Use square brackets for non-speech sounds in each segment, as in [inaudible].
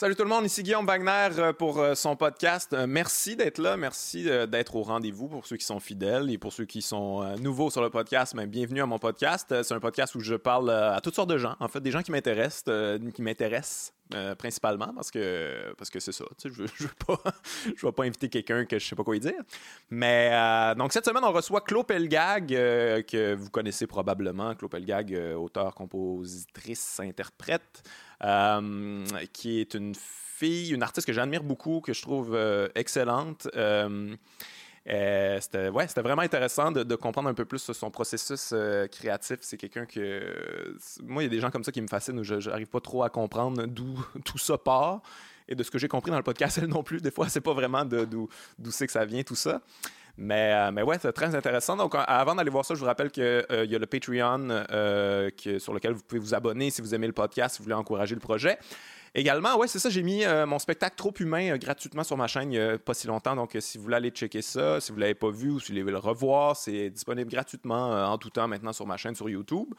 Salut tout le monde, ici Guillaume Wagner euh, pour euh, son podcast. Euh, merci d'être là, merci d'être au rendez-vous pour ceux qui sont fidèles et pour ceux qui sont nouveaux sur le podcast. Bienvenue à mon podcast. C'est un podcast où je parle à toutes sortes de gens, en fait, des gens qui m'intéressent, qui m'intéressent principalement parce que parce que c'est ça. je ne [laughs] je, vais pas, je vais pas inviter quelqu'un que je sais pas quoi dire. Mais donc cette semaine, on reçoit Claude Pelgag, que vous connaissez probablement. Claude Pelgag, auteur, compositrice, interprète. Euh, qui est une fille, une artiste que j'admire beaucoup, que je trouve euh, excellente. Euh, c'était ouais, vraiment intéressant de, comprendre un peu plus son processus créatif. C'est quelqu'un que. Moi, il y a des gens comme ça qui me fascinent où je n'arrive pas trop à comprendre d'où [laughs] tout ça part. Et de ce que j'ai compris dans le podcast, [laughs] elle non plus, des fois, c'est pas vraiment d'où c'est que ça vient, tout ça. Mais, euh, mais ouais, c'est très intéressant. Donc, avant d'aller voir ça, je vous rappelle qu'il euh, y a le Patreon euh, sur lequel vous pouvez vous abonner si vous aimez le podcast, si vous voulez encourager le projet. Également, ouais, c'est ça, j'ai mis mon spectacle Trop Humain gratuitement sur ma chaîne a pas si longtemps. Donc, si vous voulez aller checker ça, si vous ne l'avez pas vu ou si vous voulez le revoir, c'est disponible gratuitement en tout temps maintenant sur ma chaîne sur YouTube.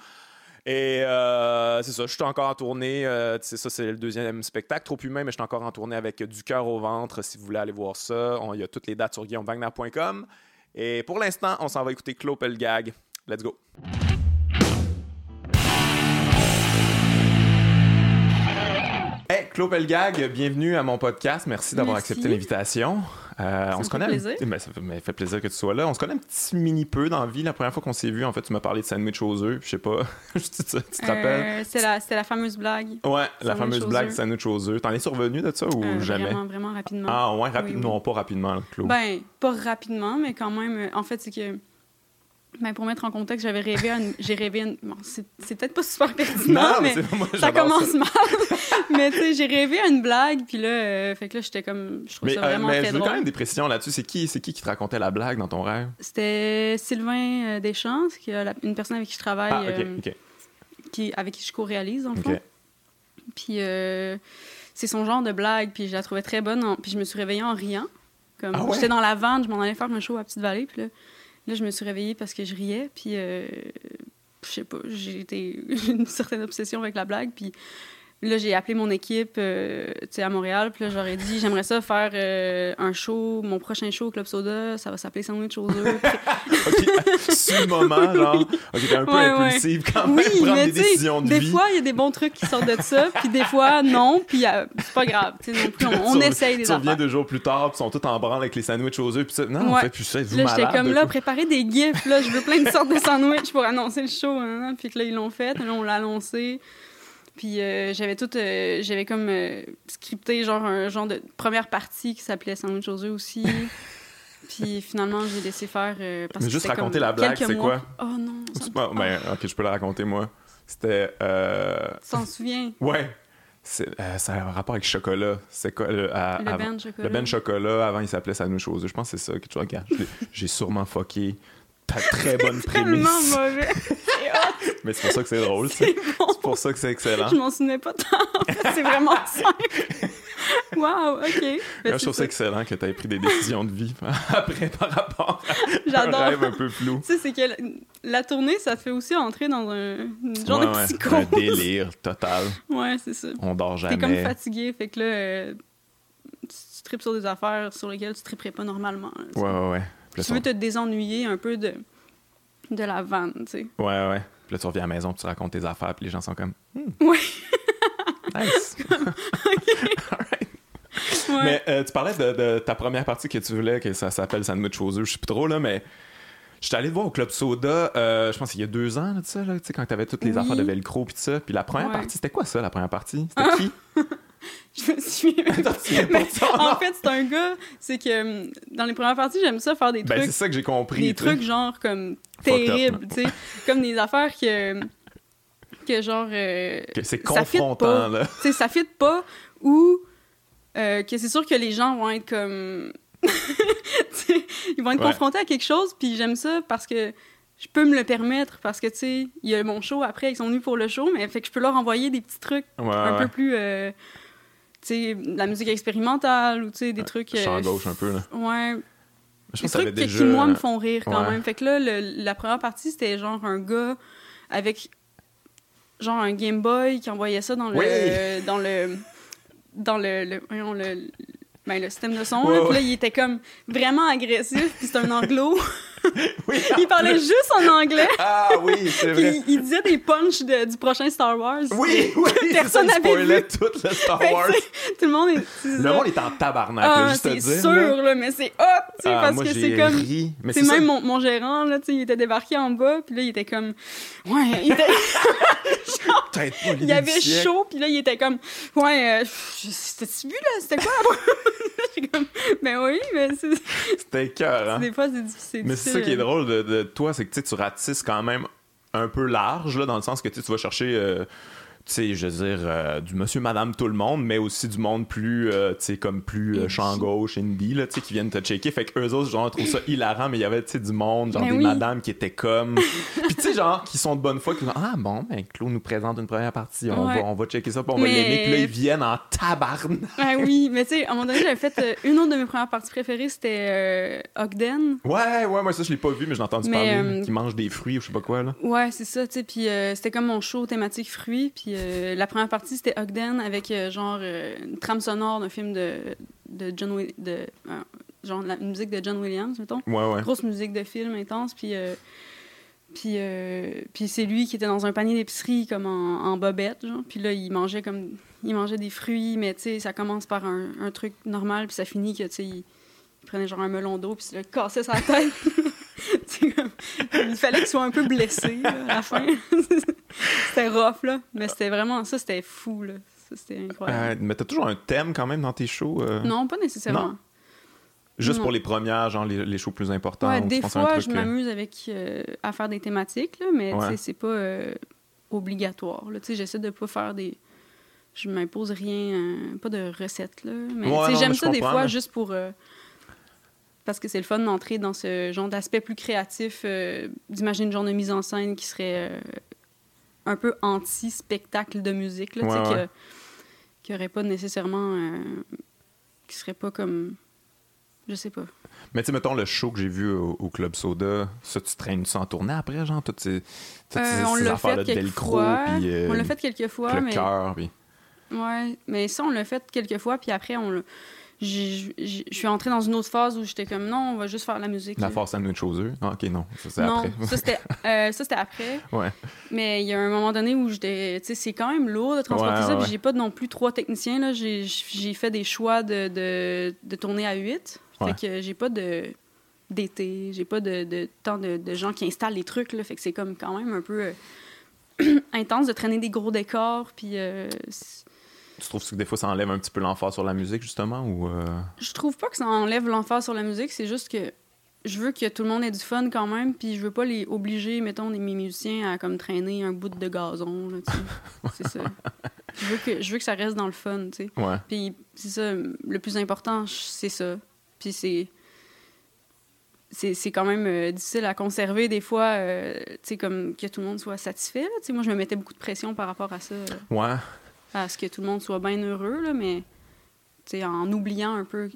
Et euh, c'est ça, je suis encore en tournée. Euh, c'est ça, c'est le deuxième spectacle, trop humain, mais je suis encore en tournée avec Du cœur au ventre. Si vous voulez aller voir ça, il y a toutes les dates sur guillaumewagner.com. Et pour l'instant, on s'en va écouter Claude Pelgag. Let's go. Claude Pelgag, bienvenue à mon podcast. Merci d'avoir accepté l'invitation. Euh, on se connaît. Plaisir. Ben, ça fait plaisir que tu sois là. On se connaît un petit mini peu dans la vie. La première fois qu'on s'est vu, en fait, tu m'as parlé de sandwich aux œufs. Je sais pas. [laughs] tu, te, euh, rappelles C'est la, la, fameuse blague. Ouais, la fameuse blague sandwich aux œufs. T'en es survenu de ça ou euh, jamais? Vraiment, vraiment rapidement. Ah ouais, rapidement. Non, pas rapidement, Claude. Ben, pas rapidement, mais quand même. En fait, c'est que ben, pour mettre en contexte, j'avais rêvé j'ai rêvé une... bon, c'est, peut-être pas super pertinent, mais, ça commence mal. [laughs] mais tu sais, j'ai rêvé à une blague, puis là, euh, fait que là, j'étais comme, je trouve ça euh, vraiment mais je veux quand même des précisions là-dessus. C'est qui, c'est qui qui te racontait la blague dans ton rêve? C'était Sylvain euh, Deschamps, qui est une personne avec qui je travaille, ah, Qui, avec qui je co-réalise, en fait. Puis c'est son genre de blague, puis je la trouvais très bonne, puis je me suis réveillée en riant. Comme, ah J'étais dans la vente, je m'en allais faire un show à Petite-Vallée, puis là... Là, je me suis réveillée parce que je riais, puis euh, je sais pas, j'ai été [laughs] une certaine obsession avec la blague, puis Là, j'ai appelé mon équipe euh, à Montréal. Puis là, j'aurais dit, j'aimerais ça faire euh, un show, mon prochain show au Club Soda. Ça va s'appeler Sandwich aux œufs. [laughs] OK, [laughs] sur le moment, genre. OK, t'es un peu impulsive quand même, oui, prendre des décisions de des vie. Des fois, il y a des bons trucs qui sortent de ça. puis des fois, non. Puis euh, c'est pas grave. Non plus, on, on essaye des Tu reviens deux jours plus tard, puis ils sont tous en branle avec les sandwichs aux œufs. Puis ça, non, on fait plus ça. Là, j'étais comme là, préparer des gifs. Là, je veux plein de sortes de sandwichs pour annoncer le show. Hein, puis là, ils l'ont fait. Là, on l'a annoncé. Puis euh, j'avais tout, euh, j'avais comme euh, scripté genre un genre de première partie qui s'appelait Sandwich aux œufs aussi. [laughs] Puis finalement, j'ai laissé faire parce Mais juste raconter la blague, c'est quoi? Oh non. ben, ok, je peux la raconter moi. C'était. Tu t'en souviens Ouais. ça a un rapport avec chocolat. C'est quoi le, ben chocolat. Le ben chocolat. Avant, il s'appelait Sandwich aux œufs. Je pense que c'est ça que tu regardes. J'ai sûrement fucké ta très bonne prémisse. C'est tellement mauvais. [laughs] Mais c'est pour ça que c'est drôle. C'est pour ça que c'est excellent. Je m'en souvenais pas tant. [laughs] c'est vraiment [laughs] simple. wow, OK. je trouve ça excellent que tu aies pris des décisions de vie après par rapport à un rêve un peu flou. Tu sais, c'est que la tournée, ça te fait aussi entrer dans un genre de psychose. Un délire total. Ouais, c'est ça. On dort jamais. T'es comme fatigué, fait que là, euh, tu tripes sur des affaires sur lesquelles tu triperais pas normalement. ouais, ouais, ouais. Tu veux te désennuyer un peu de, de la vanne, tu sais. Ouais, ouais. Puis là, tu reviens à la maison, puis tu racontes tes affaires, puis les gens sont comme. Hmm. Oui. [laughs] nice. [laughs] [laughs] Mais euh, tu parlais de, ta première partie que tu voulais, que ça s'appelle Sandwich œufs, je sais plus trop, là, mais. J'étais allé te voir au Club Soda, euh, je pense qu'il y a deux ans, là, ça, là, quand tu avais toutes les affaires de velcro puis ça. Puis la première partie, c'était quoi ça, la première partie? C'était ah! qui? [laughs] je me suis. [laughs] en fait, c'est un gars, c'est que hum, dans les premières parties, j'aime ça faire des ben, trucs. c'est ça que j'ai compris. Des trucs genre comme terribles, tu sais. comme des affaires que. que genre. Euh, que c'est confrontant, là. Tu sais, ça fit pas ou euh, que c'est sûr que les gens vont être comme. [laughs] ils vont être confrontés à quelque chose, puis j'aime ça parce que je peux me le permettre parce que, tu sais, il y a mon show après, ils sont venus pour le show, mais fait que je peux leur envoyer des petits trucs un peu plus. Euh, tu sais, la musique expérimentale ou, tu sais, des trucs. Champ euh, gauche un peu, là. Ouais. Je des trucs qui, moi, me font rire quand même. Fait que là, la première partie, c'était genre un gars avec genre un Game Boy qui envoyait ça dans le. Dans le dans le, le, le, ben, le système de son. là, Puis là, il était comme vraiment agressif. Puis c'est un anglo. [laughs] [laughs] oui, il parlait juste en anglais. Ah oui, c'est vrai. Puis il disait des punchs du prochain Star Wars. Oui, oui. [laughs] Personne n'avait vu. tout le Star Wars. tout le monde est. Le monde est en tabarnak, ah, juste à dire. C'est sûr, là. mais c'est hot, tu sais, ah, parce que c'est comme. C'est même mon, mon, gérant, là, tu sais, il était débarqué en bas, puis là, il était comme. Ouais, il était. [laughs] Genre, il avait chaud, puis là, il était comme. Ouais, euh, c'était-tu vu, là? C'était quoi? comme. Ben oui, mais c'est. C'était cœur, hein. Des fois, c'est difficile. Mais ça qui est drôle de, de toi, c'est que tu ratisses quand même un peu large, là, dans le sens que tu vas chercher. Euh, sais, je veux dire, euh, du monsieur, madame, tout le monde, mais aussi du monde plus, euh, tu sais, comme plus euh, champ gauche, indie, là, tu sais, qui viennent te checker. Fait qu'eux autres, genre, trouvent ça [clears throat] hilarant, mais il y avait, tu sais, du monde, genre des madames qui étaient comme. [laughs] Puis, tu sais, genre, qui sont de bonne foi, qui disent Ah, bon, ben, Claude nous présente une première partie, on, va, on va checker ça, puis on va l'aimer. Puis là, ils viennent en tabarne. Ah oui, mais tu sais, à un moment donné, j'avais fait une autre de mes premières parties préférées, c'était Ogden. Ouais, ouais, moi, ça, je l'ai pas vu, mais j'ai entendu parler. Qui mange des fruits ou je sais pas quoi, là. Ouais, c'est ça, tu sais, puis c'était comme mon show thématique fruits, puis euh, la première partie, c'était Ogden avec euh, genre euh, une trame sonore d'un film de, de John de genre la musique de John Williams, mettons. Ouais, ouais. Grosse musique de film intense, puis puis, puis c'est lui qui était dans un panier d'épicerie comme en, bobette, genre. Puis là, il mangeait comme il mangeait des fruits, mais tu sais, ça commence par un, un, truc normal, puis ça finit que tu sais, il, prenait genre un melon d'eau, puis il le cassait sa tête. [laughs] il fallait qu'il soit un peu blessé à la fin. [laughs] c'était rough, là. Mais c'était vraiment... Ça, c'était fou, là. Ça, c'était incroyable. Euh, mais t'as toujours un thème, quand même, dans tes shows? Euh? Non, pas nécessairement. Juste pour les premières, genre les, shows plus importants? Ouais, des fois, je euh, m'amuse avec à faire des thématiques, là, mais c'est pas obligatoire. J'essaie de pas faire des... Je m'impose rien, pas de recettes, là. Mais j'aime ça des fois juste pour parce que c'est le fun d'entrer dans ce genre d'aspect plus créatif, euh, d'imaginer une genre de mise en scène qui serait euh, un peu anti-spectacle de musique, là, qui n'aurait pas nécessairement... Euh, qui serait pas comme... Je sais pas. Mais tu sais, mettons le show que j'ai vu au, Club Soda, ça, tu traînes ça en tournée après, genre, toutes ces, toutes ces, on l'a fait quelques fois. on l'a fait quelques fois, le mais... cœur, puis... Ouais, mais ça, on l'a fait quelques fois, puis après, on je suis entrée dans une autre phase où j'étais comme non, on va juste faire la musique. La force une chose Ah, ok, non, ça c'est après. ça c'était [laughs] euh, ça c'était après. Ouais. Mais il y a un moment donné où j'étais, tu sais, c'est quand même lourd de transporter ça. Puis j'ai pas non plus trois techniciens là. J'ai fait des choix de, de, de tourner à 8. Fait que j'ai pas de d'été, j'ai pas de, de temps de, de, gens qui installent les trucs là. Fait que c'est comme quand même un peu euh, [clears throat] intense de traîner des gros décors. Puis euh, tu trouves que des fois ça enlève un petit peu l'emphase sur la musique, justement ou euh? Je trouve pas que ça enlève l'emphase sur la musique, c'est juste que je veux que tout le monde ait du fun quand même, puis je veux pas les obliger, mettons, mes musiciens à comme traîner un bout de gazon, là, [laughs] c'est ça. Je veux, que, je veux que ça reste dans le fun, tu sais. Ouais. Puis c'est ça, le plus important, c'est ça. Puis c'est c'est quand même euh, difficile à conserver des fois, euh, tu sais, comme que tout le monde soit satisfait. Sais, moi, je me mettais beaucoup de pression par rapport à ça. Ouais à ce que tout le monde soit bien heureux, là, mais en oubliant un peu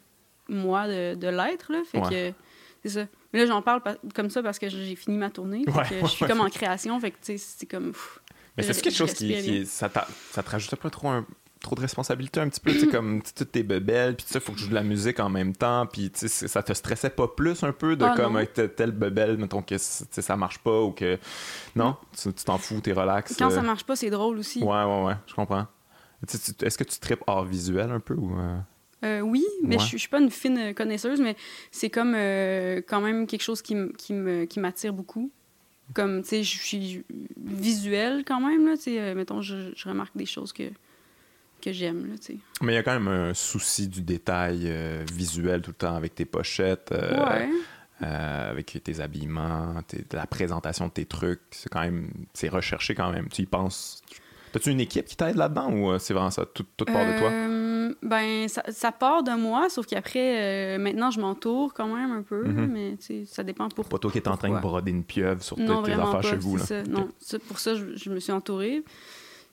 moi de, de l'être. Fait que c'est ça. Mais là, j'en parle comme ça parce que j'ai fini ma tournée. [laughs] je suis comme en création, fait que c'est comme. mais c'est quelque chose qui, ça, ça te rajoute pas trop trop de responsabilité un petit peu, tu sais, comme toutes tes bebelles, puis tu sais, faut que je joue de la musique en même temps, puis tu sais, ça te stressait pas plus un peu de ah, comme avec telle bebelle, mettons que ça marche pas ou que. Non, tu t'en fous, t'es relax. Quand ça euh. marche pas, c'est drôle aussi. Ouais, ouais, ouais, je comprends. Est-ce que tu tripes art visuel un peu ou euh? Euh, oui, mais je, je suis pas une fine connaisseuse, mais c'est comme euh, quand même quelque chose qui, qui m'attire beaucoup. Comme, tu sais, je suis visuelle quand même, là, tu sais, mettons, je, remarque des choses que, que j'aime, là, tu sais. Mais il y a quand même un souci du détail visuel tout le temps avec tes pochettes. ouais. avec tes habillements, la présentation de tes trucs, c'est quand même, c'est recherché quand même. Tu y penses, As-tu une équipe qui t'aide là-dedans ou euh, c'est vraiment ça, tout, part de toi? Euh, ben, ça, part de moi, sauf qu'après, euh, maintenant, je m'entoure quand même un peu, mm-hmm. mais ça dépend pour. Pas toi qui es en train de broder une pieuvre sur tes affaires chez vous. Là. Ça. Non, pour ça, je, me suis entourée.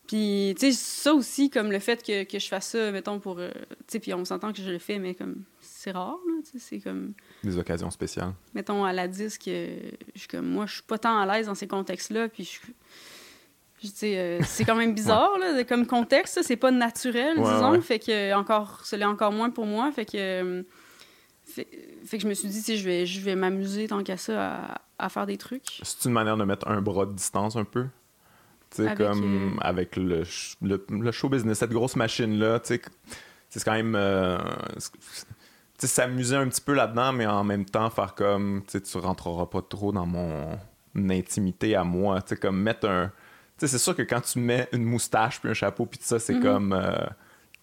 Puis, tu sais, ça aussi, comme le fait que, que je fasse ça, mettons, pour. tu sais, puis on s'entend que je le fais, mais comme. C'est rare, là, tu sais, c'est comme. Des occasions spéciales. Mettons, à la disque, je, comme, moi, je suis pas tant à l'aise dans ces contextes-là, puis je Euh, c'est quand même bizarre, là, comme contexte, c'est pas naturel, disons. Fait que encore, ce l'est encore moins pour moi. Fait que, euh, fait, que je me suis dit, si je vais, je vais m'amuser tant qu'à ça à, faire des trucs. C'est une manière de mettre un bras de distance un peu? Tu sais, comme euh, avec le, le, show business, cette grosse machine-là, tu sais, c'est quand même. tu sais, s'amuser un petit peu là-dedans, mais en même temps, faire comme, tu sais, tu rentreras pas trop dans mon intimité à moi. Tu sais, comme mettre un c'est sûr que quand tu mets une moustache puis un chapeau puis tout ça, c'est mhm. comme. Euh,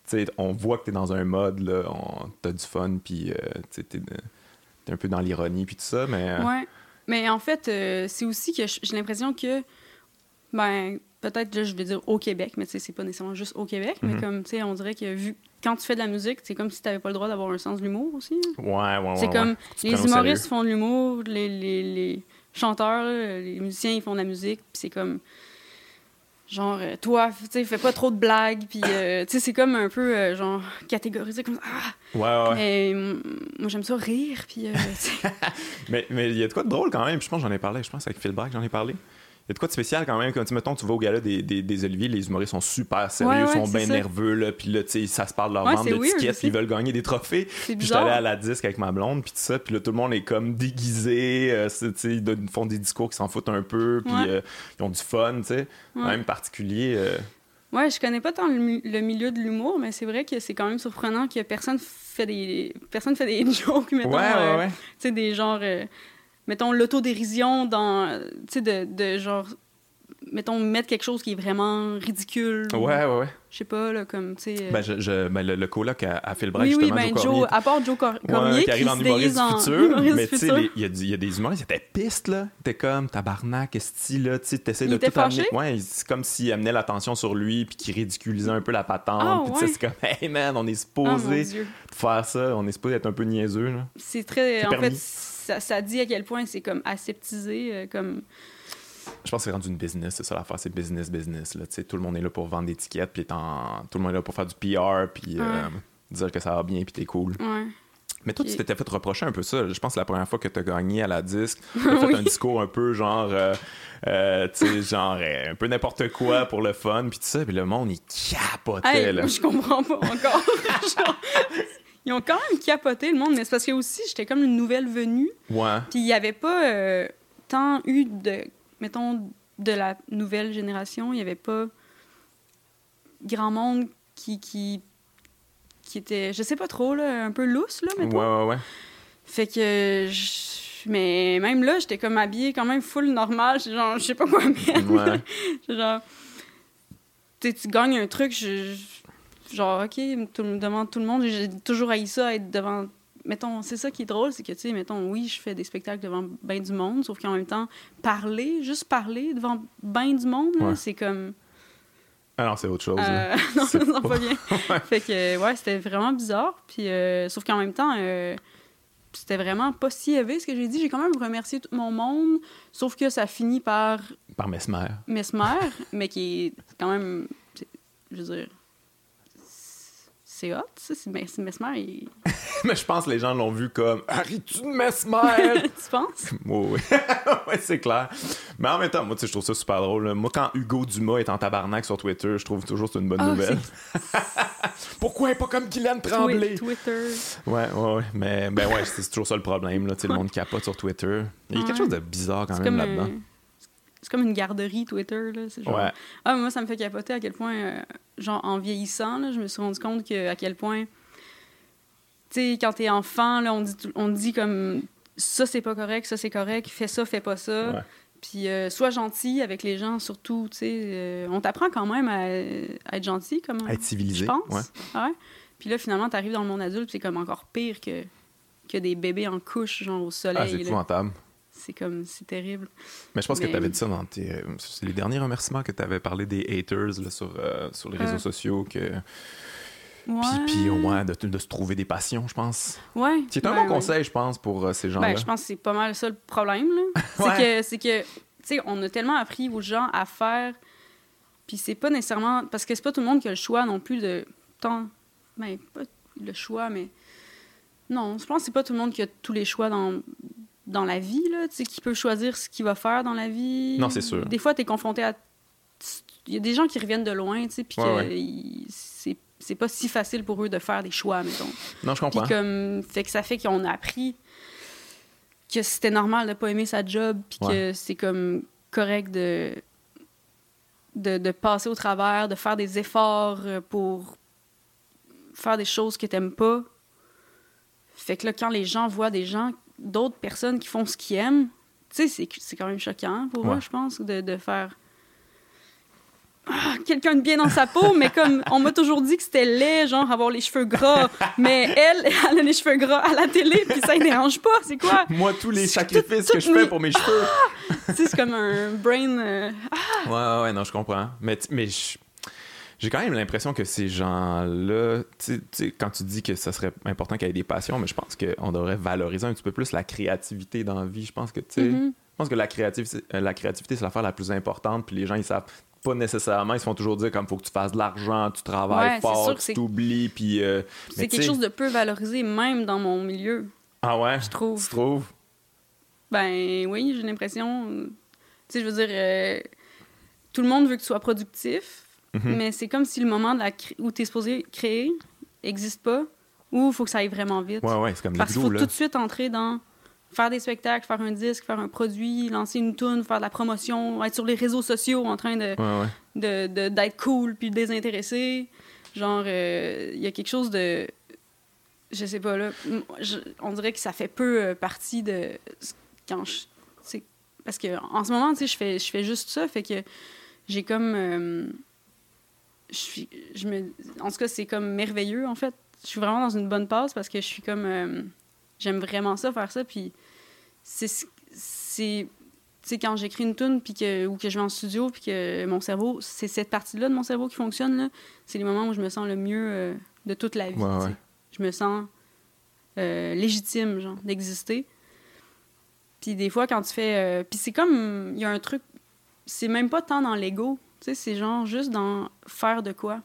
tu sais, on voit que t'es dans un mode, là, t'as du fun, puis euh, tu t'es, un peu dans l'ironie puis tout ça, mais. Euh, ouais. Mais en fait, c'est aussi que j'ai l'impression que. Ben, peut-être, je vais dire au Québec, mais tu sais, c'est pas nécessairement juste au Québec, mais mhm. comme, tu sais, on dirait que vu quand tu fais de la musique, c'est comme si tu n'avais pas le droit d'avoir un sens de l'humour aussi. Ouais, ouais, ouais. C'est comme les humoristes font de l'humour, les, les, les, chanteurs, les musiciens, ils font de la musique, puis c'est comme genre euh, toi tu sais fais pas trop de blagues puis euh, tu sais c'est comme un peu euh, genre catégorisé comme ah! Ouais ouais moi j'aime ça rire puis [laughs] mais mais il y a de quoi de drôle quand même. Je pense j'en ai parlé. Je pense avec Phil Bragg j'en ai parlé y a de quoi de spécial quand même. Quand tu, mettons, tu vas au gala des, des, des Oliviers, les humoristes sont super sérieux, ils sont bien nerveux, là, puis là, tu sais, ça se parle de leur vente de tickets, ils veulent gagner des trophées. Puis j'étais allé à la disque avec ma blonde, puis tout ça, puis là, tout le monde est comme déguisé, euh, tu sais, ils font des discours qui s'en foutent un peu, puis euh, ils ont du fun, tu sais, même particulier. Euh. Ouais, je connais pas tant le, milieu de l'humour, mais c'est vrai que c'est quand même surprenant que personne fait des personne fait des [laughs] jokes, mettons, tu sais, des genres mettons, l'autodérision dans, tu sais, de, de genre mettons, mettre quelque chose qui est vraiment ridicule. Ouais, ouais, ouais. Je sais pas, là, comme, tu sais... Euh, ben, je, je, ben, le, le coloc à, à Phil Bragg, oui, justement, oui, ben, Joe, à part Joe Cor Cormier, qui arrive en humoriste futur, [laughs] mais tu sais, il y, y, a des humoristes, ils étaient pistes, là. T'es comme, tabarnak, esti, là, tu sais, t'essaies de tout amener. Ouais, c'est comme s'il amenait l'attention sur lui, puis qu'il ridiculisait un peu la patente. Oh, puis tu sais, c'est comme, [laughs] hey man, on est supposé oh, faire ça, on est supposé être un peu niaiseux, là. C'est très... En fait, ça, ça dit à quel point c'est comme aseptisé, euh, comme je pense que c'est rendu une business, c'est ça l'affaire, c'est business, business. Là, tout le monde est là pour vendre des tickets, puis tout le monde est là pour faire du PR, puis euh, dire que ça va bien, puis t'es cool. Mais toi, tu t'étais fait reprocher un peu ça. Je pense que la première fois que tu as gagné à la disque, [laughs] tu as fait un discours un peu genre, euh, euh, tu sais, genre un peu n'importe quoi pour le fun, puis tout ça, puis le monde, il capotait. là. Je comprends pas encore. [laughs] ils ont quand même capoté le monde, mais c'est parce que aussi, j'étais comme une nouvelle venue. Ouais. Puis il y avait pas tant eu de mettons, de la nouvelle génération, il n'y avait pas grand monde qui, qui, qui était, je sais pas trop, là, un peu lousse, là, mettons. Ouais, ouais, ouais. Fait que, mais même là, j'étais comme habillée quand même full normal, genre, je sais pas quoi mettre. Ouais. [laughs] genre, tu gagnes un truc, je, genre, OK, devant tout le monde, j'ai toujours haï ça, être devant mettons, c'est ça qui est drôle, c'est que, tu sais, mettons, oui, je fais des spectacles devant bien du monde, sauf qu'en même temps, parler, juste parler devant bien du monde, c'est comme... Ah non, c'est autre chose. Euh, [laughs] non, c'est pas... pas bien. [laughs] fait que, ouais, c'était vraiment bizarre. Puis, euh, sauf qu'en même temps, euh, c'était vraiment pas si élevé ce que j'ai dit. J'ai quand même remercié tout mon monde, sauf que ça finit par... Par Mesmer. Mesmer, mais qui est quand même, je veux dire, c'est hot, ça. Mesmer, il... [laughs] Mais je pense que les gens l'ont vu comme Arrête-tu de Mesmer? [laughs] Tu penses? [laughs] Oui, oui. c'est clair. Mais en même temps, moi, je trouve ça super drôle. Moi, quand Hugo Dumas est en tabarnak sur Twitter, je trouve toujours que c'est une bonne ah, nouvelle. Pourquoi pas comme Guylaine Tremblay? Twitter. Ouais, ouais, ouais. Mais ben ouais, c'est toujours ça le problème. Là. Le monde capote sur Twitter. Il y a quelque chose de bizarre quand même là-dedans c'est comme une garderie Twitter. Là. Genre... Ouais. Ah, moi, ça me fait capoter à quel point, euh, genre, en vieillissant, là, je me suis rendu compte que, à quel point, tu sais, quand t'es enfant, là, on dit, on dit comme ça, c'est pas correct, ça, c'est correct, fais ça, fais pas ça. Puis, euh, sois gentil avec les gens, surtout, tu sais. Euh, on t'apprend quand même à, être gentil, comme. À être civilisé. Je pense. Ouais. ouais. Puis là, finalement, t'arrives dans le monde adulte, c'est comme encore pire que, que des bébés en couche, genre au soleil. Ah, c'est épouvantable c'est comme c'est terrible. Mais je pense que tu avais dit ça dans tes euh, les derniers remerciements que tu avais parlé des haters sur, euh, sur les réseaux euh. sociaux que Ouais. Puis, au moins de, de, se trouver des passions, je pense. Ouais. C'est un bon conseil, je pense, pour ces gens-là. Ben, je pense que c'est pas mal ça le problème. [laughs] C'est que, c'est que tu sais, on a tellement appris aux gens à faire. Puis c'est pas nécessairement. Parce que c'est pas tout le monde qui a le choix non plus de. Tant. Ben, pas le choix, mais. Non, je pense que c'est pas tout le monde qui a tous les choix dans, dans la vie, là, tu sais, qui peut choisir ce qu'il va faire dans la vie. Non, c'est sûr. Des fois, tu es confronté à il y a des gens qui reviennent de loin, tu sais, puis que c'est c'est pas si facile pour eux de faire des choix, mettons. Non, je comprends. Puis comme, fait que ça fait qu'on a appris que c'était normal de pas aimer sa job, puis que c'est comme correct de, de, de, passer au travers, de faire des efforts euh, pour faire des choses que t'aimes pas. Fait que là, quand les gens voient des gens, d'autres personnes qui font ce qu'ils aiment, tu sais, c'est quand même choquant pour eux, je pense, de, de faire ah, quelqu'un de bien dans sa peau, mais comme on m'a toujours dit que c'était laid, genre avoir les cheveux gras. Mais elle, elle a les cheveux gras à la télé, puis ça ne dérange pas. C'est quoi? Moi, tous les sacrifices que je fais pour mes cheveux. Ah! c'est comme un brain. Euh, ah! Ouais, ouais, non, je comprends. Mais, mais j'ai quand même l'impression que ces gens-là, quand tu dis que ça serait important qu'il y ait des passions, mais je pense qu'on devrait valoriser un petit peu plus la créativité dans la vie. Je pense que, tu sais. Mm-hmm. Je pense que la créativité, la créativité c'est l'affaire la plus importante, puis les gens, ils savent pas nécessairement, ils se font toujours dire comme faut que tu fasses de l'argent, tu travailles fort, tu t'oublies, puis... Euh, c'est quelque chose de peu valorisé, même dans mon milieu. Ah ouais? Je trouve. Tu trouves? Ben oui, j'ai l'impression... Tu sais, je veux dire, euh, tout le monde veut que tu sois productif, mhm. mais c'est comme si le moment de la où tu es supposé créer n'existe pas, ou il faut que ça aille vraiment vite. Ouais, ouais, c'est comme Parce qu'il faut tout de suite entrer dans faire des spectacles, faire un disque, faire un produit, lancer une tune, faire de la promotion, être sur les réseaux sociaux en train de d'être cool puis désintéressé. Genre, euh, il y a quelque chose de. Je sais pas, là. on dirait que ça fait peu euh, partie de. Quand je. Parce que en ce moment, tu sais, je fais, je fais juste ça, fait que j'ai comme. Euh, je suis. Je me, en tout cas, c'est comme merveilleux, en fait. Je suis vraiment dans une bonne passe parce que je suis comme J'aime vraiment ça, faire ça. Puis c'est. C'est quand j'écris une tune puis que, ou que je vais en studio puis que mon cerveau, c'est cette partie-là de mon cerveau qui fonctionne, là. c'est les moments où je me sens le mieux euh, de toute la vie. Je me sens euh, légitime, genre, d'exister. Puis des fois, quand tu fais... Euh, puis c'est comme... Il y a un truc... C'est même pas tant dans l'ego, tu sais, c'est genre juste dans faire de quoi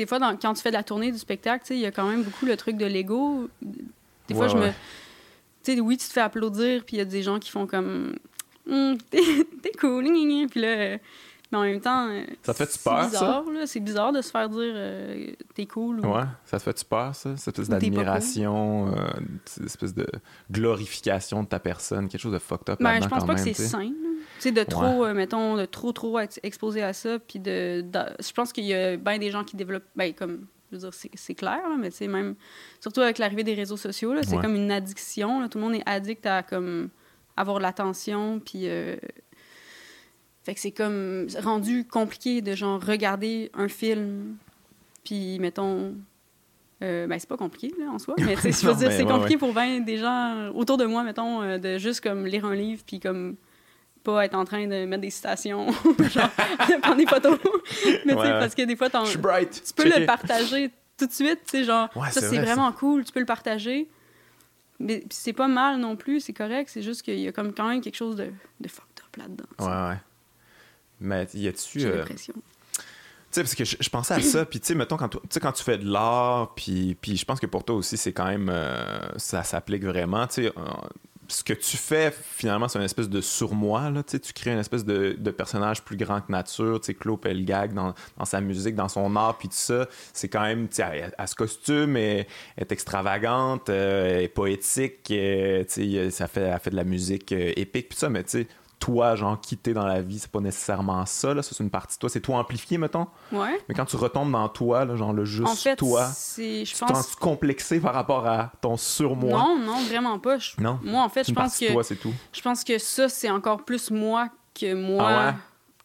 des fois, quand tu fais de la tournée du spectacle, il y a quand même beaucoup le truc de l'ego. Des fois, je me. Tu sais, oui, tu te fais applaudir, puis il y a des gens qui font comme. Hum, t'es cool, puis là. Mais en même temps. Euh, ça te fait-tu peur, bizarre, ça? C'est bizarre de se faire dire euh, t'es cool. Ou... Ouais, ça te fait-tu peur, ça? Cette espèce d'admiration, euh, cette espèce de glorification de ta personne, quelque chose de fucked up ben, je pense pas que c'est sain. Tu sais, de trop, mettons, de trop, trop être exposé à ça, puis de, Je pense qu'il y a bien des gens qui développent. Ben, comme je veux dire, c'est clair, mais c'est même, surtout avec l'arrivée des réseaux sociaux, c'est comme une addiction. Tout le monde est addict à comme avoir l'attention, puis euh, fait que c'est comme rendu compliqué de genre regarder un film, puis mettons, euh, ben c'est pas compliqué là, en soi, mais [laughs] je veux dire, c'est compliqué pour des gens autour de moi, mettons, euh, de juste comme lire un livre, puis comme pas être en train de mettre des citations, [laughs] genre prendre des photos. [laughs] Mais tu sais, parce que des fois, tu peux le partager tout de suite, tu sais, genre, ça c'est vraiment cool, tu peux le partager. Mais c'est pas mal non plus, c'est correct, c'est juste qu'il y a comme quand même quelque chose de, de fucked up là-dedans. Ouais, ouais. Mais y a-tu. J'ai euh, l'impression. Tu sais, parce que je, pensais à ça, puis tu sais, mettons, quand, quand tu fais de l'art, puis, puis je pense que pour toi aussi, c'est quand même. Euh, ça s'applique vraiment. Tu sais, ce que tu fais, finalement, c'est une espèce de surmoi. Là, tu crées une espèce de, personnage plus grand que nature. Claude Pelgag, dans, dans sa musique, dans son art, puis tout ça, c'est quand même, elle, elle, ce costume, est, est extravagante, euh, est poétique, euh, ça fait, elle fait de la musique euh, épique, puis ça, mais tu sais, toi, genre, quitter dans la vie, c'est pas nécessairement ça, là. Ça, c'est une partie de toi. C'est toi amplifié, mettons. Ouais. Mais quand tu retombes dans toi, là, genre, le juste en fait, toi, je tu pense... complexé par rapport à ton surmoi? Non, non, vraiment pas. Non? Moi, en fait, je pense que. toi, c'est tout. Je pense que ça, c'est encore plus moi que moi ah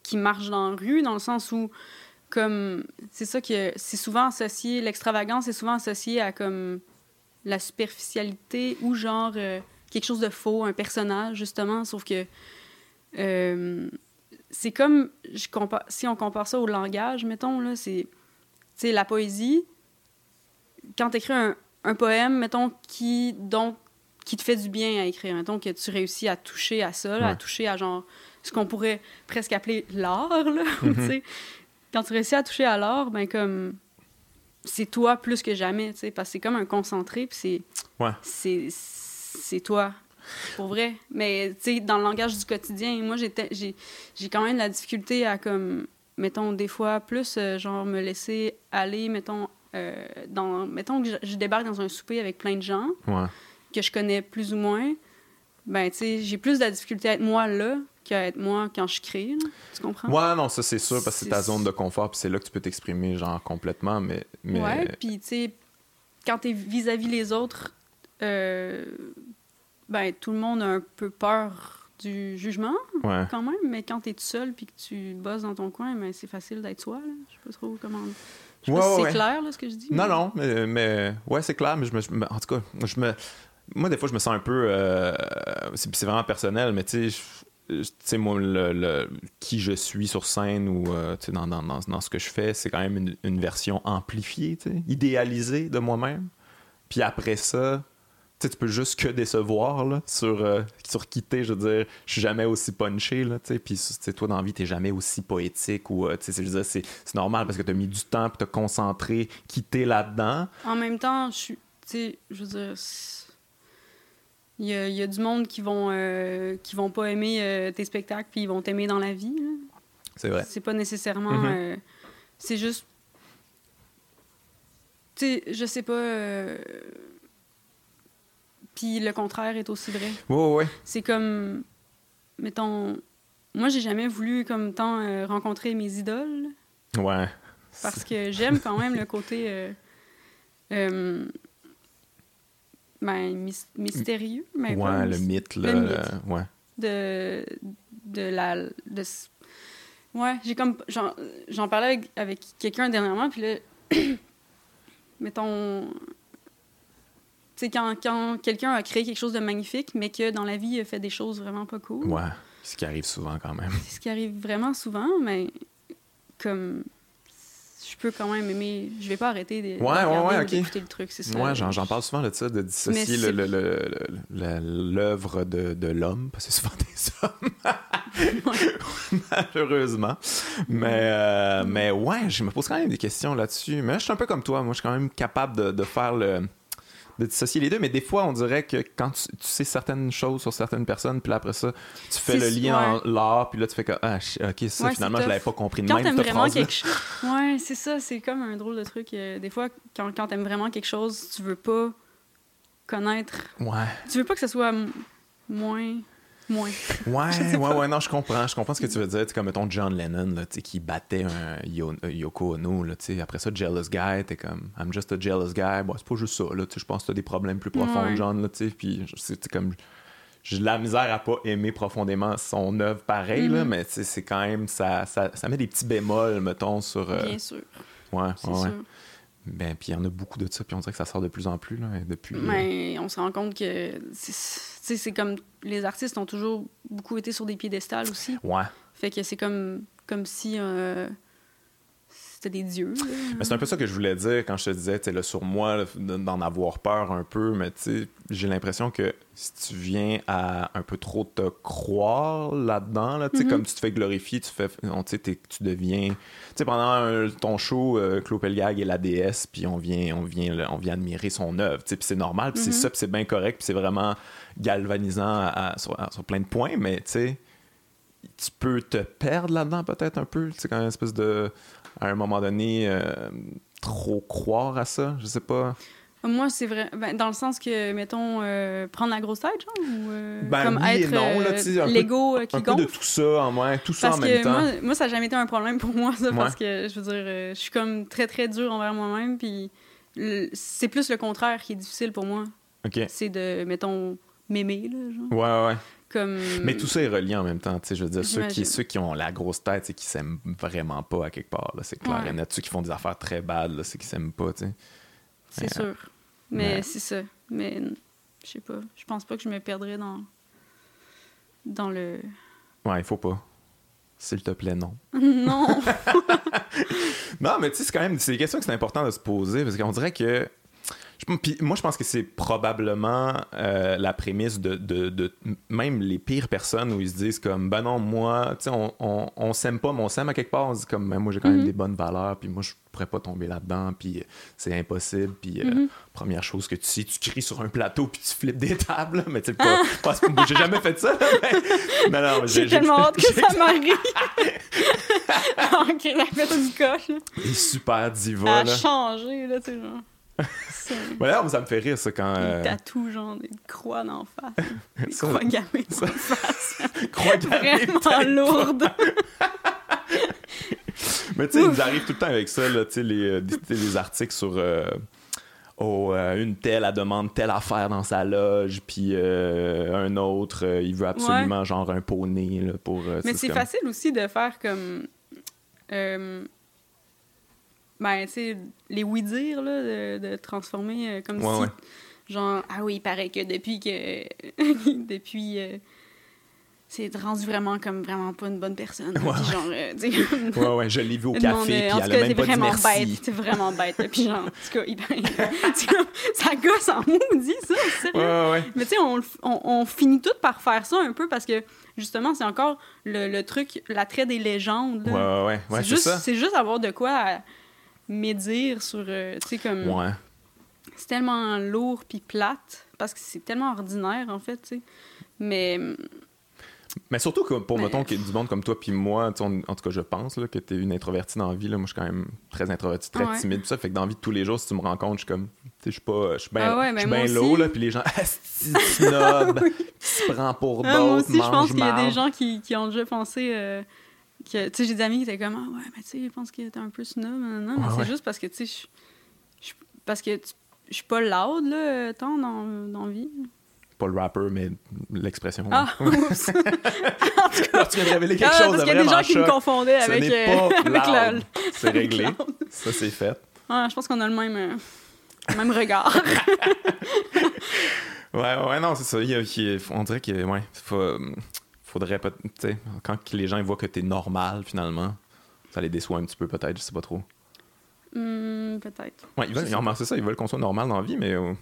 qui marche dans la rue, dans le sens où, comme. C'est ça que. C'est souvent associé. L'extravagance est souvent associé à, comme. La superficialité ou, genre. Euh, quelque chose de faux, un personnage, justement. Sauf que euh, c'est comme, je compare, si on compare ça au langage, mettons, là, c'est, la poésie. Quand tu écris un, un, poème, mettons, qui, donc, qui te fait du bien à écrire, mettons que tu réussis à toucher à ça, à toucher à genre ce qu'on pourrait presque appeler l'art, là, [laughs] mm-hmm. Quand tu réussis à toucher à l'art, ben comme c'est toi plus que jamais, tu sais, parce que c'est comme un concentré, puis c'est ouais. c'est toi pour vrai. Mais, tu sais, dans le langage du quotidien, moi, j'ai quand même la difficulté à, comme, mettons, des fois, plus, euh, genre, me laisser aller, mettons, euh, dans, mettons que je, débarque dans un souper avec plein de gens que je connais plus ou moins, ben, tu sais, j'ai plus de la difficulté à être moi là qu'à être moi quand je crée. Tu comprends? Ouais, non, ça c'est sûr, parce que c'est ta zone de confort, puis c'est là que tu peux t'exprimer, genre, complètement, mais... mais... Ouais, puis, tu sais, quand t'es vis-à-vis les autres, euh, ben, tout le monde a un peu peur du jugement, quand même, mais quand t'es tout seul puis que tu bosses dans ton coin, ben, c'est facile d'être soi, là. Je sais pas trop comment... Je sais pas si c'est clair, là, ce que je dis. Non, non, mais, mais... Ouais, c'est clair, mais je me... En tout cas, je me... Moi, des fois, je me sens un peu... Euh... C'est vraiment personnel, mais tu sais tu sais, moi, le, qui je suis sur scène ou euh, dans, dans, dans, ce que je fais, c'est quand même une, une version amplifiée, idéalisée de moi-même. Puis après ça, tu peux juste que décevoir là, sur, euh, sur quitter, je veux dire, je suis jamais aussi punché, là, tu sais, puis toi dans la vie, t'es jamais aussi poétique ou, euh, tu sais, c'est normal parce que t'as mis du temps pour te concentrer, quitter là-dedans. En même temps, je suis, tu sais, je veux dire, il y a, y a, du monde qui vont, euh, qui vont pas aimer tes spectacles puis ils vont t'aimer dans la vie. C'est vrai. C'est pas nécessairement, mm-hmm. c'est juste, tu sais, je sais pas puis le contraire est aussi vrai. Oui, oui. C'est comme, mettons, moi, j'ai jamais voulu comme tant euh, rencontrer mes idoles. Ouais. Parce que j'aime quand même le côté euh, euh, ben, mystérieux. Mais ouais, le mythe, là. Le mythe ouais. De, de la. De, ouais, j'ai comme. J'en parlais avec, avec quelqu'un dernièrement, puis là. [clears throat] mettons c'est quand, quand quelqu'un a créé quelque chose de magnifique, mais que dans la vie, il a fait des choses vraiment pas cool. Ouais, ce qui arrive souvent quand même. C'est ce qui arrive vraiment souvent, mais comme je peux quand même aimer. Je vais pas arrêter de, ouais, ouais, d'écouter le truc, c'est ça. Ouais, j'en, parle souvent de ça, de dissocier l'œuvre de, de l'homme, parce que c'est souvent des hommes. [laughs] Malheureusement. Mais, euh, mais ouais, je me pose quand même des questions là-dessus. Mais je suis un peu comme toi. Moi, je suis quand même capable de, de faire le de dissocier les deux, mais des fois, on dirait que quand tu, sais certaines choses sur certaines personnes, puis après ça, tu fais le lien en l'art, puis là, tu fais que, ah, ok, ça, finalement, je l'avais pas compris de quand même, cette vraiment quelque chose. Ouais, c'est ça, c'est comme un drôle de truc. Euh, des fois, quand, quand t'aimes vraiment quelque chose, tu veux pas connaître. Ouais. Tu veux pas que ça soit moins moins. Ouais, [laughs] ouais, ouais, non, je comprends. Je comprends ce que tu veux dire. comme, mettons, John Lennon, là, qui battait un Yoko Ono, là, après ça, Jealous Guy, t'es comme, I'm just a jealous guy. Bon, c'est pas juste ça, là, je pense que t'as des problèmes plus profonds, John, là, puis c'est comme, j'ai de la misère à pas aimer profondément son œuvre pareil, là, mm-hmm. mais c'est quand même, ça, ça, ça, met des petits bémols, mettons, sur... Euh, Bien sûr. Ouais, ouais. Ben, puis il y en a beaucoup de ça, puis on dirait que ça sort de plus en plus, là, depuis... Mais on se rend compte que c'est comme les artistes ont toujours beaucoup été sur des piédestals aussi. Ouais. Fait que c'est comme, comme si euh, c'était des dieux. Mais c'est un peu ça que je voulais dire quand je te disais, tu sur moi, d'en avoir peur un peu, mais j'ai l'impression que si tu viens à un peu trop te croire là-dedans, là, mm-hmm. comme tu te fais glorifier, tu fais, on, tu deviens, tu sais, pendant ton show, euh, Claude Pelgag est la déesse, puis on vient, on vient, on vient admirer son œuvre, puis c'est normal, puis c'est mm-hmm. ça, puis c'est bien correct, puis c'est vraiment galvanisant sur, plein de points, mais tu sais, tu peux te perdre là-dedans peut-être un peu. C'est quand même une espèce de, à un moment donné, euh, trop croire à ça. Je sais pas. Moi, c'est vrai. Ben, dans le sens que, mettons, euh, prendre la grosse tête, genre, ou euh, ben, comme être l'ego qui un gonfle. Peu de tout ça en moins, tout ça en même temps. Moi, moi, ça n'a jamais été un problème pour moi, ça, parce que, je veux dire, je suis comme très, très dur envers moi-même, puis c'est plus le contraire qui est difficile pour moi. OK. C'est de, mettons, m'aimer, là, genre. Ouais, ouais. Comme... Mais tout ça est relié en même temps, tu sais, je veux dire, ceux qui, ceux qui ont la grosse tête, c'est qui s'aiment vraiment pas à quelque part, c'est clair et net. Ceux qui font des affaires très bad, là, c'est qui s'aiment pas, tu sais. C'est sûr. Mais c'est ça. Mais je sais pas. Je pense pas que je me perdrais dans dans le. Ouais, il faut pas. S'il te plaît, non. [laughs] non. [laughs] non, mais tu sais, c'est quand même c'est des questions que c'est important de se poser parce qu'on dirait que Puis moi, je pense que c'est probablement euh, la prémisse de, de, de, même les pires personnes où ils se disent comme, ben non, moi, tu sais, on, on, on s'aime pas, mais on s'aime à quelque part. On se dit comme, ben, moi, j'ai quand même mm-hmm. des bonnes valeurs, puis moi, je pourrais pas tomber là-dedans, puis c'est impossible. Puis euh, mm-hmm. première chose que tu sais, tu cries sur un plateau, puis tu flippes des [laughs] tables, mais tu sais, pas j'ai jamais fait ça. Mais, non, [laughs] non, j'ai tellement [laughs] hâte que ça m'arrive. ok, la du coche. Et super diva. Elle a changé, là, tu sais, genre. Ouais, [laughs] ça me fait rire, ça, quand. Des euh... tatous, genre, des croix d'en face. [laughs] Des croix gammées d'en face. [laughs] croix gammées. Vraiment lourdes. Mais tu sais, ils arrivent tout le temps avec ça, là, tu sais, les, euh, les, articles sur. Euh, oh, euh, une telle, elle demande telle affaire dans sa loge, puis un autre, il veut absolument, genre, un poney, là, pour. Mais c'est facile aussi de faire comme ben, tu sais, les oui-dire, là, de, de, transformer euh, comme si. Genre, ah oui, il paraît que depuis que. [laughs] depuis. Euh, c'est rendu vraiment comme vraiment pas une bonne personne. Ouais, genre, euh, [laughs] ouais, ouais, je l'ai vu au café, puis elle a même pas vraiment bête, c'est vraiment bête. Puis genre, en tout cas, il, [laughs] ça gosse en maudit, ça, sérieux. Ouais, ouais. Mais tu sais, on, on, on, finit tout par faire ça un peu parce que, justement, c'est encore le, le truc, l'attrait des légendes. Là. Ouais, ouais, ouais, c'est juste, C'est juste avoir de quoi... À, médire sur, euh, tu sais, comme... Ouais. C'est tellement lourd puis plate, parce que c'est tellement ordinaire, en fait, tu sais. Mais... Mais surtout que pour, mettons, du monde comme toi puis moi, en tout cas, je pense là, que tu es une introvertie dans la vie. Là. Moi, je suis quand même très introvertie, très timide. Tout ça fait que dans la vie de tous les jours, si tu me rencontres, je suis comme, je suis pas, je suis bien ah ouais, low, là, puis les gens, [laughs] snob, [laughs] qui se prend pour d'autres, ah, Moi aussi, je pense qu'il y a des gens qui, qui ont déjà pensé... Euh, tu sais, j'ai des amis qui étaient comme, ah ouais, mais tu sais, je pense qu'il était un peu snob. Non, mais c'est juste parce que, tu sais, parce que je suis pas loud, là, tant dans, dans vie. Pas le rapper, mais l'expression. Ah, [laughs] oups! en tout cas, tu viens de révéler quelque ah, chose parce qu'il y a des gens qui me confondaient avec, euh, [laughs] avec la... C'est réglé. Ça, c'est fait. Ouais, je pense qu'on a le même, euh, même regard. [laughs] ouais, ouais, non, c'est ça. Il y a, on dirait qu'il ouais, faut, faudrait pas. Quand les gens voient que t'es normal, finalement, ça les déçoit un petit peu, peut-être, je sais pas trop. Hmm, peut-être. Ouais, ils veulent, c'est ça, ils veulent qu'on soit normal dans la vie, mais. Euh,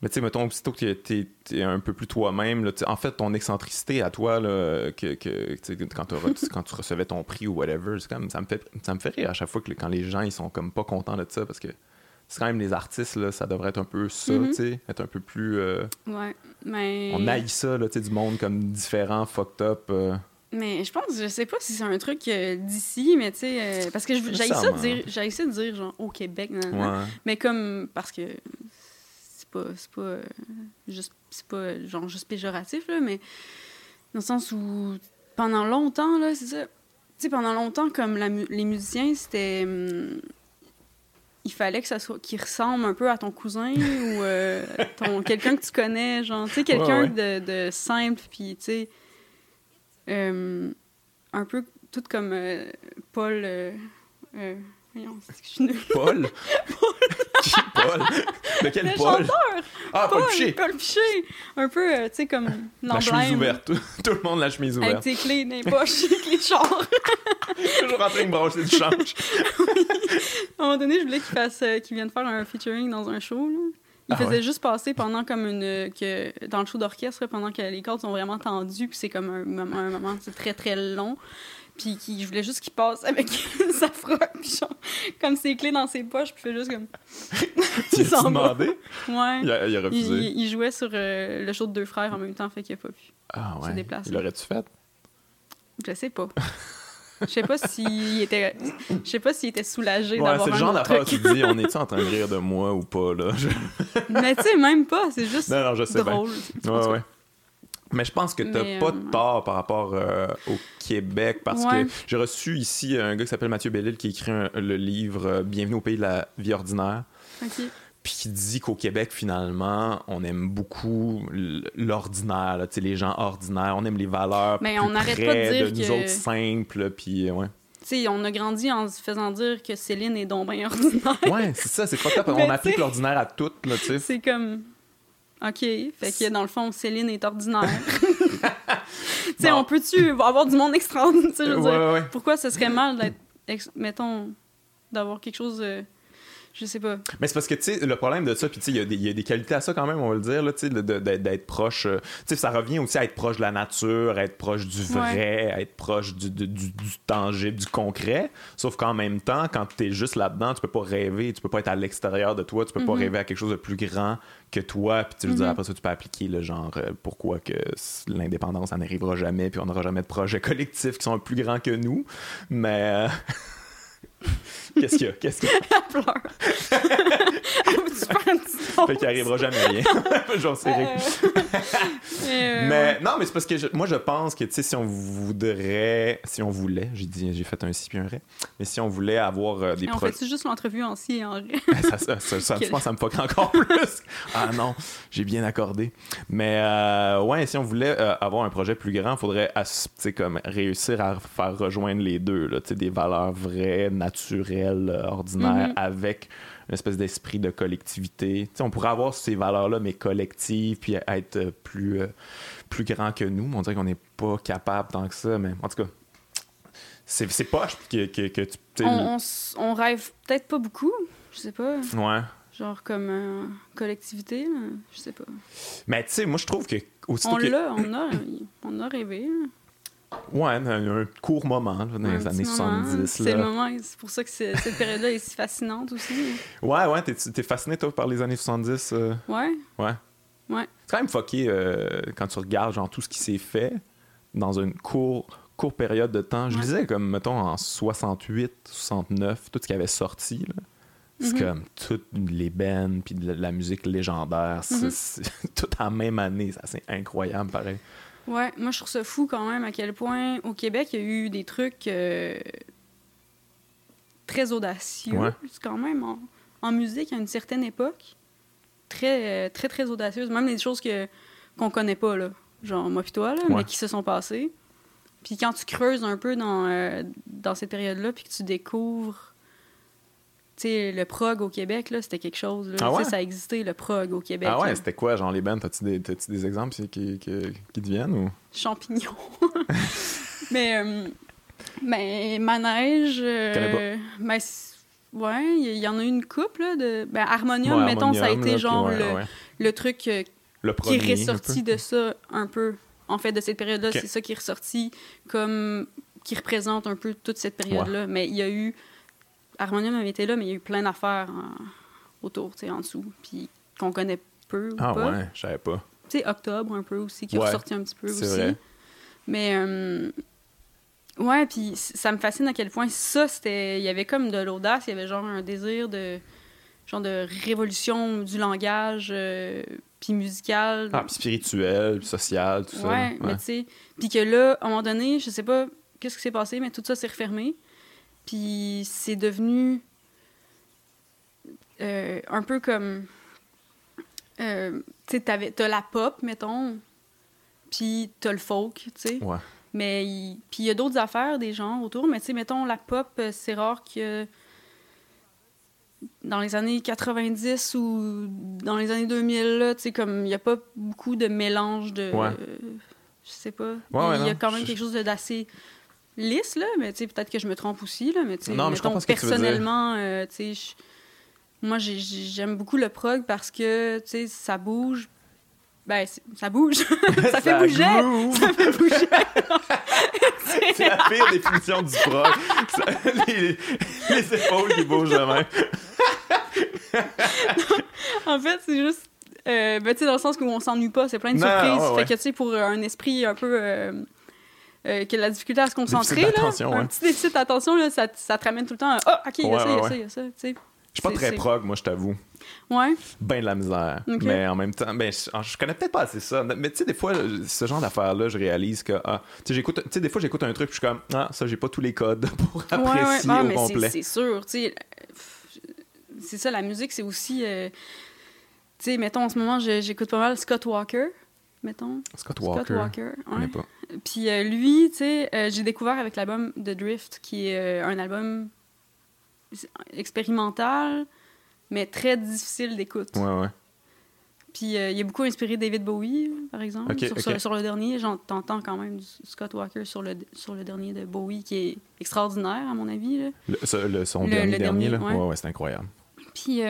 mais tu sais, mettons, aussitôt que t'es es, un peu plus toi-même, en fait, ton excentricité à toi, là, que, que quand, [laughs] quand tu recevais ton prix ou whatever, comme, ça me fait ça me fait rire à chaque fois que quand les gens ils sont comme pas contents de ça parce que c'est quand même les artistes, là, ça devrait être un peu ça, mm-hmm. tu sais, être un peu plus. Euh, ouais, mais. On haït ça, là, tu sais, du monde comme différent, fucked up. Euh. Mais je pense, je sais pas si c'est un truc euh, d'ici, mais tu sais, parce que j'ai ça de dire, j'ai de dire genre au Québec, mais comme parce que c'est pas, c'est pas juste, c'est pas genre juste péjoratif là, mais dans le sens où pendant longtemps là, c'est ça, tu sais, pendant longtemps comme les musiciens c'était hum, il fallait que ça soit qu'il ressemble un peu à ton cousin ou euh, ton [laughs] quelqu'un que tu connais genre tu sais quelqu'un De, de, simple puis tu sais euh, un peu tout comme euh, Paul voyons je suis Paul? [laughs] Qui Paul? De quel le Paul? chanteur! Ah Paul, Paul Piché. Paul Piché. Un peu tu sais comme la chemise ouverte. Tout, le monde la chemise ouverte. avec tes clés dans les poches clés de char toujours en train de brancher du change. Oui. À un moment donné, je voulais qu'il fasse, euh, qu'il vienne faire un featuring dans un show. Il ah faisait juste passer pendant comme une. que dans le show d'orchestre, pendant que les cordes sont vraiment tendues, puis c'est comme un, moment, c'est très très long. Puis qui, je voulais juste qu'il passe avec [laughs] sa froc, puis genre, comme ses clés dans ses poches, puis il fait juste comme. [laughs] il s'en demandé? Ouais. Il a, il a refusé. Il, jouait sur euh, le show de deux frères en même temps, fait qu'il a pas pu. Ah ouais. Il l'aurait-tu fait? Je sais pas. Je sais pas s'il était. Je sais pas s'il était soulagé ouais, d'avoir C'est le genre d'affaire qui dit on est-tu en train de rire de moi ou pas, là? [laughs] Mais tu sais, même pas, c'est juste non, non, je sais drôle. Ouais, ouais. Mais je pense que t'as pas euh, de tort par rapport euh, au Québec parce Ouais. que j'ai reçu ici un gars qui s'appelle Mathieu Bellil qui écrit un- le livre euh, Bienvenue au pays de la vie ordinaire. Ok. Puis qui dit qu'au Québec, finalement, on aime beaucoup l'ordinaire, les gens ordinaires. On aime les valeurs Mais plus on n'arrête près pas de dire nous que- autres simples. Puis, ouais. Tu sais, on a grandi en se faisant dire que Céline est donc bien [laughs] ordinaire. ouais, c'est ça, c'est pas top. [laughs] On applique l'ordinaire à tout, là, tu sais. C'est comme. OK. Fait que dans le fond, Céline est ordinaire. [laughs] tu sais, Bon. on peut-tu avoir du monde extraordinaire? Ouais, ouais. Pourquoi ce serait mal d'être. Mettons, d'avoir quelque chose. euh, Je sais pas. Mais c'est parce que, tu sais, le problème de ça, puis tu sais, il y, a des qualités à ça quand même, on va le dire, tu sais, d'être proche. Euh, tu sais, ça revient aussi à être proche de la nature, à être proche du vrai, à être proche du, du, tangible, du concret. Sauf qu'en même temps, quand tu es juste là-dedans, tu peux pas rêver, tu peux pas être à l'extérieur de toi, tu peux pas mhm. rêver à quelque chose de plus grand que toi. Puis tu veux dire, mhm. après ça, tu peux appliquer le genre euh, pourquoi que l'indépendance, ça n'arrivera jamais, puis on n'aura jamais de projets [laughs] collectifs qui sont plus grands que nous. Mais. Euh, [laughs] Qu'est-ce qu'il y a? Qu'est-ce qu'il y a? [laughs] Elle pleure. fait qu'il arrivera jamais rien. [laughs] J'en sais rien. Euh, mais non, mais c'est parce que moi, je pense que, tu sais, si on voudrait, si on voulait, j'ai dit, j'ai fait un si puis un ré, mais si on voulait avoir euh, des projets. On fait juste l'entrevue en si et en ré? [laughs] ça, ça, ça, ça je pense que ça me fuck encore plus. ah non, j'ai bien accordé. Mais euh, ouais, si on voulait avoir un projet plus grand, il faudrait, comme réussir à faire rejoindre les deux, tu sais, des valeurs vraies, naturelles, ordinaires, mm-hmm. avec une espèce d'esprit de collectivité. on pourrait avoir ces valeurs-là, mais collectives, puis être plus, euh, plus grand que nous. On dirait qu'on n'est pas capable tant que ça, mais en tout cas, c'est poche que, que, que tu. On, on, rêve peut-être pas beaucoup, je sais pas. Ouais. Genre comme euh, collectivité, je sais pas. Mais tu sais, moi je trouve que. On l'a, on a, on a rêvé. Ouais, un, un court moment dans les années 70. C'est le moment, c'est pour ça que cette période-là est si fascinante aussi. Ouais, ouais, t'es, fasciné toi par les années 70. Euh? Ouais. Ouais. Ouais. C'est quand même fucké euh, quand tu regardes genre tout ce qui s'est fait dans une courte courte période de temps. Je disais comme, mettons, en 68, 69, tout ce qui avait sorti. Là. C'est mm-hmm. comme toutes les bands, puis de la musique légendaire. Mm-hmm. C'est, [laughs] tout en même année. C'est incroyable, pareil. Ouais, moi je trouve ça fou quand même à quel point au Québec il y a eu des trucs euh, très audacieux, quand même en, musique à une certaine époque, très euh, très très audacieuse, même des choses que qu'on connaît pas là, genre moi puis toi là, mais qui se sont passées. Puis quand tu creuses un peu dans euh, dans cette période-là, puis que tu découvres sais, le prog au Québec, là, c'était quelque chose. Là. Ah Ça a existé, le prog au Québec. Ah ouais, c'était quoi, genre les bands? T'as-tu des, des exemples qui, qui, qui, te viennent? Ou? Champignons. [laughs] mais, euh, mais Manège... Euh, ben, ouais, il y, en a une couple, là, de... Ben, Harmonium, mettons, ça a été genre le, le, truc euh, qui est ressorti de ça un peu. En fait, de cette période-là, c'est ça qui est ressorti comme... qui représente un peu toute cette période-là. Mais il y a eu Harmonium avait été là, mais il y a eu plein d'affaires autour, tu sais, en dessous, puis qu'on connaît peu ou ah, ouais, je savais pas. Tu sais, Octobre un peu aussi, qui est ressorti un petit peu aussi. Vrai. Mais, euh, ouais, puis ça me fascine à quel point ça, c'était... Il y avait comme de l'audace, il y avait genre un désir de... genre de révolution du langage, euh, puis musical. Ah, puis spirituel, puis social, tout ça. Ouais, mais tu sais... Puis que là, à un moment donné, je sais pas qu'est-ce qui s'est passé, mais tout ça s'est refermé. Puis c'est devenu euh, un peu comme. Euh, tu sais, t'as la pop, mettons, puis t'as le folk, tu sais. Ouais. Mais puis il y a d'autres affaires, des gens autour, mais tu sais, mettons, la pop, euh, c'est rare que dans les années 90 ou dans les années 2000, là, tu sais, comme il n'y a pas beaucoup de mélange de. Ouais. je sais pas. il y a quand même quelque chose d'assez lisse, là, mais peut-être que je me trompe aussi, là, mais tu sais, personnellement, euh, tu sais, moi, j'aime beaucoup le prog parce que, tu sais, ça bouge. Ben, ça bouge. [laughs] ça, fait bouger. Ça fait bouger. [laughs] c'est la pire définition du prog. les, les, épaules qui bougent de même. en fait, c'est juste. Euh, ben, tu sais, dans le sens où on s'ennuie pas, c'est plein de surprises. Fait que, tu sais, pour un esprit un peu. Euh, euh, que la difficulté à se concentrer. Là, un petit déficit d'attention, là, ça, ça te ramène tout le temps à Ah, ok, il y a ça, il y a ça, il y a ça. Je suis pas très prog, moi, je t'avoue. Ouais. Ben de la misère. Mais en même temps, ben, je, je connais peut-être pas assez ça. Mais tu sais, des fois, ce genre d'affaires-là, je réalise que, ah, tu sais, des fois, j'écoute un truc, puis je suis comme, ah, ça, j'ai pas tous les codes [laughs] pour apprécier ouais, ouais. au complet. C'est sûr, tu sais. C'est ça, la musique, c'est aussi. Euh, tu sais, mettons, en ce moment, j'écoute pas mal Scott Walker mettons? Scott Walker. Scott Walker, ouais. pas. Puis euh, lui, tu sais, euh, j'ai découvert avec l'album The Drift, qui est euh, un album expérimental, mais très difficile d'écoute. Ouais, ouais. Puis il a beaucoup inspiré David Bowie, par exemple, sur, le dernier. J'entends quand même Scott Walker sur le, sur le dernier de Bowie, qui est extraordinaire, à mon avis. Là. Le, son dernier, dernier, là? Ouais, ouais, c'est incroyable. Puis,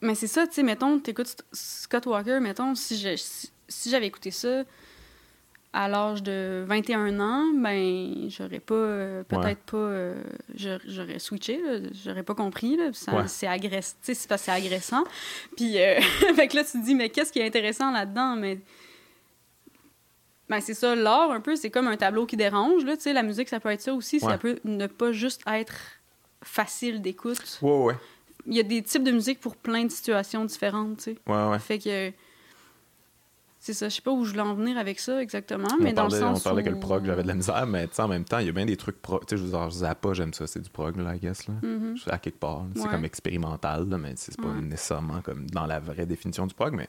mais c'est ça, tu sais, mettons, t'écoutes Scott Walker, mettons, si si, j'avais écouté ça à l'âge de 21 ans, ben, j'aurais pas, euh, peut-être pas, euh, j'aurais switché, j'aurais pas compris, là, c'est agressant, c'est agressant. Puis, euh, [laughs] fait que là, tu te dis, mais qu'est-ce qui est intéressant là-dedans? Mais, ben, c'est ça, l'art, un peu, c'est comme un tableau qui dérange, là, tu sais, la musique, ça peut être ça aussi, ça peut ne pas juste être facile d'écoute. Ouais, ouais. Il y a des types de musique pour plein de situations différentes, tu sais. Ouais, ouais. Fait que c'est ça, je sais pas où je voulais en venir avec ça exactement, mais dans le sens On parlait que le prog, j'avais de la misère, mais en même temps, il y a bien des trucs prog. Tu sais, je veux dire, Zappa, j'aime ça, c'est du prog, là, I guess, là. Mm-hmm. À quelque part. C'est comme expérimental, là, mais c'est pas nécessairement comme dans la vraie définition du prog, mais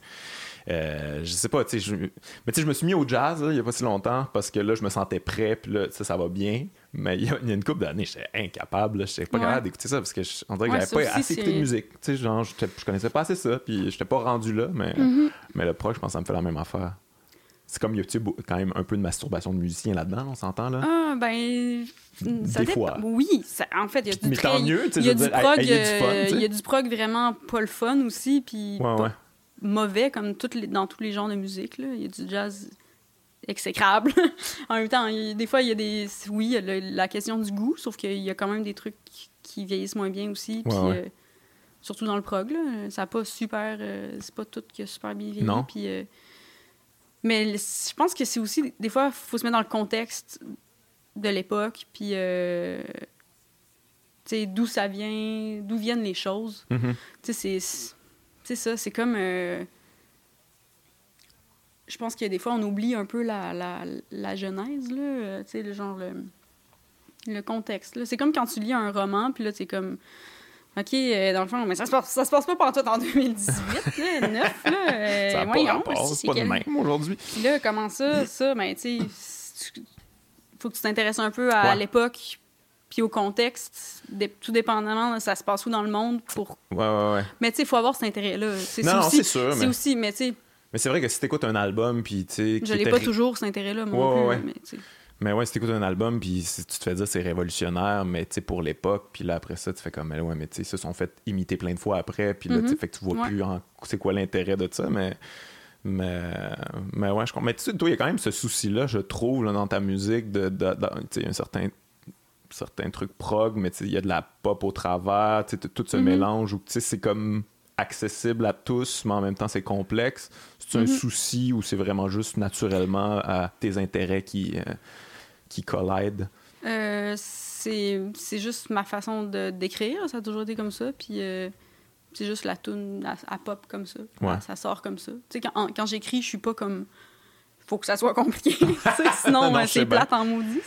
euh, je sais pas, tu sais, je... mais tu sais, je me suis mis au jazz, il y a pas si longtemps, parce que là, je me sentais prêt, puis là, ça, ça va bien. Mais il y, a, une couple d'années, j'étais incapable. Je pas capable d'écouter ça parce que je, on dirait que j'avais pas assez écouté de musique. Tu sais, genre, je, je connaissais pas assez ça, puis j'étais pas rendu là, mais, mm-hmm. mais le prog, je pense que ça me fait la même affaire. C'est comme, il y a quand même un peu de masturbation de musicien là-dedans, on s'entend, là? Ah, ben... Ça Des fois. Oui, en fait, il y a du Mais tant mieux, tu sais, il y a du prog, il y a du fun, il y a du prog vraiment pas le fun aussi, puis mauvais, comme toutes les, dans tous les genres de musique, là. Il y a du jazz exécrable. [laughs] en même temps, des fois, il y a des... Oui, il y a la question du goût, sauf qu'il y a quand même des trucs qui vieillissent moins bien aussi, puis... Euh, surtout dans le prog, là, ça n'a pas super... Euh, c'est pas tout qui a super bien vieilli, non. puis... Euh, mais je pense que c'est aussi, des fois, il faut se mettre dans le contexte de l'époque, puis euh, d'où ça vient, d'où viennent les choses. Mm-hmm. Tu sais, c'est ça, c'est comme... Euh, je pense que des fois, on oublie un peu la, la, la genèse, là, euh, tu sais, le genre, le, le contexte. C'est comme quand tu lis un roman, puis là, c'est comme OK, euh, dans le fond, mais ça se passe, ça se passe pas pour tout en [laughs] 2018, là, 9, là. Euh, ça n'a pas c'est pas de même aujourd'hui. là, comment ça, ça, ben, tu sais, faut que tu t'intéresses un peu à l'époque puis au contexte, tout dépendamment, ça se passe où dans le monde pour... Ouais, ouais, ouais. Mais tu sais, il faut avoir cet intérêt-là. Non, c'est sûr, C'est aussi, mais tu sais... Mais c'est vrai que si t'écoutes un album, puis tu sais... Je l'ai pas toujours, cet intérêt-là, moi ouais, plus, mais mais ouais, si t'écoutes un album, puis si tu te fais dire c'est révolutionnaire, mais tu sais, pour l'époque, puis là après ça, tu fais comme, mais ouais, mais tu sais, ils se sont fait imiter plein de fois après, puis là, tu mm-hmm. fait que tu vois plus c'est quoi l'intérêt de ça, mais. Mais, mais ouais, je comprends. Mais tu sais, toi, il y a quand même ce souci-là, je trouve, là, dans ta musique, de, de, tu sais, un certain certains trucs prog, mais il y a de la pop au travers, tout ce mm-hmm. mélange où c'est comme accessible à tous, mais en même temps c'est complexe. C'est un mm-hmm. souci ou c'est vraiment juste naturellement à tes intérêts qui, euh, qui collide? Euh, c'est juste ma façon de d'écrire, ça a toujours été comme ça, puis euh, c'est juste la tune à, pop comme ça, ça sort comme ça. Quand, quand j'écris, je suis pas comme faut que ça soit compliqué, [laughs] sinon [laughs] c'est plate en maudit.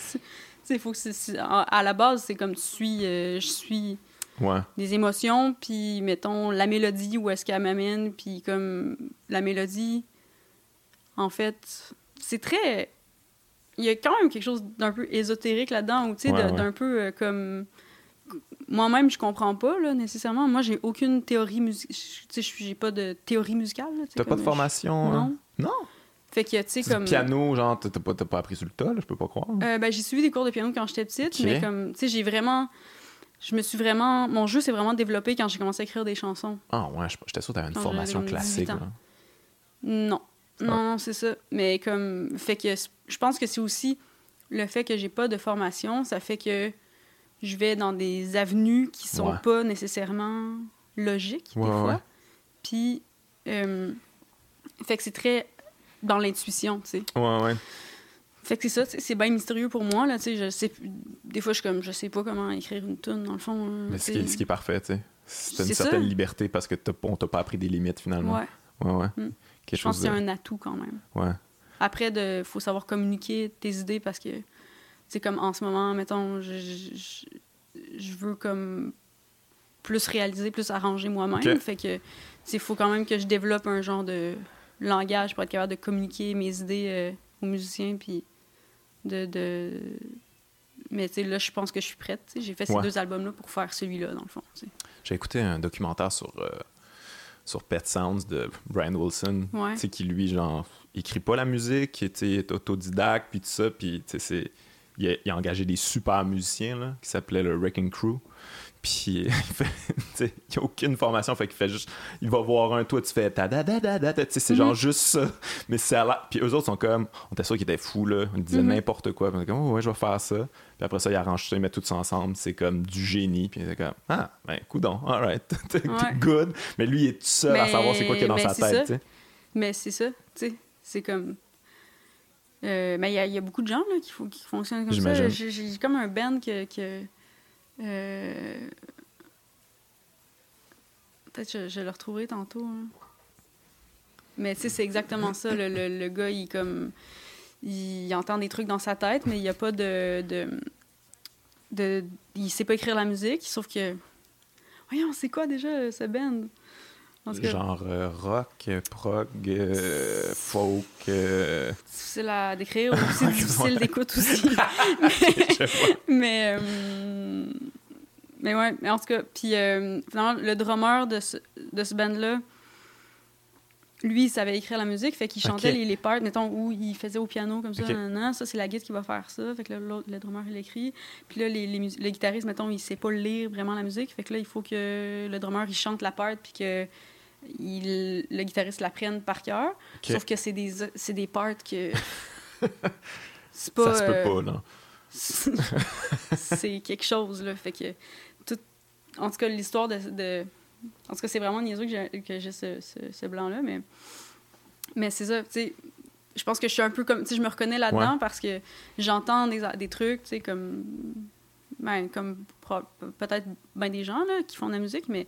Faut que à la base c'est comme tu suis, je suis des émotions, puis mettons la mélodie où est-ce qu'elle m'amène, puis comme la mélodie, en fait, c'est très il y a quand même quelque chose d'un peu ésotérique là-dedans, ou tu sais, d'un peu euh, comme. Moi-même, je comprends pas, là, nécessairement. Moi, j'ai aucune théorie musicale. Tu sais, j'ai pas de théorie musicale. T'as pas de formation? Non. Hein? Non? Fait que, tu sais, comme. piano, genre, t'as pas, pas appris sur le tas, là, je peux pas croire. Euh, ben, j'ai suivi des cours de piano quand j'étais petite, mais comme, tu sais, j'ai vraiment. Je me suis vraiment. Mon jeu s'est vraiment développé quand j'ai commencé à écrire des chansons. Ah, ouais, j'étais sûr que t'avais une formation classique, là. Non. Non, non, c'est ça. Mais comme. Fait que je pense que c'est aussi le fait que j'ai pas de formation, ça fait que je vais dans des avenues qui sont pas nécessairement logiques, des fois. Puis. Euh, fait que c'est très dans l'intuition, tu sais. Ouais, ouais. Fait que c'est ça, c'est bien mystérieux pour moi, là, tu sais, je sais... Des fois, je suis comme, je sais pas comment écrire une tune, dans le fond. Hein, Mais ce qui, est, ce qui est parfait, tu sais. C'est une certaine liberté parce que on t'a pas appris des limites, finalement. Ouais. Ouais, ouais. Mm je pense que c'est un atout quand même. Ouais. Après, il faut savoir communiquer tes idées parce que, c'est comme en ce moment, mettons, je, je, veux comme plus réaliser, plus arranger moi-même. Fait que, il faut quand même que je développe un genre de langage pour être capable de communiquer mes idées euh, aux musiciens, puis de... de... Mais là, je pense que je suis prête. J'ai fait ces deux albums-là pour faire celui-là, dans le fond. J'ai écouté un documentaire sur euh, sur Pet Sounds de Brian Wilson, qui lui, genre, écrit pas la musique, est autodidacte, puis tout ça, puis il a, engagé des super musiciens là, qui s'appelaient le Wrecking Crew. Puis [laughs] il fait, il a aucune formation, fait qu'il fait juste, il va voir un, toi tu fais ta da da da da, tu sais, c'est genre mhm. juste ça. Mais c'est à Puis eux autres sont comme, on était sûr qu'ils étaient fous là, on disait mhm. n'importe quoi. Puis on comme, oh, ouais, je vais faire ça. Puis après ça, ils arrangent ça, ils mettent tout ça ensemble, c'est comme du génie. Puis c'est comme, ah, ben, coudon, alright, [laughs] good. Mais lui, il est tout seul à savoir c'est quoi qu'il y a dans sa tête, tu sais. Mais c'est ça, tu sais, c'est comme. Euh, mais il y, a beaucoup de gens là, qui, qui fonctionnent comme ça. J'ai comme un band que. que euh, Peut-être que je, le retrouverai tantôt. Hein. Mais tu sais, c'est exactement ça. Le, le, gars, il comme. Il entend des trucs dans sa tête, mais il n'y a pas de, de, de. Il sait pas écrire la musique, sauf que. Voyons, c'est quoi déjà ce band? Genre euh, rock, prog, euh, folk. Euh... Difficile à décrire, [laughs] c'est difficile d'écoute aussi. [laughs] mais, euh, mais, ouais, mais en tout cas, puis finalement, le drummer de ce, de ce band-là, lui, il savait écrire la musique, fait qu'il chantait les, les, parts, mettons, où il faisait au piano comme ça, non, ça c'est la guide qui va faire ça, fait que là, le drummer il écrit, puis là, les, les, le guitariste, mettons, il sait pas lire vraiment la musique, fait que là, il faut que le drummer il chante la part, puis que il, le guitariste la prenne par cœur. Sauf que c'est des, c'est des parts que. [laughs] c'est pas. Ça se peut pas, non. [laughs] c'est quelque chose, là. Fait que. Tout... En tout cas, l'histoire de, de, En tout cas, c'est vraiment niaiseux que j'ai, que j'ai ce, ce, blanc-là, mais. Mais c'est ça, tu sais. Je pense que je suis un peu comme. Tu sais, je me reconnais là-dedans parce que j'entends des, des trucs, tu sais, comme. Ben, comme peut-être ben des gens là, qui font de la musique, mais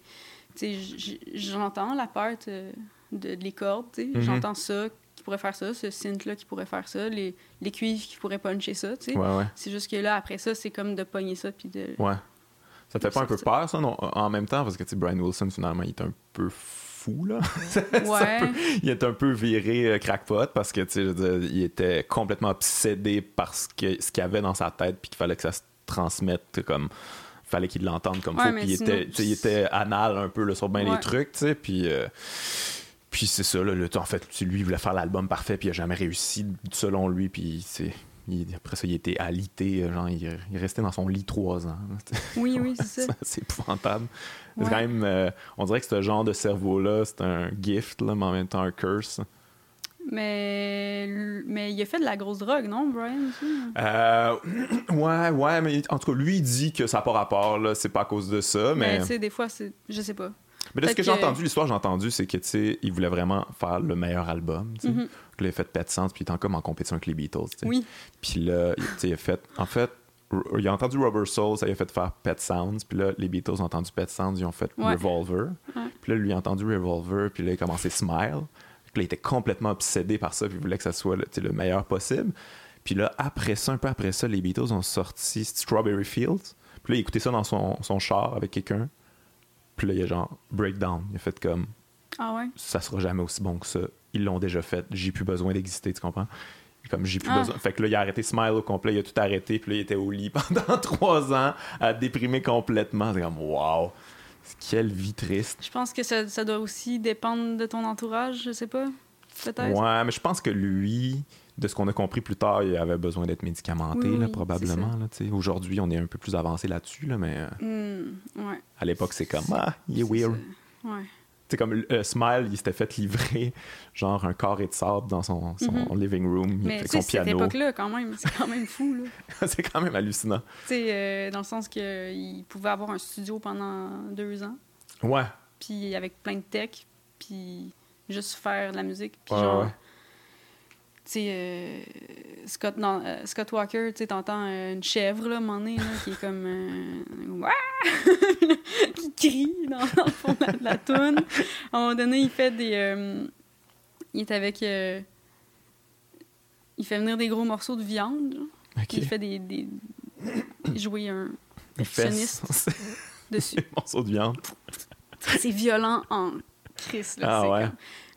j'entends la euh, de, les cordes, mm-hmm. j'entends ça qui pourrait faire ça, ce synth-là qui pourrait faire ça, les, les cuivres qui pourraient puncher ça, tu sais. C'est juste que là, après ça, c'est comme de pogner ça, puis de... Ouais. Ça te fait pas un peu peur, ça, non? en même temps, parce que, tu Brian Wilson, finalement, il est un peu fou, là. [laughs] ouais. il est un peu viré euh, crackpot, parce que, tu sais, il était complètement obsédé par ce qu'il y avait dans sa tête, puis qu'il fallait que ça se transmette comme fallait qu'il l'entende comme ça. Puis il était, il était anal un peu sur bien les trucs, tu sais. Puis. Euh, puis c'est ça, là, le, en fait, lui, il voulait faire l'album parfait, puis il a jamais réussi, selon lui. Puis après ça, il était alité, genre, il, il, restait dans son lit trois ans. Oui, oui, [laughs] c'est ça. c'est épouvantable. C'est quand même, euh, on dirait que ce genre de cerveau-là, c'est un gift, là, mais en même temps un curse. Mais, mais il a fait de la grosse drogue, non, Brian euh, [clears throat] ouais, ouais, mais en tout cas, lui, il dit que ça n'a pas rapport, là, c'est pas à cause de ça. Mais, tu sais, des fois, c'est. Je sais pas. Mais de ce que, j'ai entendu, l'histoire que j'ai entendu, c'est que, tu sais, il voulait vraiment faire le meilleur album, tu sais. Mm-hmm. Il a fait Pet Sounds, puis il était comme en compétition avec les Beatles, tu sais. Oui. Puis là, tu sais, il a fait. En fait, il a entendu Rubber Soul, ça lui a fait faire Pet Sounds. Puis là, les Beatles ont entendu Pet Sounds, ils ont fait Revolver. Puis là, lui a entendu Revolver, puis là, il a commencé Smile il était complètement obsédé par ça, puis il voulait que ça soit le, le meilleur possible. Puis là, après ça, un peu après ça, les Beatles ont sorti Strawberry Fields. Puis là, il écoutait ça dans son, son char avec quelqu'un. Puis là, il y a genre breakdown. Il a fait comme. Ah ouais? Ça sera jamais aussi bon que ça. Ils l'ont déjà fait. J'ai plus besoin d'exister, tu comprends? Comme j'ai plus ah. besoin. Fait que là, il a arrêté Smile au complet, il a tout arrêté. Puis là, il était au lit [laughs] pendant trois ans, à déprimer complètement. C'est comme, waouh! Quelle vie triste. Je pense que ça, ça, doit aussi dépendre de ton entourage, je sais pas. Peut-être. Ouais, mais je pense que lui, de ce qu'on a compris plus tard, il avait besoin d'être médicamenté, là, probablement. Aujourd'hui, on est un peu plus avancé là-dessus, là, mais euh, hmm, ouais. à l'époque, c'est comme Ah, il est weird. Ouais c'est comme euh, Smile, il s'était fait livrer genre un carré de sable dans son, son mm-hmm. living room Mais avec son piano. cette époque-là, quand même, c'est quand même fou. [laughs] c'est quand même hallucinant. Euh, dans le sens qu'il pouvait avoir un studio pendant deux ans. Ouais. Puis avec plein de tech, puis juste faire de la musique. Puis genre, tu sais, euh, Scott, euh, Scott Walker, tu sais, t'entends euh, une chèvre, là, à un moment donné, là, qui est comme... [laughs] qui crie dans, le fond de la, toune. À un moment donné, il fait des... il est avec... il fait venir des gros morceaux de viande, Il fait des... des jouer un perfectionniste [laughs] dessus. Des morceaux de viande. C'est violent en Chris, là. Ah ouais?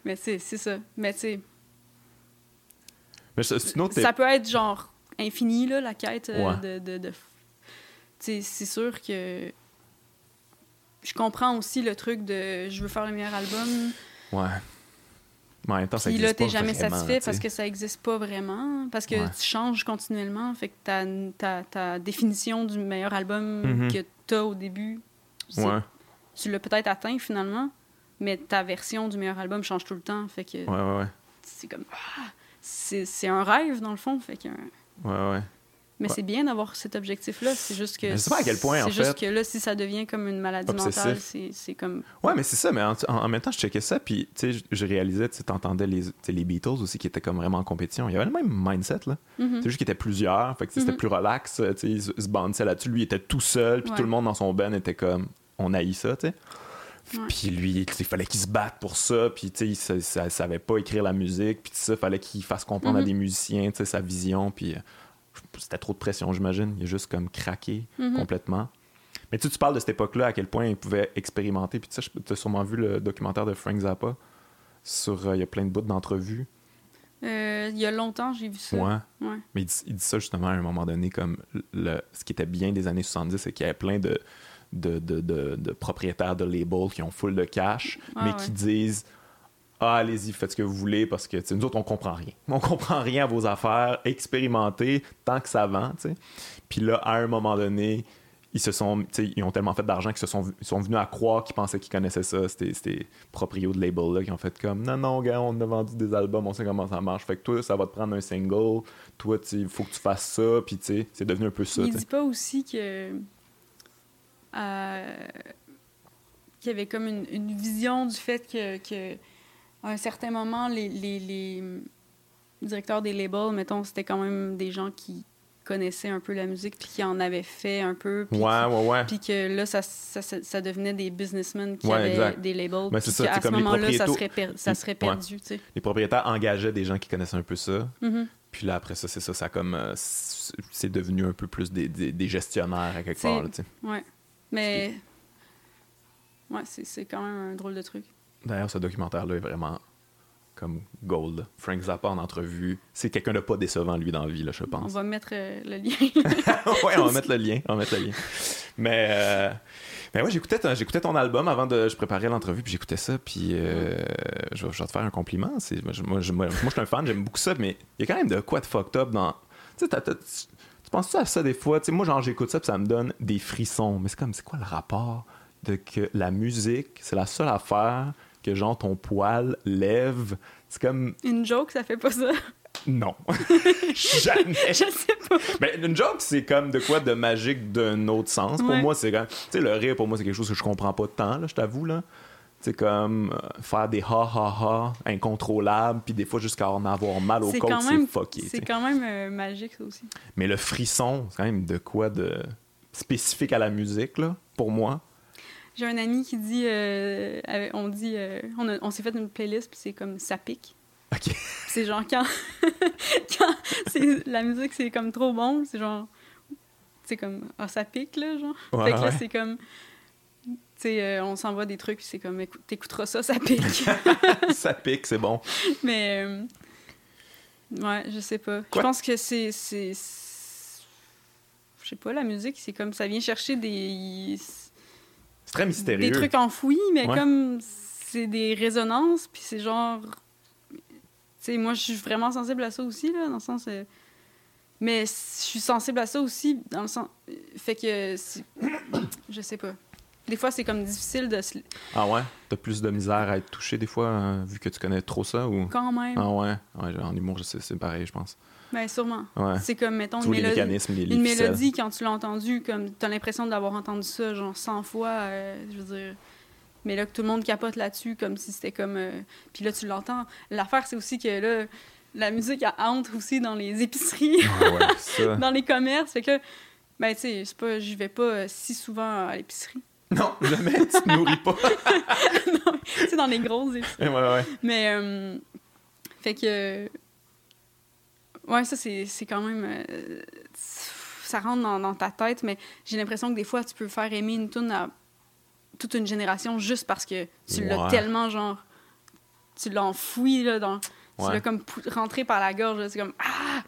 Mais c'est ça. Mais tu sais ça peut être genre infini, là, la quête euh, de. de, c'est sûr que. Je comprends aussi le truc de je veux faire le meilleur album. Ouais. Mais en même temps, ça Puis là, t'es jamais vraiment, satisfait parce que ça existe pas vraiment. Parce que Ouais. tu changes continuellement. Fait que ta, ta, ta définition du meilleur album Mhm. que t'as au début, Ouais, tu l'as peut-être atteint finalement, mais ta version du meilleur album change tout le temps. Fait que ouais, ouais, ouais. c'est comme. ah, c'est un rêve dans le fond. Fait que. ouais, ouais. Mais Ouais. c'est bien d'avoir cet objectif-là. C'est juste que. Je sais pas à quel point, en C'est juste fait. que là, si ça devient comme une maladie Obsessif. mentale, c'est comme. Ouais, mais c'est ça, mais en, même temps, je checkais ça, puis tu sais, je- réalisais, tu sais, t'entendais les, les Beatles aussi qui étaient comme vraiment en compétition. Il y avait le même mindset, là. Mhm. C'est juste qu'il était plusieurs, fait que c'était Mhm. plus relax, tu sais, ils se- bandissaient là-dessus. Lui, il était tout seul, puis Ouais. tout le monde dans son band était comme, on haït ça, tu sais. Puis lui, il fallait qu'il se batte pour ça, puis tu sais, il sa- sa- savait pas écrire la musique, puis ça, fallait qu'il fasse comprendre à Mhm. des musiciens, sa vision, puis euh, c'était trop de pression, j'imagine. Il a juste comme craqué Mhm. complètement. Mais tu sais, tu parles de cette époque-là, à quel point il pouvait expérimenter. Puis tu sais, tu as sûrement vu le documentaire de Frank Zappa. Sur, euh, il y a plein de bouts d'entrevues. Euh, il y a longtemps, j'ai vu ça. Ouais. Ouais. Mais il dit, il dit ça justement à un moment donné, comme le, ce qui était bien des années 70, c'est qu'il y avait plein de, de, de, de- de propriétaires de labels qui ont full de cash, Ouais, mais ouais. qui disent Ah, allez-y, faites ce que vous voulez, parce que nous autres, on comprend rien. [laughs] On comprend rien à vos affaires, expérimentez tant que ça vend. Puis là, à un moment donné, ils se sont, ils ont tellement fait d'argent qu'ils se sont, ils sont venus à croire qu'ils pensaient qu'ils connaissaient ça. C'était proprios de label là qui ont fait comme non non gars, on a vendu des albums, on sait comment ça marche. Fait que toi, ça va te prendre un single. Toi, il faut que tu fasses ça. Puis c'est devenu un peu ça. Il tu sais. dit pas aussi que. Euh, qu'il y avait comme une, une vision du fait que, que à un certain moment, les, les, les directeurs des labels, mettons, c'était quand même des gens qui connaissaient un peu la musique puis qui en avaient fait un peu. Puis Ouais, qui- ouais, ouais. Puis que là, ça, ça, ça- devenait des businessmen qui Ouais, avaient exact. des labels. Ben, c'est ça, c'est ce moment-là, ça serait, per- ça serait Ouais. perdu, tu sais. Les propriétaires engageaient des gens qui connaissaient un peu ça. Mhm. Puis là, après ça, c'est ça, ça comme. euh, c'est c'est devenu un peu plus des, des, des gestionnaires à quelque C'est- part, là, tu sais. Ouais. Mais. Ouais, c'est c'est quand même un drôle de truc. D'ailleurs, ce documentaire-là est vraiment comme gold. Frank Zappa en entrevue. C'est quelqu'un de pas décevant, lui, dans la vie, là, je On pense. va mettre euh, le lien. [laughs] ouais, on va mettre le lien. On va mettre le lien. Mais, euh, mais ouais, j'écoutais ton, j'écoutais ton album avant de. Je préparais l'entrevue, puis j'écoutais ça, puis euh, je, vais, je vais te faire un compliment. C'est, moi, je, moi, moi, je suis un fan, j'aime beaucoup ça, mais il y a quand même de quoi de fucked up dans. Tu sais, tu, tu penses-tu à ça des fois? Tu sais, moi, genre, j'écoute ça, puis ça me donne des frissons. Mais c'est comme, c'est quoi le rapport de que la musique, c'est la seule affaire que, genre, ton poil lève? C'est comme, Une joke, ça fait pas ça? non. [laughs] Jamais. Je sais pas. Ben, une joke, c'est comme de quoi de magique d'un autre sens. Pour Ouais. moi, c'est comme. Tu sais, le rire, pour moi, c'est quelque chose que je comprends pas tant, là, je t'avoue, là. C'est comme euh, faire des ha ha ha incontrôlables, puis des fois jusqu'à en avoir mal au C'est côte, quand c'est fucké. c'est quand même euh, magique, ça aussi. Mais le frisson, c'est quand même de quoi de spécifique à la musique, là, pour moi. J'ai un ami qui dit, euh, on dit, euh, on, on s'est fait une playlist, puis c'est comme ça pique. C'est genre quand, [laughs] quand c'est, la musique c'est comme trop bon, c'est genre, c'est comme, ah ça pique là, genre. Ouais, fait que là ouais. c'est comme, sais, euh, on s'envoie des trucs, c'est comme, écoute, t'écouteras ça, ça pique. [laughs] [laughs] ça pique, c'est bon. Mais, euh, ouais, je sais pas. Je pense que c'est, je sais pas, la musique, c'est comme, ça vient chercher des, C'est très mystérieux. des trucs enfouis, mais Ouais. comme c'est des résonances, puis c'est genre. Tu sais, moi, je suis vraiment sensible à ça aussi, là, dans le sens. euh, Mais je suis sensible à ça aussi, dans le sens. Fait que. [coughs] Je sais pas. Des fois, c'est comme difficile de se. Ah ouais? T'as plus de misère à être touché des fois, euh, vu que tu connais trop ça, ou... Quand même. Ah ouais? Ouais, en humour, je sais, c'est pareil, je pense. Ben, sûrement. Ouais. C'est comme, mettons, une, une mélodie, quand tu l'as entendue, comme t'as l'impression d'avoir entendu ça, genre 100 fois, euh, je veux dire. Mais là, que tout le monde capote là-dessus, comme si c'était comme. euh, Puis là, tu l'entends. L'affaire, c'est aussi que là, la musique, elle entre aussi dans les épiceries, Ah ouais, [laughs] ça. dans les commerces. Fait que là, ben, tu sais, c'est pas, j'y vais pas euh, si souvent à l'épicerie. Non, jamais, [laughs] tu te nourris pas. [laughs] tu sais, dans les grosses épiceries. ouais, ouais. Mais, euh, fait que. Ouais, ça, c'est c'est quand même. euh, ça rentre dans, dans ta tête, mais j'ai l'impression que des fois, tu peux faire aimer une tune à toute une génération juste parce que tu l'as Ouais. tellement, genre. Tu l'as enfoui, là, dans. Tu Ouais. l'as comme rentré par la gorge, là, C'est comme. Ah!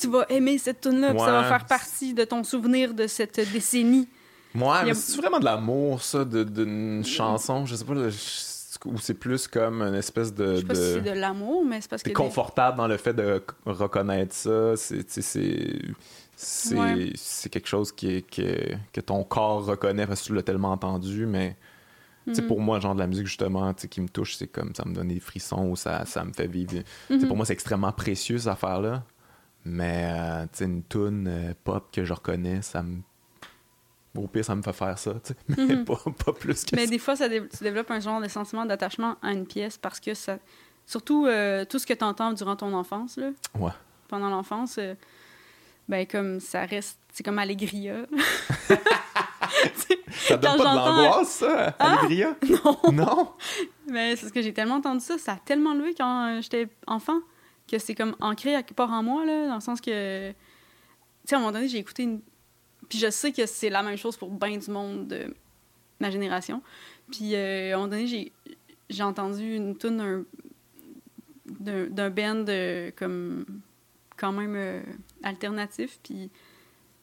Tu vas aimer cette tune-là, puis ça va Ouais. faire partie de ton souvenir de cette décennie. Y a- mais c'est vraiment de l'amour, ça, d'une chanson. Je sais pas, ou c'est plus comme une espèce de. Je sais pas si c'est de l'amour, mais c'est parce que. T'es confortable dans le fait de reconnaître ça. C'est. C'est quelque chose qui est, que ton corps reconnaît parce que tu l'as tellement entendu, mais. Mm Pour moi, genre de la musique, justement, qui me touche, c'est comme ça me donne des frissons ou ça, ça me fait vivre. Mm Pour moi, c'est extrêmement précieux, cette affaire-là. Mais, euh, une tune euh, pop que je reconnais, ça me au pire, ça me fait faire ça, tu sais. Mais mhm. pas, pas, plus que Mais des fois, ça tu développes un genre de sentiment d'attachement à une pièce parce que ça. Surtout euh, tout ce que tu entends durant ton enfance, là. Ouais. Pendant l'enfance, euh, ben, comme ça reste. C'est comme Allegria. [laughs] ça donne pas de l'angoisse, ça, ah! Allegria? [laughs] Non. Non? Mais c'est ce que j'ai tellement entendu ça. Ça a tellement levé quand j'étais enfant que c'est comme ancré à quelque part en moi, là, dans le sens que. Tu sais, à un moment donné, j'ai écouté une, puis je sais que c'est la même chose pour bien du monde de ma génération. Puis euh, à un moment donné, j'ai, j'ai entendu une tune d'un, d'un band euh, comme quand même euh, alternatif. Puis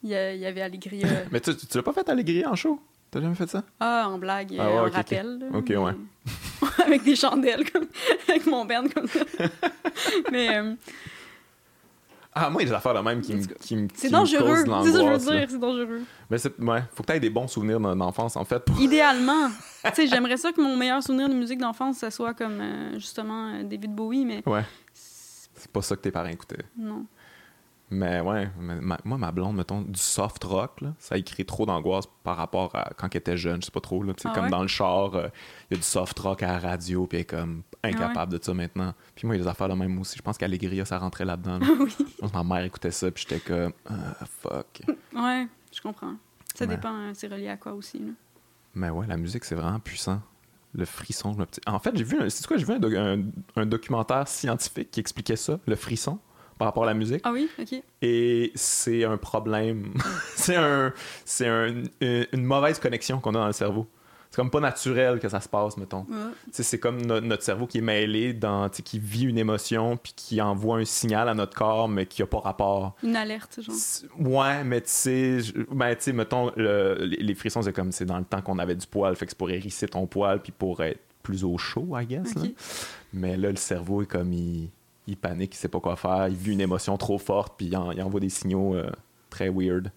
il y, avait Allegria. [laughs] mais tu, tu l'as pas fait Allegria en show? T'as jamais fait ça? Ah, en blague, ah, en rappel. Ok, ouais. [laughs] avec des chandelles, comme... [laughs] avec mon band comme ça. mais ah, moi, il y a des affaires de même qui, qui, qui C'est dangereux. C'est ça que je veux dire, c'est dangereux. Mais c'est, ouais, faut que tu aies des bons souvenirs d'enfance, en fait. [laughs] Idéalement. tu sais, j'aimerais ça que mon meilleur souvenir de musique d'enfance, ça soit comme, euh, justement, euh, David Bowie, mais... Ouais. C'est pas ça que tes parents écoutaient. Non. Mais ouais, moi, ma blonde, mettons, du soft rock, là, ça écrit trop d'angoisse par rapport à quand elle était jeune, je sais pas trop. Là, ah comme dans le char, euh, il y a du soft rock à la radio, puis elle est comme incapable de ça maintenant. Puis moi, il y a des affaires de même aussi. Je pense qu'Allegria, ça rentrait là-dedans. [laughs] oui. ma mère écoutait ça, puis j'étais comme, ah, fuck. Ouais, je comprends. Ça dépend, hein, c'est relié à quoi aussi. Là. Mais ouais, la musique, c'est vraiment puissant. Le frisson. En fait, j'ai vu, c'est quoi, j'ai vu un documentaire scientifique qui expliquait ça, le frisson? Par rapport à la musique. Ah oui, ok. Et c'est un problème. [laughs] c'est un, c'est un, une mauvaise connexion qu'on a dans le cerveau. C'est comme pas naturel que ça se passe, mettons. C'est comme notre cerveau qui est mêlé, dans, qui vit une émotion, puis qui envoie un signal à notre corps, mais qui a pas rapport. Une alerte, genre. Ouais, mais tu sais, ben, mettons, les frissons, c'est comme c'est dans le temps qu'on avait du poil, fait que c'est pour hérisser ton poil, puis pour être plus au chaud, I guess. Mais là, le cerveau est comme il il panique, il sait pas quoi faire, il vit une émotion trop forte, puis il, envoie des signaux euh, très weird.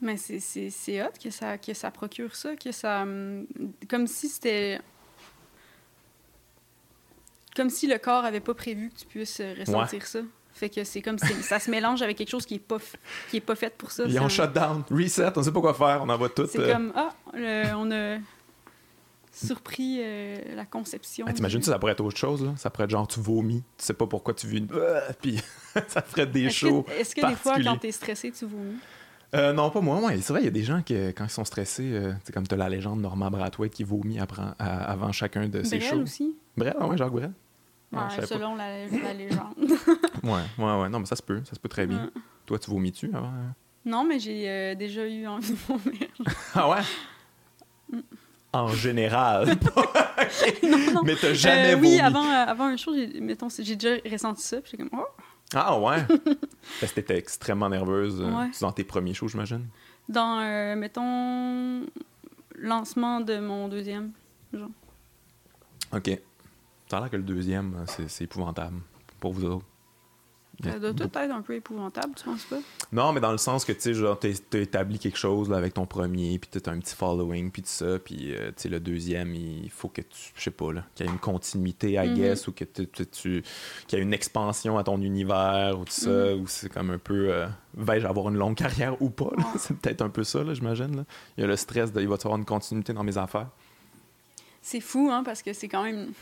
Mais c'est hot que ça, que ça procure ça, que ça. Hum, comme si c'était. Comme si le corps avait pas prévu que tu puisses ressentir ça. Fait que c'est comme si ça se mélange avec quelque chose qui est pas, qui est pas fait pour ça. Ils ont shut down, reset, on sait pas quoi faire, on envoie tout. C'est euh, comme, ah, on a surpris euh, la conception. Ah, T'imagines, ça pourrait être autre chose, là? Ça pourrait être genre, tu vomis, tu sais pas pourquoi tu vis une... [laughs] puis [laughs] ça ferait des shows Est-ce que, des fois, quand t'es stressé, tu vomis? Euh, non, pas moi. Ouais. C'est vrai, il y a des gens qui, quand ils sont stressés, euh, c'est comme tu as la légende Norman Brathwaite qui vomit après, avant chacun de ses shows. aussi? Brel, ouais, Jacques Brel. Ouais, selon la, [laughs] légende. ouais, ouais, ouais. Non, mais ça se peut. Ça se peut très bien. Toi, tu vomis-tu avant? Non, mais j'ai déjà eu envie de vomir. ah ouais? En général. [laughs] non, non. Mais t'as jamais euh, vomi. Oui, avant, euh, avant un show, j'ai, mettons, j'ai déjà ressenti ça. Puis j'ai comme, oh. Ah ouais? [laughs] Parce que t'étais extrêmement nerveuse euh, dans tes premiers shows, j'imagine? Dans, mettons, lancement de mon deuxième, genre. OK. Ça a l'air que le deuxième, c'est, c'est épouvantable pour vous autres. Ça doit tout être un peu épouvantable, tu penses pas? Non, mais dans le sens que, tu sais, genre, t'as établi quelque chose là, avec ton premier, puis t'as un petit following, puis tout ça, puis, euh, tu sais, le deuxième, il faut que tu, je sais pas, là, qu'il y ait une continuité, I mm-hmm. guess, ou que tu, qu'il y ait une expansion à ton univers, ou tout ça, mm-hmm. ou c'est comme un peu, euh, vais-je avoir une longue [laughs] carrière ou pas, C'est peut-être un peu ça, là, j'imagine. Il y a le stress de, il va y avoir une continuité dans mes affaires? C'est fou, hein, parce que c'est quand même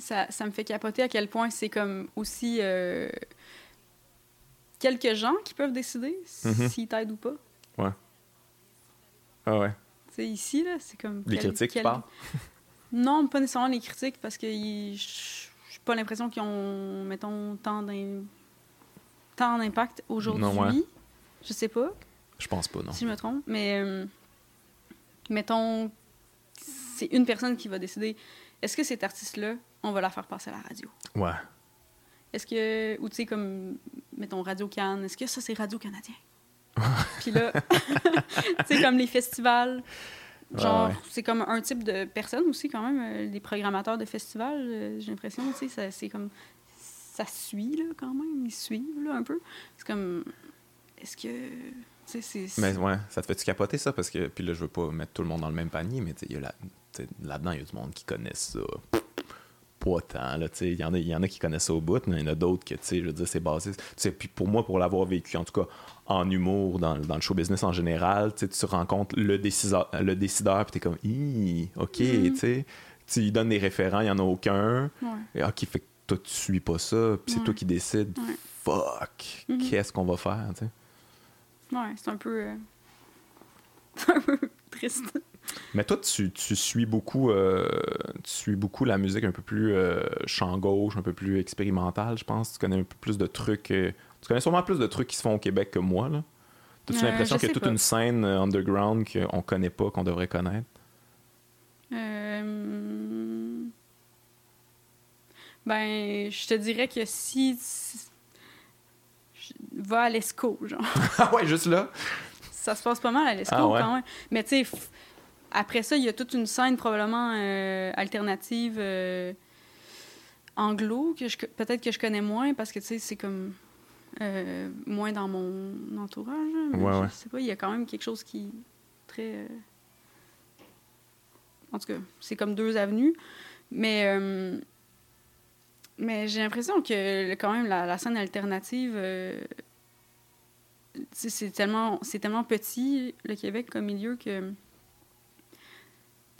ça, ça, me fait capoter à quel point c'est comme aussi euh, quelques gens qui peuvent décider mm-hmm. s'ils t'aident ou pas. Ouais. Ah ouais. C'est ici, là, c'est comme... Les critiques, tu parles? [laughs] non, pas nécessairement les critiques, parce que j'ai pas l'impression qu'ils ont, mettons, tant d'impact aujourd'hui. Je sais pas. Je pense pas, non. Si je me trompe. Mais, euh, mettons, c'est une personne qui va décider est-ce que cet artiste-là on va la faire passer à la radio. Ouais. Est-ce que, ou tu sais, comme, mettons, Radio Cannes, est-ce que ça, c'est Radio Canadien? [laughs] Puis là, [laughs] tu sais, comme les festivals, Genre, c'est comme un type de personne aussi, quand même, euh, les programmateurs de festivals, euh, j'ai l'impression, tu sais, c'est comme. Ça suit, là, quand même. Ils suivent, là, un peu. C'est comme. Est-ce que. Mais ouais, ça te fait-tu capoter ça? Parce que, puis là, je veux pas mettre tout le monde dans le même panier, mais là-dedans, il y a du monde qui connaît ça. Pas tant, là, il y, en a, y en a qui connaissent ça au bout, mais il y en a d'autres que, tu sais, je veux dire, c'est basé. Puis pour moi, pour l'avoir vécu, en tout cas, en humour, dans, dans, le show business en général, tu rencontres le décideur, le décideur puis t'es comme, ok, mm-hmm. tu sais. Tu lui donnes des référents, il n'y en a aucun. Et, ok, fait que toi, tu suis pas ça, puis c'est toi qui décides. Fuck, mm-hmm. qu'est-ce qu'on va faire, tu sais? Ouais, c'est un peu. Euh, [laughs] un peu triste. Mais toi, tu, tu suis beaucoup euh, tu suis beaucoup la musique un peu plus euh, chant gauche, un peu plus expérimentale, je pense. Tu connais un peu plus de trucs. tu connais sûrement plus de trucs qui se font au Québec que moi, là. As-tu l'impression qu'il y a toute une scène underground qu'on connaît pas, qu'on devrait connaître? Ben, je te dirais que si va à l'ESCO, genre. [laughs] ah ouais, juste là? Ça se passe pas mal à l'ESCO ah quand même. Mais tu sais, après ça, il y a toute une scène probablement euh, alternative euh, anglo, que je, peut-être que je connais moins parce que tu sais, c'est comme euh, moins dans mon entourage. ouais, je sais pas, il y a quand même quelque chose qui est très. En tout cas, c'est comme deux avenues. Mais mais j'ai l'impression que quand même la, scène alternative, c'est tellement, tellement petit, le Québec, comme milieu, que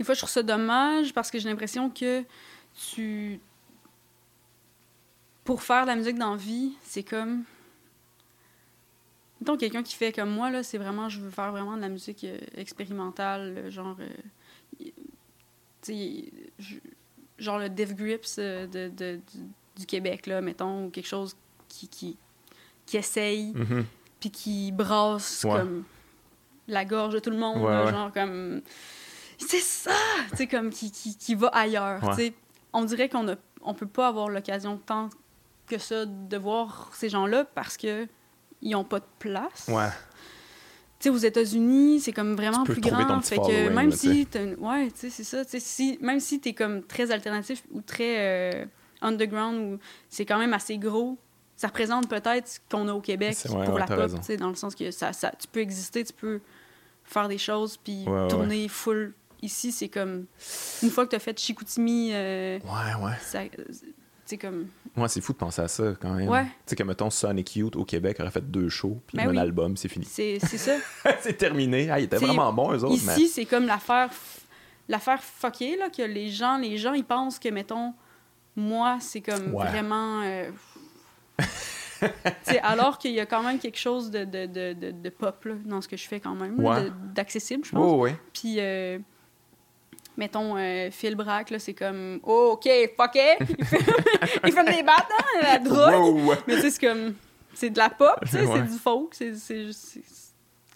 des fois je trouve ça dommage parce que j'ai l'impression que tu. Pour faire de la musique dans vie, c'est comme. Donc, quelqu'un qui fait comme moi, là, c'est vraiment, je veux faire vraiment de la musique euh, expérimentale, genre. Euh, tu sais, genre le Death Grips euh, de, du, Québec, là, mettons, ou quelque chose qui, qui, qui essaye, mm-hmm. puis qui brasse comme la gorge de tout le monde, genre comme. C'est ça! Tu sais, comme qui, qui, qui, va ailleurs. On dirait qu'on ne on peut pas avoir l'occasion tant que ça de voir ces gens-là parce que ils ont pas de place. Ouais sais, aux États-Unis, c'est comme vraiment plus grand. Fait que même si, ouais, tu sais, c'est ça. Si, même si t'es comme très alternatif ou très euh, underground, ou c'est quand même assez gros, ça représente peut-être ce qu'on a au Québec pour la pop, tu sais, dans le sens que ça, ça, tu peux exister, tu peux faire des choses, puis tourner full. Ici, c'est comme une fois que tu as fait Chicoutimi, euh, ouais, ouais. c'est comme moi, c'est fou de penser à ça quand même. Ouais. Tu sais, que mettons Sonic Youth au Québec aurait fait deux shows, puis ben un album, c'est fini. C'est ça. [laughs] c'est terminé. Ah, ils étaient vraiment bons, eux autres. Ici, c'est comme l'affaire l'affaire fuckée, là, que les gens, les gens, ils pensent que, mettons, moi, c'est comme vraiment. Euh... [laughs] alors qu'il y a quand même quelque chose de, de, de, de, pop là, dans ce que je fais quand même, d'accessible, je pense. Oh, Puis. Euh mettons, euh, Phil Brack, c'est comme, oh, OK, fuck it! [laughs] Il fait des battes, hein, la drogue. Mais tu sais, c'est comme, c'est de la pop, tu sais, c'est du folk, c'est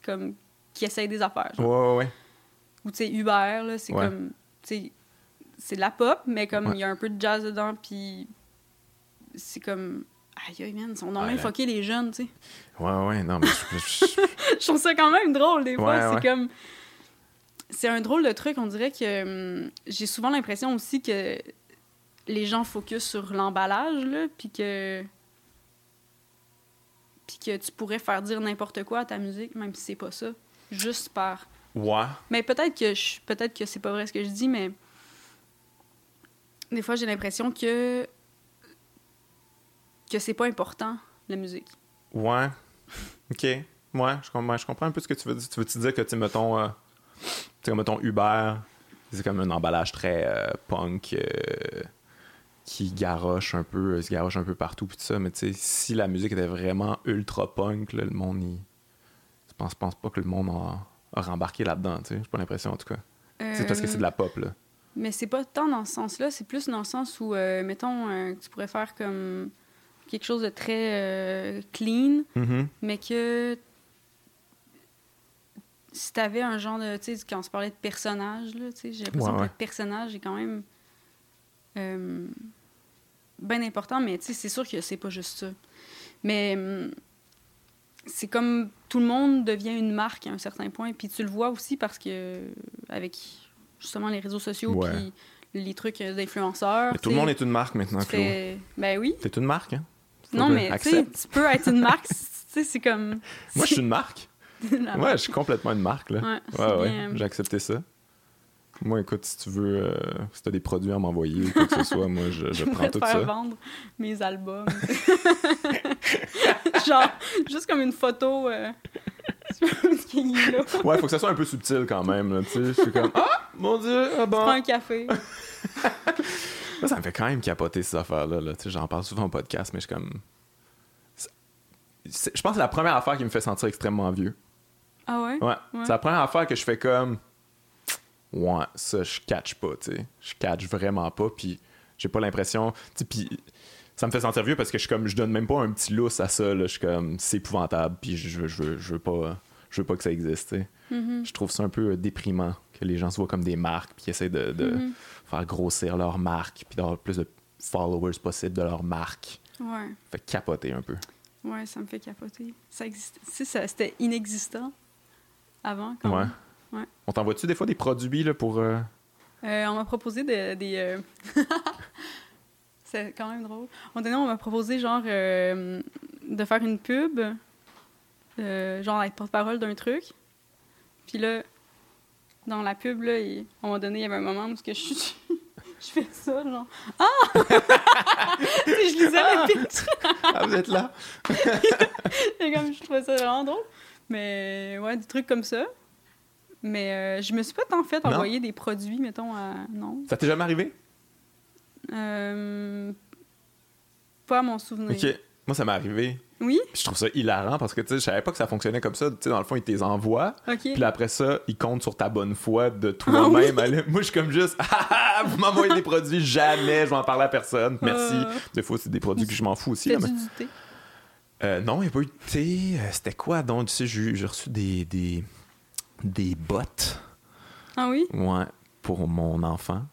comme, qui essaye des affaires. Ouais, ouais, Ou tu sais, Uber, là, c'est comme, tu sais, c'est de la pop, mais comme, il y a un peu de jazz dedans, puis c'est comme, aïe, aïe, man, ils sont normalement fuckés, les jeunes, tu sais. Ouais, ouais, non, mais je [laughs] trouve ça quand même drôle, des fois, c'est comme c'est un drôle de truc. On dirait que hum, j'ai souvent l'impression aussi que les gens focus sur l'emballage, là, puis que. Puis que tu pourrais faire dire n'importe quoi à ta musique, même si c'est pas ça. Juste par. Ouais. Mais peut-être que je... peut-être que c'est pas vrai ce que je dis, mais. Des fois, j'ai l'impression que. que c'est pas important, la musique. Ouais. OK. Ouais, je comprends, je comprends un peu ce que tu veux dire. Tu veux-tu dire que, tu mettons. Euh, sais, comme mettons Uber, c'est comme un emballage très euh, punk euh, qui garoche un peu, se garoche un peu partout tout ça. Mais tu sais, si la musique était vraiment ultra punk, le monde, il... je pense, pense pas que le monde a, rembarqué là-dedans. Tu sais, j'ai pas l'impression en tout cas. C'est parce que c'est de la pop là. Mais c'est pas tant dans ce sens-là, c'est plus dans le sens où, euh, mettons, tu pourrais faire comme quelque chose de très clean, mm-hmm. mais que si t'avais un genre de. Tu sais, quand on se parlait de personnage, là, tu sais, j'ai l'impression que le personnage est quand même. Euh, bien important, mais tu sais, c'est sûr que c'est pas juste ça. Mais hum, c'est comme tout le monde devient une marque à un certain point. Puis tu le vois aussi parce que avec justement les réseaux sociaux puis les trucs d'influenceurs. Tout le monde est une marque maintenant, Claude. Ben oui. T'es une marque, hein? non, mais tu peux être une marque, [laughs] c'est comme... Moi, je suis une marque. [laughs] ouais, je suis complètement une marque, là. Ouais, ouais, J'ai accepté ça. Moi, écoute, si tu veux, euh, si tu as des produits à m'envoyer ou quoi que ce [laughs] soit, moi, je, je prends tout faire vendre mes albums. [laughs] Genre, juste comme une photo. Euh, ouais, faut que ça soit un peu subtil quand même. Tu sais, je suis comme Ah, mon Dieu, ah bon. prends un café. ça me fait quand même capoter ces affaires-là. Là. J'en parle souvent au podcast, mais je suis comme. Je pense que c'est la première affaire qui me fait sentir extrêmement vieux. Ah ouais? Ouais. C'est la première affaire que je fais comme. Ouais, ça, je catch pas, tu sais. Je catch vraiment pas, puis j'ai pas l'impression. Puis ça me fait sentir vieux parce que je suis comme je donne même pas un petit lousse à ça là. je suis comme c'est épouvantable puis je, je, veux, je veux pas je veux pas que ça existe mm-hmm. je trouve ça un peu déprimant que les gens se voient comme des marques puis essaient de, de mm-hmm. faire grossir leur marque puis d'avoir plus de followers possible de leur marque ouais fait capoter un peu ouais ça me fait capoter ça existe si c'était inexistant avant quand ouais. ouais on t'envoie-tu des fois des produits là pour euh... Euh, on m'a proposé des euh, [laughs] c'est quand même drôle. On, on m'a proposé, genre, euh, de faire une pub, genre, être porte-parole d'un truc. Puis là, dans la pub, là, on m'a donné, il y avait un moment où je, [laughs] je fais ça, genre, ah! je lisais ah! le pitch. ah, vous êtes là? [laughs] Et comme, je trouvais ça vraiment drôle. Mais, ouais, des trucs comme ça. Mais euh, je me suis pas tant fait envoyer des produits, mettons, à... Non. Ça t'est jamais arrivé? Euh, pas à mon souvenir. OK. Moi, ça m'est arrivé. Oui? je trouve ça hilarant parce que, tu sais, je savais pas que ça fonctionnait comme ça. Tu sais, dans le fond, ils te les envoient. Puis après ça, ils comptent sur ta bonne foi de toi-même. Ah moi, je suis comme juste, ah, ah, vous m'envoyez des produits, jamais, je vais en parler à personne. Merci. Euh. Des fois, c'est des produits que je m'en fous aussi. Là, mais... du thé? Euh, non, il n'y a pas eu de thé. C'était quoi donc? Tu sais, j'ai reçu des, des, des bottes. Ah oui? Ouais, pour mon enfant.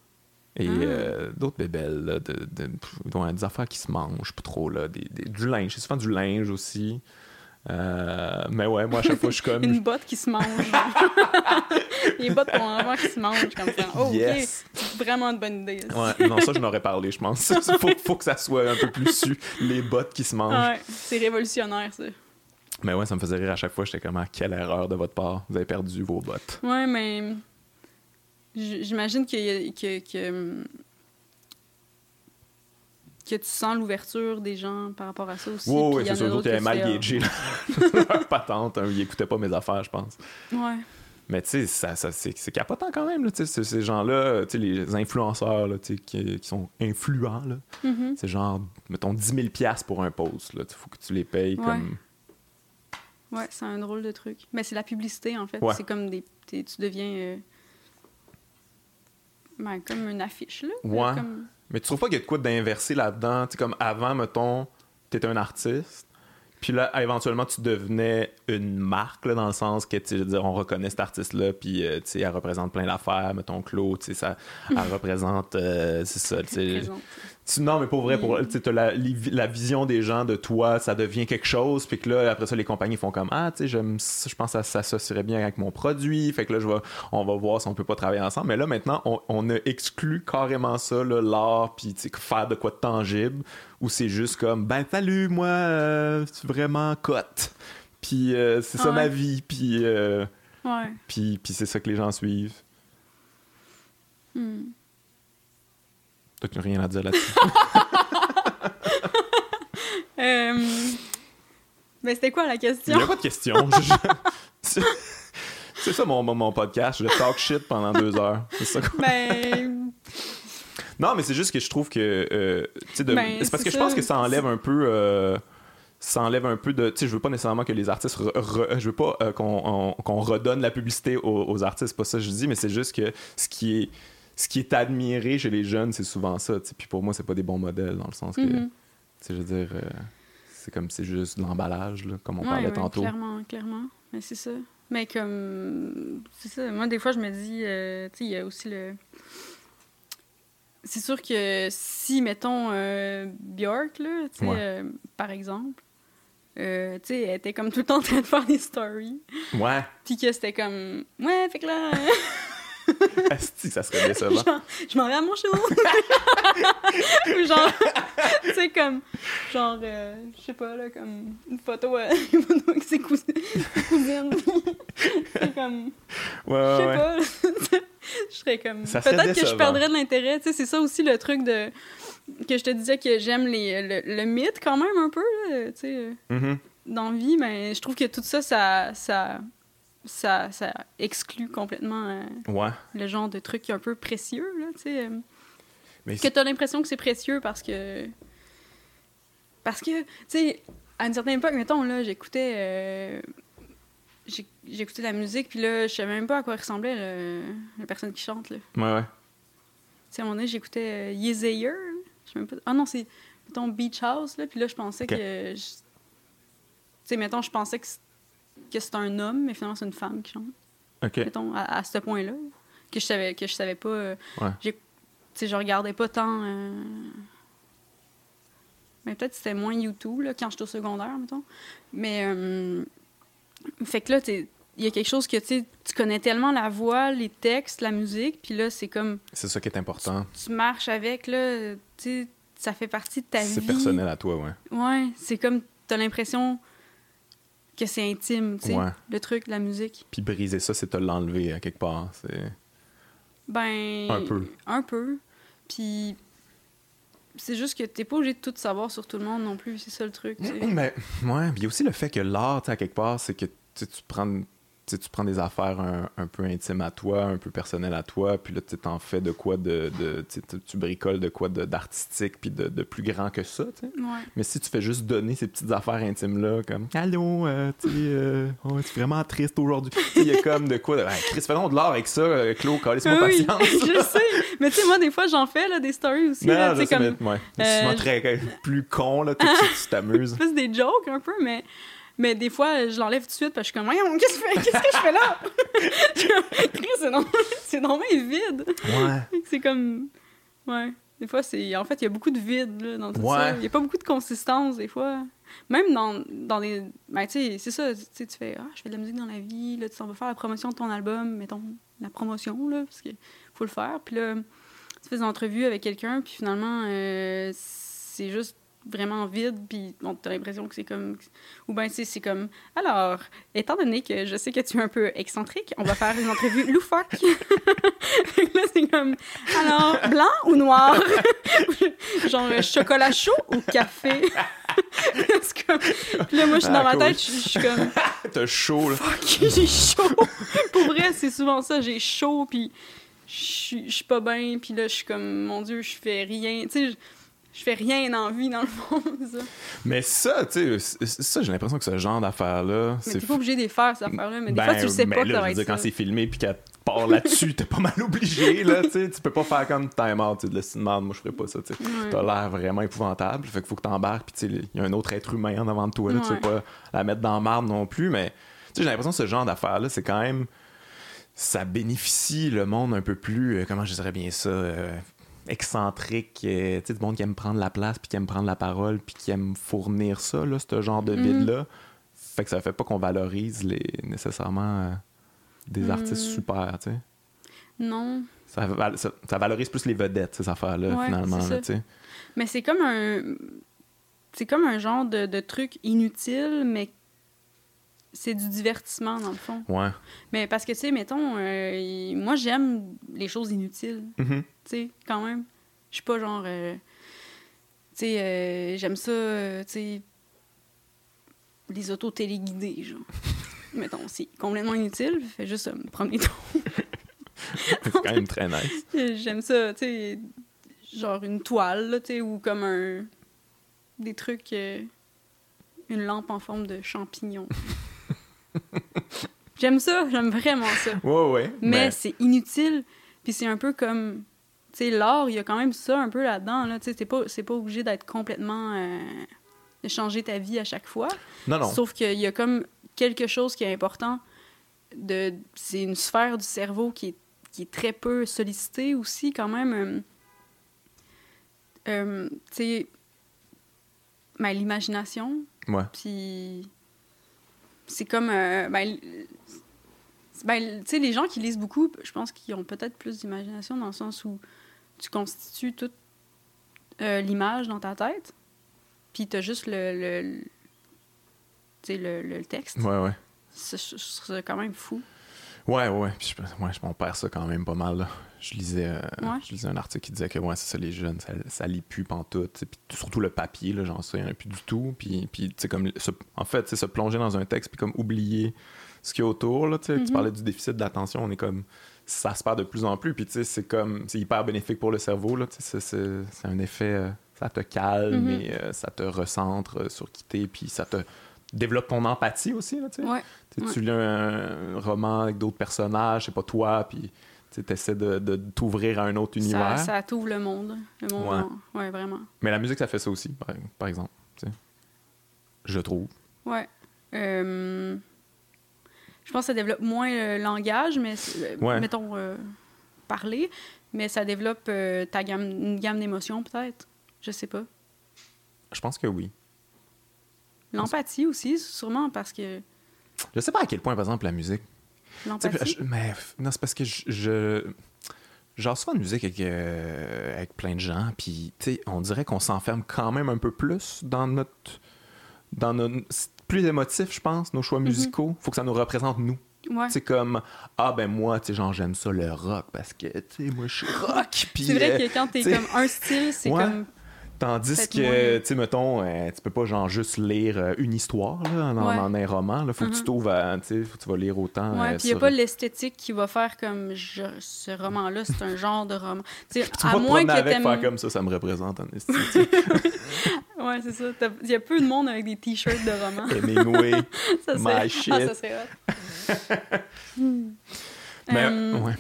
Et ah. euh, d'autres bébelles, là, de, de, des affaires qui se mangent pas trop, là, des, du linge. C'est souvent du linge aussi. Euh, mais ouais, moi, à chaque fois, je suis comme. [laughs] Une botte qui se mange. [laughs] Les bottes pour enfants qui se mangent comme ça. Oh, yes. C'est vraiment une bonne idée. Ouais, non, ça, je n'aurais parlé, je pense. Il [laughs] faut, faut, que ça soit un peu plus su, les bottes qui se mangent. Ouais, c'est révolutionnaire, ça. Mais ouais, ça me faisait rire à chaque fois. J'étais comme, ah, quelle erreur de votre part. Vous avez perdu vos bottes. Ouais, mais J'imagine que, que, que, que, tu sens l'ouverture des gens par rapport à ça aussi. Oui, oui, c'est sûr avaient mal gagé [laughs] leur patente. Hein, ils n'écoutaient pas mes affaires, je pense. Ouais. Mais tu sais, ça, ça, c'est capotant quand même, là, ces gens-là, les influenceurs là, qui, qui sont influents, mm-hmm. c'est genre, mettons, 10 000 pour un post. Il faut que tu les payes comme... Ouais, c'est un drôle de truc. Mais c'est la publicité, en fait. C'est comme des... Tu deviens... Euh, ben, comme une affiche, là. Ouais. Mais tu trouves pas qu'il y a de quoi d'inversé là-dedans? Tu comme avant, mettons, t'étais un artiste, puis là, éventuellement, tu devenais une marque, là, dans le sens que, tu dire, on reconnaît cet artiste-là, puis, euh, tu sais, elle représente plein d'affaires, mettons, Claude, tu sais, ça, elle [laughs] représente, euh, c'est ça, tu sais, non, mais pour vrai, pour, tu la, la vision des gens de toi, ça devient quelque chose. Puis que là, après ça, les compagnies font comme Ah, tu sais, je pense que ça s'associerait bien avec mon produit. Fait que là, je vais, on va voir si on peut pas travailler ensemble. Mais là, maintenant, on, a exclu carrément ça, l'art, puis faire de quoi de tangible. Ou c'est juste comme Ben, salut, moi, euh, c'est vraiment cote. Puis euh, c'est ça ma vie. Puis, euh, puis, puis c'est ça que les gens suivent. Hmm. T'as rien à dire là-dessus. [laughs] euh... Mais c'était quoi la question? Il n'y a pas de question. [laughs] C'est ça mon, mon, podcast. Je talk shit pendant deux heures. C'est ça quoi? Ben... Non, mais c'est juste que je trouve que. Euh, de... Ben, c'est parce que je pense que ça enlève un peu. Euh, ça enlève un peu de. Tu sais, je veux pas nécessairement que les artistes. je veux pas euh, qu'on redonne la publicité aux, aux artistes. Pas ça que je dis, mais c'est juste que ce qui est ce qui est admiré chez les jeunes, c'est souvent ça. Puis pour moi, c'est pas des bons modèles dans le sens que, mm-hmm. je veux dire, euh, c'est comme c'est juste de l'emballage, comme on parlait tantôt. Clairement, clairement. Mais c'est ça. Mais comme, c'est ça. Moi, des fois, je me dis, euh, tu sais, il y a aussi le. C'est sûr que si, mettons, euh, Björk, là, tu sais, par exemple, tu sais, elle était comme tout le temps en train de faire des stories. Ouais. Puis que c'était comme, ouais, fait que là. [laughs] Asti, ça serait décevant. Genre, je m'en vais à mon show. Ou [laughs] genre, tu sais, comme, genre, euh, je sais pas, là, comme une photo, euh, [laughs] une photo avec ses cousines. ses cousines. c'est comme, Ouais, je sais ouais, ouais. pas. je serais comme, peut-être que je perdrais de l'intérêt. Tu sais, c'est ça aussi le truc de, que je te disais que j'aime les, le, le mythe quand même un peu, tu sais. Mhm. dans vie, mais je trouve que tout ça, ça, ça, ça, ça exclut complètement euh, Ouais. le genre de truc un peu précieux, là, tu sais. euh, Mais que t'as l'impression que c'est précieux parce que... Parce que, tu sais, à une certaine époque, mettons, là, j'écoutais... euh, J'écoutais la musique, puis là, je savais même pas à quoi ressemblait le- la personne qui chante, là. Tu Ouais, ouais. sais, à un moment donné, j'écoutais euh, Yezayer. Je sais même pas... Ah non, c'est, mettons, Beach House, là, puis là, je pensais que... Tu sais, mettons, je pensais que que c'était un homme, mais finalement, c'est une femme qui chante. OK. Mettons, à, à ce point-là, que je savais, que je savais pas... euh, Ouais. Tu je regardais pas tant... euh, Mais peut-être que c'était moins YouTube, là, quand j'étais au secondaire, mettons. Mais... euh, Fait que là, t'es- il y a quelque chose que, tu tu connais tellement la voix, les textes, la musique, puis là, c'est comme... C'est ça qui est important. Tu marches avec, là, tu ça fait partie de ta vie. C'est personnel à toi, ouais. Ouais, c'est comme... T'as l'impression que c'est intime, tu sais, Ouais. le truc, la musique. Puis briser ça, c'est te l'enlever à quelque part. C'est... Ben. Un peu. Un peu. Puis. C'est juste que t'es pas obligé de tout savoir sur tout le monde non plus, c'est ça le truc. tu sais. Mais, ouais, puis il y a aussi le fait que l'art, à quelque part, c'est que tu prends, tu prends des affaires un, un peu intimes à toi, un peu personnelles à toi, puis là, tu t'en fais de quoi de. de tu bricoles de quoi d'artistique, puis de, de plus grand que ça, tu sais. Ouais. Mais si tu fais juste donner ces petites affaires intimes-là, comme Allô, euh, tu euh, oh, es vraiment triste aujourd'hui. Il y a comme de quoi de. Hey, Chris, fais donc de l'art avec ça, euh, Claude, calisse-moi oui, patience. [laughs] je sais. Mais tu sais, moi, des fois, j'en fais là, des stories aussi. Non, là, je tu sais, sais, comme. mais, ouais. Euh, souvent très plus con, là, tu [laughs] t'amuses. Fais des jokes un peu, mais. Mais des fois, je l'enlève tout de suite parce que je suis comme, voyons, qu'est-ce que, je fais- qu'est-ce que je fais là? [laughs] C'est non- c'est normal vide. Ouais. C'est comme. Ouais. Des fois, c'est. En fait, il y a beaucoup de vide là, dans tout Ouais. ça. Il n'y a pas beaucoup de consistance, des fois. Même dans, dans des. Ben, tu sais, c'est ça. Tu fais. Ah, je fais de la musique dans la vie. Là, tu t'en vas faire la promotion de ton album. Mettons, la promotion, là, parce qu'il faut le faire. Puis là, tu fais des entrevues avec quelqu'un. Puis finalement, euh, c'est juste vraiment vide. Puis bon, t'as l'impression que c'est comme. Ou ben, sais, c'est comme. Alors, étant donné que je sais que tu es un peu excentrique, on va faire une entrevue loufoque. [laughs] Là, c'est comme. Alors, blanc ou noir? [laughs] Genre chocolat chaud ou café? [laughs] Comme... Puis là, moi, je suis dans Ah, ma cool. tête, je je suis comme. T'as chaud, là. Fuck, j'ai chaud. Pour vrai, c'est souvent ça. J'ai chaud, puis je suis- je suis pas bien, puis là, je suis comme, mon Dieu, je fais rien. Tu sais, je, fais rien dans vie, dans le [laughs] fond. ça. Mais ça, tu sais, ça, j'ai l'impression que ce genre d'affaires-là, Mais c'est. t'es pas obligé de les faire, ces affaires-là. Mais des Ben, fois, tu le sais mais pas que là, ça je va veux être dire, quand c'est filmé puis qu'elle part là-dessus, t'es pas mal obligé, là, tu sais. Tu peux pas faire comme time out, tu sais, de l'estimement, moi, je ferais pas ça, tu sais. Ouais. T'as l'air vraiment épouvantable, fait qu'il faut que t'embarques, puis tu sais, il y a un autre être humain en avant de toi, là, tu veux Ouais. pas la mettre dans marde non plus, mais, tu sais, j'ai l'impression que ce genre d'affaires-là, c'est quand même. Ça bénéficie le monde un peu plus, euh, comment je dirais bien ça, euh, excentrique, euh, tu sais, du monde qui aime prendre la place, puis qui aime prendre la parole, puis qui aime fournir ça, là, ce genre de Mhm. vide-là. Fait que ça fait pas qu'on valorise les, nécessairement euh, des Mhm. artistes super, tu sais. Non. Ça, val- ça- ça valorise plus les vedettes, ces affaires-là, Ouais, finalement, là, ça. tu sais. Mais c'est comme un. C'est comme un genre de, de truc inutile, mais c'est du divertissement, dans le fond. Ouais. Mais parce que, tu sais, mettons, euh, moi, j'aime les choses inutiles, Mhm. tu sais, quand même. Je suis pas genre. euh, tu sais, euh, j'aime ça, tu sais. Les autos téléguidées, genre. [laughs] mettons, c'est complètement inutile, fait juste euh, me promener [laughs] C'est quand même très nice. J'aime ça, tu sais, genre une toile, tu sais, ou comme un... des trucs... une lampe en forme de champignon. [laughs] [laughs] j'aime ça, j'aime vraiment ça. Ouais, ouais. Mais c'est inutile, puis c'est un peu comme... Tu sais, l'art, il y a quand même ça un peu là-dedans, là, tu sais, c'est pas, c'est pas obligé d'être complètement... euh, de changer ta vie à chaque fois. non, non. Sauf qu'il y a comme quelque chose qui est important. De, c'est une sphère du cerveau qui est, qui est très peu sollicitée aussi, quand même. Euh, euh, tu sais, ben, l'imagination, Ouais. puis c'est comme. euh, ben, Ben, tu sais, les gens qui lisent beaucoup, je pense qu'ils ont peut-être plus d'imagination dans le sens où tu constitues toute euh, l'image dans ta tête, puis tu as juste le, le, le, le, texte. Ouais, ouais. C'est quand même fou. Ouais, ouais. Puis je, ouais, je m'en perds ça quand même pas mal. Là. Je lisais, euh, je lisais un article qui disait que ouais, c'est ça, les jeunes, ça, ça lit plus pantoute. Puis surtout le papier, là, j'en sais plus du tout. Puis, puis comme, en fait, c'est se plonger dans un texte, puis comme oublier ce qu'il y a autour. Là, Tu mm-hmm. parlais du déficit d'attention, on est comme. Ça se perd de plus en plus. Puis c'est comme. C'est hyper bénéfique pour le cerveau. Là, c'est un effet. Euh, ça te calme mm-hmm. et euh, ça te recentre sur qui t'es. Puis ça te développe ton empathie aussi. Là, ouais. Tu lis un, roman avec d'autres personnages, c'est pas toi. Puis tu essaies de, de t'ouvrir à un autre univers. Ça, ça t'ouvre le monde. Le monde, ouais. vraiment. Mais la musique, ça fait ça aussi, par, exemple. Je trouve. Ouais. Euh, je pense que ça développe moins le langage, mais euh, mettons euh, parler, mais ça développe ta gamme, une gamme d'émotions peut-être. Je sais pas. Je pense que oui. L'empathie aussi, sûrement parce que. Je sais pas à quel point, par exemple, la musique. L'empathie. Mais non, c'est parce que je. je... Genre souvent de musique avec, avec plein de gens, puis on dirait qu'on s'enferme quand même un peu plus dans notre dans nos plus émotif, je pense, nos choix mhm. musicaux. Faut que ça nous représente nous. C'est comme ah ben moi tu sais genre j'aime ça le rock parce que tu sais moi je suis rock [laughs] c'est vrai que quand t'es comme un style c'est comme Tandis que, tu sais, mettons, euh, tu peux pas genre juste lire euh, une histoire là, dans, un roman. Il faut que tu mm-hmm. t'ouvres à, tu sais, tu vas lire autant. Ouais, euh, puis il n'y a pas l'esthétique qui va faire comme ce roman-là, c'est un genre de roman. [laughs] Tu à moins que avec faire comme ça, ça me représente en [laughs] esthétique. ouais, c'est ça. Il y a peu de monde avec des t-shirts de romans. [laughs] Hemingway, my shit. Ah, ça serait hot. Mais, ouais.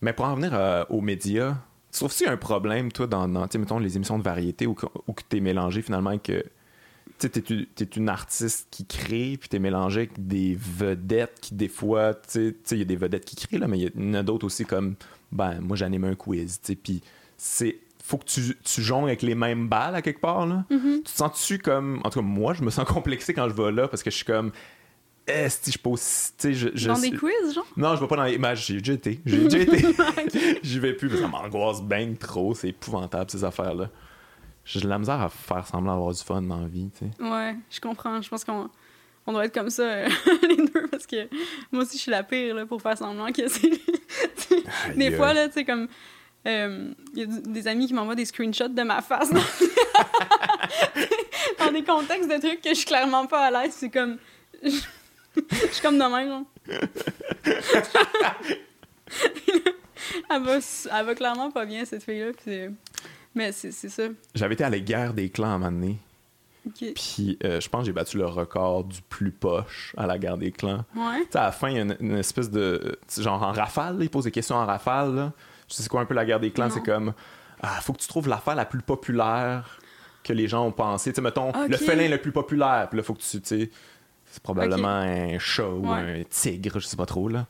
Mais pour en venir aux médias, trouves qu'il y a un problème, toi, dans, dans mettons, les émissions de variété où, où tu es mélangé finalement que tu es, une artiste qui crée, puis tu es mélangé avec des vedettes qui, des fois, tu sais, il y a des vedettes qui créent, là, mais il y en a d'autres aussi comme, ben, moi, j'anime un quiz, tu sais, puis c'est faut que tu, tu jongles avec les mêmes balles à quelque part. Là. Mm-hmm. Tu te sens-tu comme. En tout cas, moi, je me sens [laughs] complexé quand je vais là parce que je suis comme est-ce que je pose. Je, je, dans des quiz, genre? Non, je vais pas dans les. Ben, j'ai déjà été. J'ai [laughs] déjà été. [laughs] J'y vais plus, ça m'angoisse bien trop. C'est épouvantable, ces affaires-là. J'ai de la misère à faire semblant d'avoir du fun dans la vie, tu sais. Ouais, je comprends. Je pense qu'on on doit être comme ça, euh, [laughs] les deux, parce que moi aussi, je suis la pire là, pour faire semblant que c'est. des fois, là, tu sais, comme. Il euh, y a des amis qui m'envoient des screenshots de ma face dans... dans des contextes de trucs que je suis clairement pas à l'aise. C'est comme. Je suis comme de même, elle, va, elle va clairement pas bien, cette fille-là. Mais c'est ça. J'avais été à la guerre des clans à un moment donné. Puis euh, je pense que j'ai battu le record du plus poche à la guerre des clans. Ouais. à la fin, il y a une, espèce de. Genre en rafale, ils posent des questions en rafale. Là. Je sais quoi un peu la guerre des clans, c'est comme. Ah, faut que tu trouves l'affaire la plus populaire que les gens ont pensé. Tu sais, mettons, le félin le plus populaire. Puis là, faut que tu. C'est probablement un chat ou un tigre, je sais pas trop, là.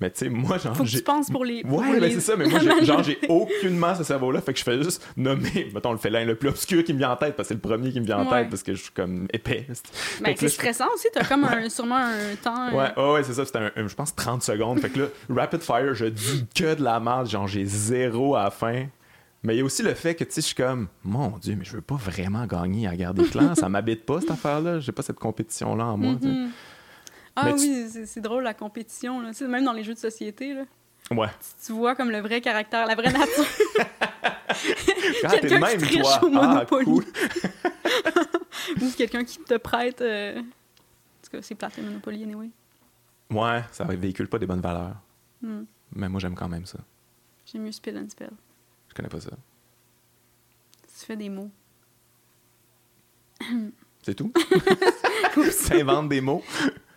Mais tu sais, moi, genre. Faut que tu penses pour les. ouais, mais c'est ça, mais moi, [laughs] genre, j'ai aucunement ce cerveau-là, fait que je fais juste nommer, [laughs] mettons, le félin le plus obscur qui me vient en tête, parce que c'est le premier qui me vient en tête, parce que je suis comme épais. [laughs] Mais c'est stressant aussi, t'as comme un, sûrement un temps. Ouais, oh, ouais, c'est ça, c'était, je pense, 30 secondes. fait que là, rapid fire, je dis que de la merde, genre, j'ai zéro à la fin. Mais il y a aussi le fait que, tu sais, je suis comme, mon Dieu, mais je veux pas vraiment gagner à garder des clans. ça m'habite pas, cette affaire-là. J'ai pas cette compétition-là en moi. Mm-hmm. Ah oui, c'est drôle, la compétition. Là. Même dans les jeux de société. Là. Ouais. Tu, vois comme le vrai caractère, la vraie nature. [laughs] [laughs] ah, quelqu'un même, qui toi. Au ah, cool. [laughs] Ou quelqu'un qui te prête. Euh... En tout cas, c'est plate, le Monopoly, anyway. Ouais, ça véhicule pas des bonnes valeurs. Hmm. Mais moi, j'aime quand même ça. J'aime mieux Spill and Spell. Je connais pas ça. Tu fais des mots. [clears throat] C'est tout? [laughs] [laughs] tu inventes des mots?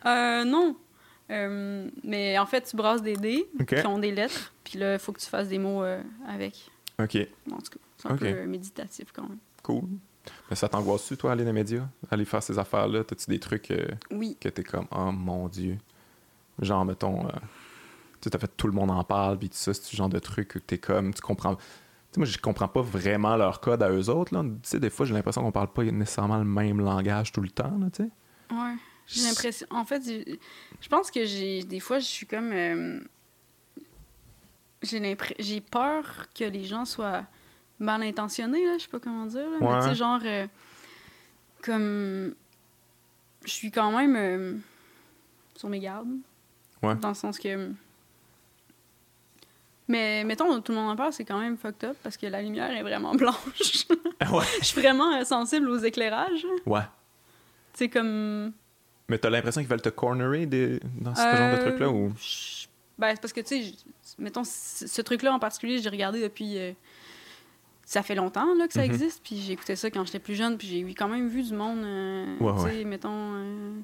Euh, non. Euh, mais en fait, tu brasses des dés qui ont des lettres, puis là, il faut que tu fasses des mots euh, avec. OK. En tout cas, c'est un peu méditatif quand même. Cool. Mais ça t'angoisse-tu, toi, aller dans les médias? Aller faire ces affaires-là? T'as-tu des trucs oui. que t'es comme, oh mon Dieu? Genre, mettons, tu sais, fait tout le monde en parle, puis tout ça, c'est ce genre de truc que t'es comme, tu comprends. Tu sais, moi, je comprends pas vraiment leur code à eux autres, là. Tu sais, des fois, j'ai l'impression qu'on parle pas nécessairement le même langage tout le temps, là, tu sais. Ouais. J'ai l'impression. En fait, je pense que j'ai. Des fois, je suis comme. Euh, j'ai peur que les gens soient mal intentionnés, là. Je sais pas comment dire. Là. Mais tu sais, genre. Euh, comme. Je suis quand même. Euh, sur mes gardes. Ouais. Dans le sens que. Mais mettons, tout le monde en parle, c'est quand même fucked up parce que la lumière est vraiment [laughs] blanche. ouais. Je suis vraiment sensible aux éclairages. Ouais. C'est comme. Mais t'as l'impression qu'ils veulent te cornerer dans ce genre de euh, truc-là ou? Ben, c'est parce que, tu sais, mettons, ce truc-là en particulier, j'ai regardé depuis. Euh, ça fait longtemps là, que ça mhm. existe, puis j'ai écouté ça quand j'étais plus jeune, puis j'ai quand même vu du monde. Euh, tu sais, mettons.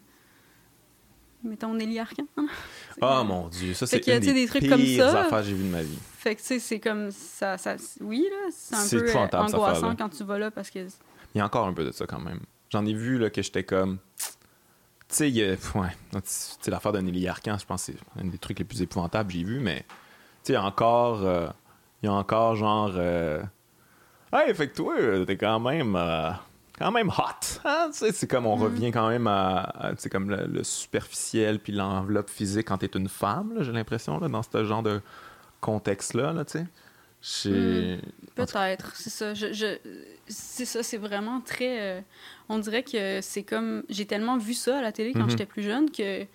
Mettons Nelly Arcan. oh [laughs] mon dieu, ça c'est une des, des trucs comme ça. affaires que j'ai vues de ma vie. Fait que tu sais, c'est comme ça, ça, oui là, c'est un peu angoissant quand tu vas là parce que. Il y a encore un peu de ça quand même. J'en ai vu là que j'étais comme, tu sais, ouais, l'affaire de Nelly Arcan, je pense que c'est un des trucs les plus épouvantables que j'ai vu, mais tu sais, encore, euh, il y a encore genre, euh, hey, fait que toi, t'es quand même, euh, quand même hot, hein? c'est comme on mm. revient quand même à, c'est comme le, superficiel puis l'enveloppe physique quand t'es une femme, j'ai l'impression, là, dans ce genre de contexte-là, là, tu sais. Hmm. Peut-être, c'est ça. Je, c'est ça, c'est vraiment très. Euh, on dirait que c'est comme. J'ai tellement vu ça à la télé quand mhm. j'étais plus jeune que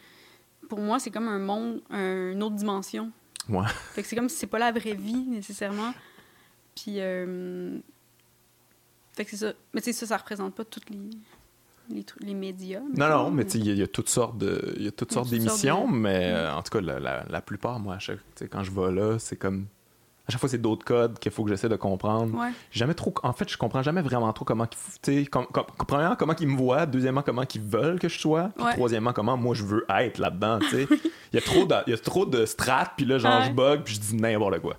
pour moi, c'est comme un monde, une autre dimension. Ouais. Fait que c'est comme si c'est pas la vraie vie nécessairement. Puis. Euh, fait que c'est ça. Mais tu sais, ça, ça représente pas toutes les. Les, les médias. Non, non, mais tu sais, il y, a toutes sortes de, y a toutes sortes d'émissions, mais euh, en tout cas, la, la, plupart, moi, quand je vais là, c'est comme à chaque fois, c'est d'autres codes qu'il faut que j'essaie de comprendre. Jamais trop. En fait, je comprends jamais vraiment trop comment. Tu sais, premièrement, comment ils me voient. Deuxièmement, comment ils veulent que je sois. Puis troisièmement, comment moi je veux être là-dedans. Tu sais, [laughs] il y a trop de, il y a trop de strates. Puis là, genre, je bug. Puis je dis n'importe quoi.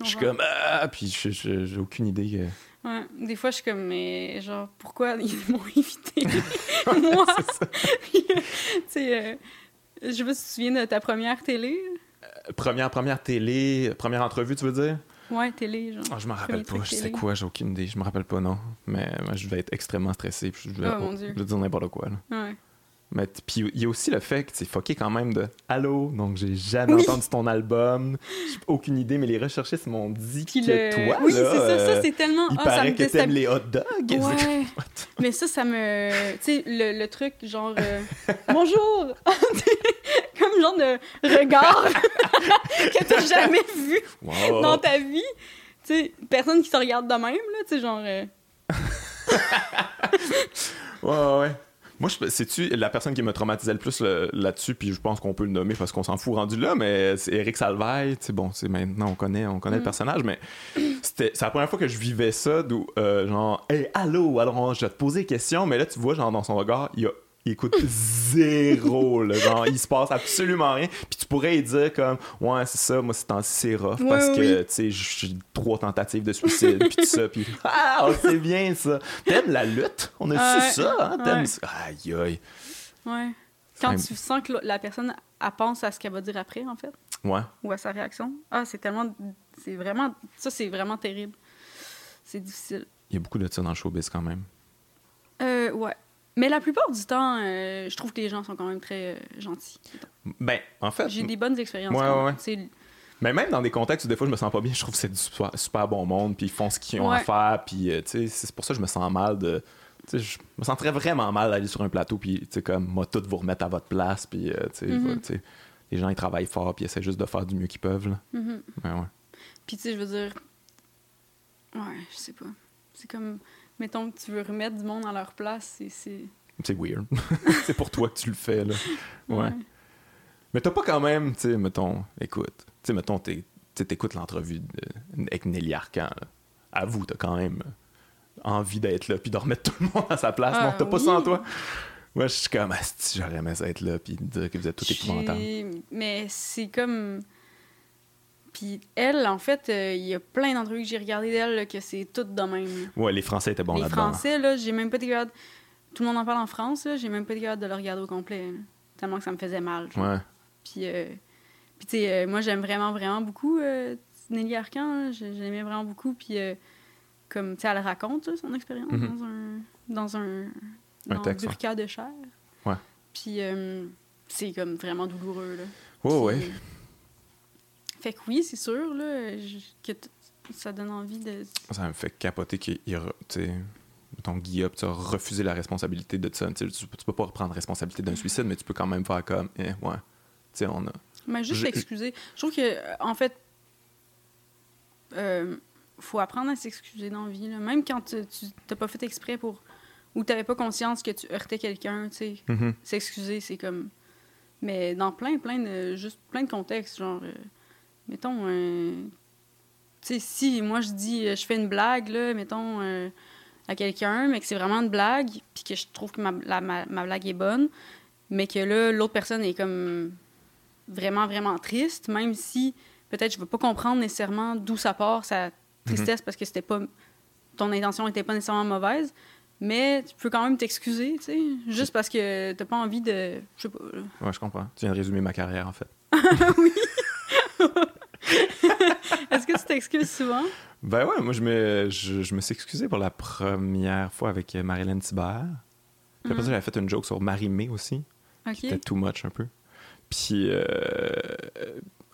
je, suis comme ah, puis j'ai aucune idée. Ouais, des fois, je suis comme, mais genre, pourquoi [laughs] ils m'ont invité? [laughs] Moi! [laughs] tu sais, euh, je sais pas si tu te souviens de ta première télé première, première télé, première entrevue, tu veux dire? Ouais, télé, genre. Ah, je me rappelle pas, je sais quoi, j'ai aucune idée. Je me rappelle pas, non. Mais moi, je devais être extrêmement stressé, puis je devais, oh, je devais dire n'importe quoi. Là. Ouais. Mais puis il y a aussi le fait que c'est fucké quand même de Allô, donc j'ai jamais entendu ton album, j'ai aucune idée, mais les recherchistes m'ont dit que toi, oui, c'est ça, ça c'est tellement. Il ah, paraît que t'aimes les hot dogs. Ouais. [laughs] mais ça, ça me, tu sais, le, le, truc genre euh, bonjour, [laughs] comme genre de regard [laughs] que t'as jamais vu dans ta vie, tu sais, personne qui se regarde de même là, tu sais genre. Euh. ouais ouais. Moi, c'est-tu la personne qui me traumatisait le plus là-dessus, puis je pense qu'on peut le nommer parce qu'on s'en fout rendu là, mais c'est Eric Salvaille. C'est bon, c'est maintenant on connaît, on connaît le mm. personnage, mais c'était c'est la première fois que je vivais ça, d'où euh, genre, hey, allô, alors je vais te poser des questions, mais là tu vois genre dans son regard, il y a il écoute zéro, là, genre, il se passe absolument rien. Puis tu pourrais lui dire comme, ouais, c'est ça, moi, c'est c'est rough, parce que, tu sais, j'ai trois tentatives de suicide, puis tout ça, puis, ah, c'est bien ça. T'aimes la lutte? On a su ça, hein? T'aimes ça? Aïe, aïe. Ouais. Quand tu sens que la personne, elle pense à ce qu'elle va dire après, en fait. Ouais. Ou à sa réaction. Ah, c'est tellement. C'est vraiment. Ça, c'est vraiment terrible. C'est difficile. Il y a beaucoup de ça dans le showbiz quand même. Euh, ouais. Mais la plupart du temps, euh, je trouve que les gens sont quand même très euh, gentils. Ben, en fait. J'ai des bonnes expériences. Ouais, ouais. Mais même dans des contextes où des fois je me sens pas bien, je trouve que c'est du super, bon monde, puis ils font ce qu'ils ont à faire, puis euh, tu sais, c'est pour ça que je me sens mal de. Tu sais, je me sentirais vraiment mal d'aller sur un plateau, puis tu sais, comme, moi, tout vous remettre à votre place, puis tu sais, les gens ils travaillent fort, puis ils essaient juste de faire du mieux qu'ils peuvent, là. Ouais, ouais. Puis tu sais, je veux dire. Ouais, je sais pas. C'est comme mettons que tu veux remettre du monde à leur place, c'est. C'est weird. [laughs] c'est pour toi que tu le fais, là. Ouais. Mais t'as pas quand même, tu sais, mettons, écoute, tu sais, mettons, t'écoutes l'entrevue avec Nelly Arcan. Avoue, t'as quand même envie d'être là puis de remettre tout le monde à sa place. non, t'as pas ça en toi? Moi, je suis comme, j'aurais aimé être là puis dire que vous êtes tout épouvantable. Mais c'est comme puis elle, en fait, euh, il y a plein d'entrevues que j'ai regardées d'elle que c'est tout de même. Ouais, les Français étaient bons là-dedans. Les Français, là, j'ai même pas été capable... Tout le monde en parle en France, là, j'ai même pas été capable de le regarder au complet. Tellement que ça me faisait mal. Ouais. Puis, euh... puis tu sais, euh, moi, j'aime vraiment, vraiment beaucoup euh, Nelly Arcan. J'aimais vraiment beaucoup. Puis, comme, tu sais, elle raconte son expérience mm-hmm. dans un... Dans un... Dans un, burqa de chair. Ouais. Puis euh, c'est comme vraiment douloureux, là. Ouais, ouais. Fait que oui, c'est sûr, là, que ça donne envie de... Ça me fait capoter qu'il... Tu sais, ton Guillaume, tu as refusé la responsabilité de ça. Tu, tu peux pas reprendre responsabilité d'un suicide, mais tu peux quand même faire comme, eh, ouais, tu sais, on a... Mais juste s'excuser. Je trouve que, en fait, euh, faut apprendre à s'excuser dans la vie. Là. Même quand tu n'as pas fait exprès pour. ou tu n'avais pas conscience que tu heurtais quelqu'un, tu sais. Mm-hmm. S'excuser, c'est comme. Mais dans plein, plein de. juste plein de contextes, genre. Euh, mettons. Euh, tu sais, si moi je dis. je fais une blague, là, mettons. à quelqu'un, mais que c'est vraiment une blague, puis que je trouve que ma, ma, ma blague est bonne, mais que là, l'autre personne est comme vraiment, vraiment triste, même si peut-être je ne veux pas comprendre nécessairement d'où ça part, sa tristesse, mhm. parce que c'était pas ton intention n'était pas nécessairement mauvaise, mais tu peux quand même t'excuser, tu sais, juste parce que tu n'as pas envie de... Je sais pas. Ouais, je comprends. Tu viens de résumer ma carrière, en fait. [laughs] [laughs] oui! Est-ce que tu t'excuses souvent? Ben ouais, moi, je me, je, me suis excusé pour la première fois avec Marilyn Thibert. Puis après ça, mhm. j'avais fait une joke sur Marie-Mé aussi. C'était too much un peu. Puis, euh,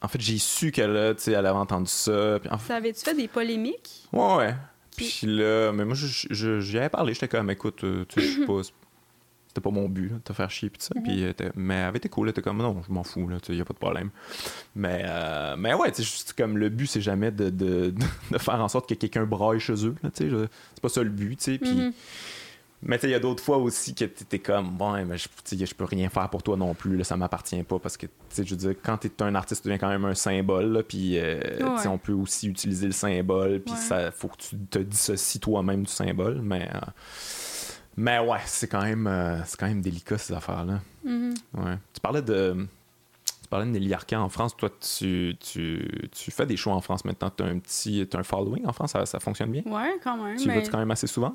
en fait, j'ai su qu'elle elle avait entendu ça. Puis, Ça avait-tu fait des polémiques? Ouais, ouais. Puis là, mais moi, j'y avais parlé. J'étais comme, écoute, euh, tu sais, je [clears throat] pas. C'était pas mon but, de te faire chier, puis ça. Mm-hmm. mais elle avait été cool. Elle était comme, non, je m'en fous, là, il y a pas de problème. Mais, euh, mais ouais, tu sais, comme le but, c'est jamais de, de, [laughs] de, faire en sorte que quelqu'un braille chez eux, tu sais. C'est pas ça le but, tu sais. Mm-hmm. Mais il y a d'autres fois aussi que tu étais comme, bon, mais je, je peux rien faire pour toi non plus, là, ça m'appartient pas. Parce que, je veux dire, quand tu es un artiste, tu deviens quand même un symbole, puis euh, on peut aussi utiliser le symbole, puis ça faut que tu te dissocies toi-même du symbole. Mais, euh, mais ouais, c'est quand, même, euh, c'est quand même délicat ces affaires-là. Mm-hmm. ouais. Tu parlais de. Tu parlais de Nelly Arcan en France. Toi, tu, tu, tu, fais des shows en France maintenant. Tu as un petit as un following en France. Ça, ça fonctionne bien? Ouais, quand même. Tu mais... vas quand même assez souvent?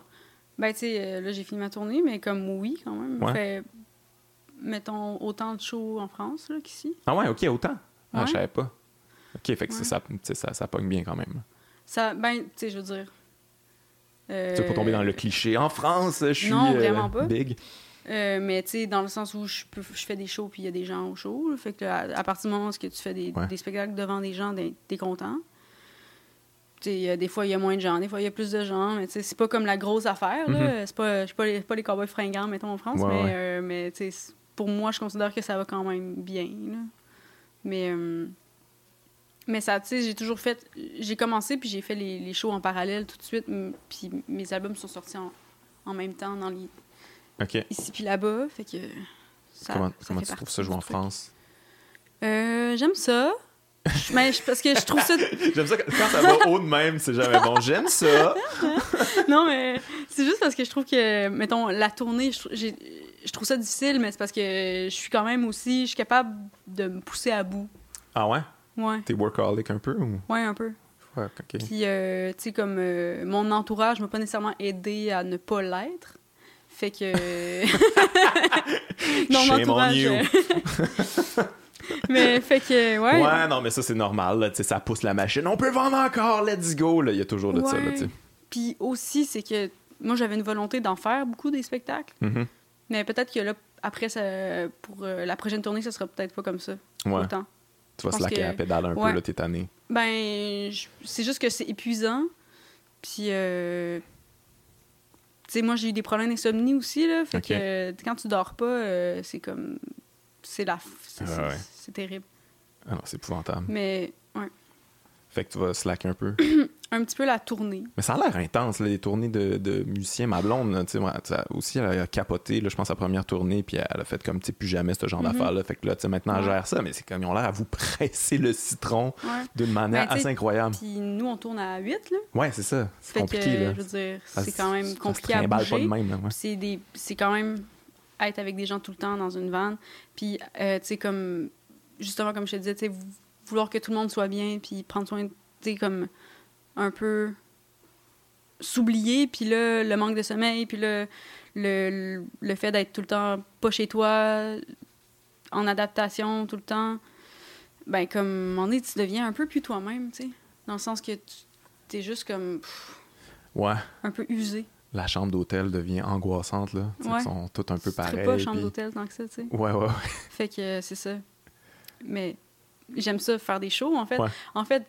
Ben, tu sais, euh, là, j'ai fini ma tournée, mais comme oui, quand même. Ouais. Fait, mettons, autant de shows en France qu'ici. Ah ouais, OK, autant? Ah, je savais pas. OK, fait que ça, ça, ça pogne bien quand même. Ça, ben, tu sais, je veux dire... Euh... Tu pas tomber dans le cliché. En France, je suis non, vraiment pas. big. Euh, mais tu sais, dans le sens où je, peux, je fais des shows puis il y a des gens au show. fait que à, partir du moment où tu fais des, des spectacles devant des gens, t'es content des fois, il y a moins de gens, des fois, il y a plus de gens. Mais c'est pas comme la grosse affaire. Mm-hmm. C'est pas, pas, les, pas les cowboys fringants, mettons, en France. mais euh, mais pour moi, je considère que ça va quand même bien. Mais, euh, mais ça, tu sais, j'ai toujours fait. J'ai commencé, puis j'ai fait les, les, shows en parallèle tout de suite. Puis mes albums sont sortis en, en même temps dans les. Ici puis là-bas. Fait que. Ça, comment comment tu trouves ça jouer en France? Euh, j'aime ça. [laughs] Mais parce que je trouve ça. [laughs] J'aime ça quand ça va haut de même, c'est jamais bon. J'aime ça. [laughs] non, mais c'est juste parce que je trouve que, mettons, la tournée, je, je trouve ça difficile, mais c'est parce que je suis quand même aussi, je suis capable de me pousser à bout. Ah ouais? Ouais. T'es workaholic un peu ou? Ouais, un peu. Ok. Puis, euh, tu sais, comme euh, mon entourage m'a pas nécessairement aidé à ne pas l'être. Fait que. [laughs] non, mon entourage. [laughs] mais fait que, ouais. Ouais, non, mais ça, c'est normal. Là, ça pousse la machine. On peut vendre encore, let's go. Là. Il y a toujours de ça. Là, Puis aussi, c'est que moi, j'avais une volonté d'en faire beaucoup des spectacles. Mm-hmm. Mais peut-être que là, après, ça, pour euh, la prochaine tournée, ça sera peut-être pas comme ça. Ouais. Autant. Tu vas slacker la pédale un peu, là, t'es tanné. Ben, c'est juste que c'est épuisant. Puis, euh... tu sais, moi, j'ai eu des problèmes d'insomnie aussi, là. Fait que quand tu dors pas, euh, c'est comme c'est la. C'est terrible. Ah c'est épouvantable. Mais, ouais. Fait que tu vas slacker un peu. [clears throat] un petit peu la tournée. Mais ça a l'air intense, les tournées de, de musiciens. Ma blonde, tu sais, aussi, elle a capoté, là, je pense, sa première tournée, puis elle a fait comme, tu sais, plus jamais ce genre mm-hmm. d'affaires-là. Fait que là, tu sais, maintenant, elle gère ça, mais c'est comme, ils ont l'air à vous [laughs] presser le citron d'une manière ben, assez incroyable. Puis nous, on tourne à 8, là. Ouais, c'est ça. C'est compliqué, là. Je veux dire, c'est quand même compliqué à bouger. pas de même, C'est quand même être avec des gens tout le temps dans une vanne. Puis, euh, tu sais, comme, justement, comme je te disais, tu sais, vouloir que tout le monde soit bien, puis prendre soin, tu sais, comme, un peu s'oublier, puis là, le manque de sommeil, puis le, le, le fait d'être tout le temps pas chez toi, en adaptation tout le temps, ben, comme, moment donné, tu deviens un peu plus toi-même, tu sais, dans le sens que tu es juste comme... ouais. Un peu usé. la chambre d'hôtel devient angoissante, là. Ouais. Ils sont tous un peu pareils. pas chambre d'hôtel tant que ça, tu sais. Ouais, ouais, ouais. Fait que c'est ça. Mais j'aime ça faire des shows, en fait. En fait,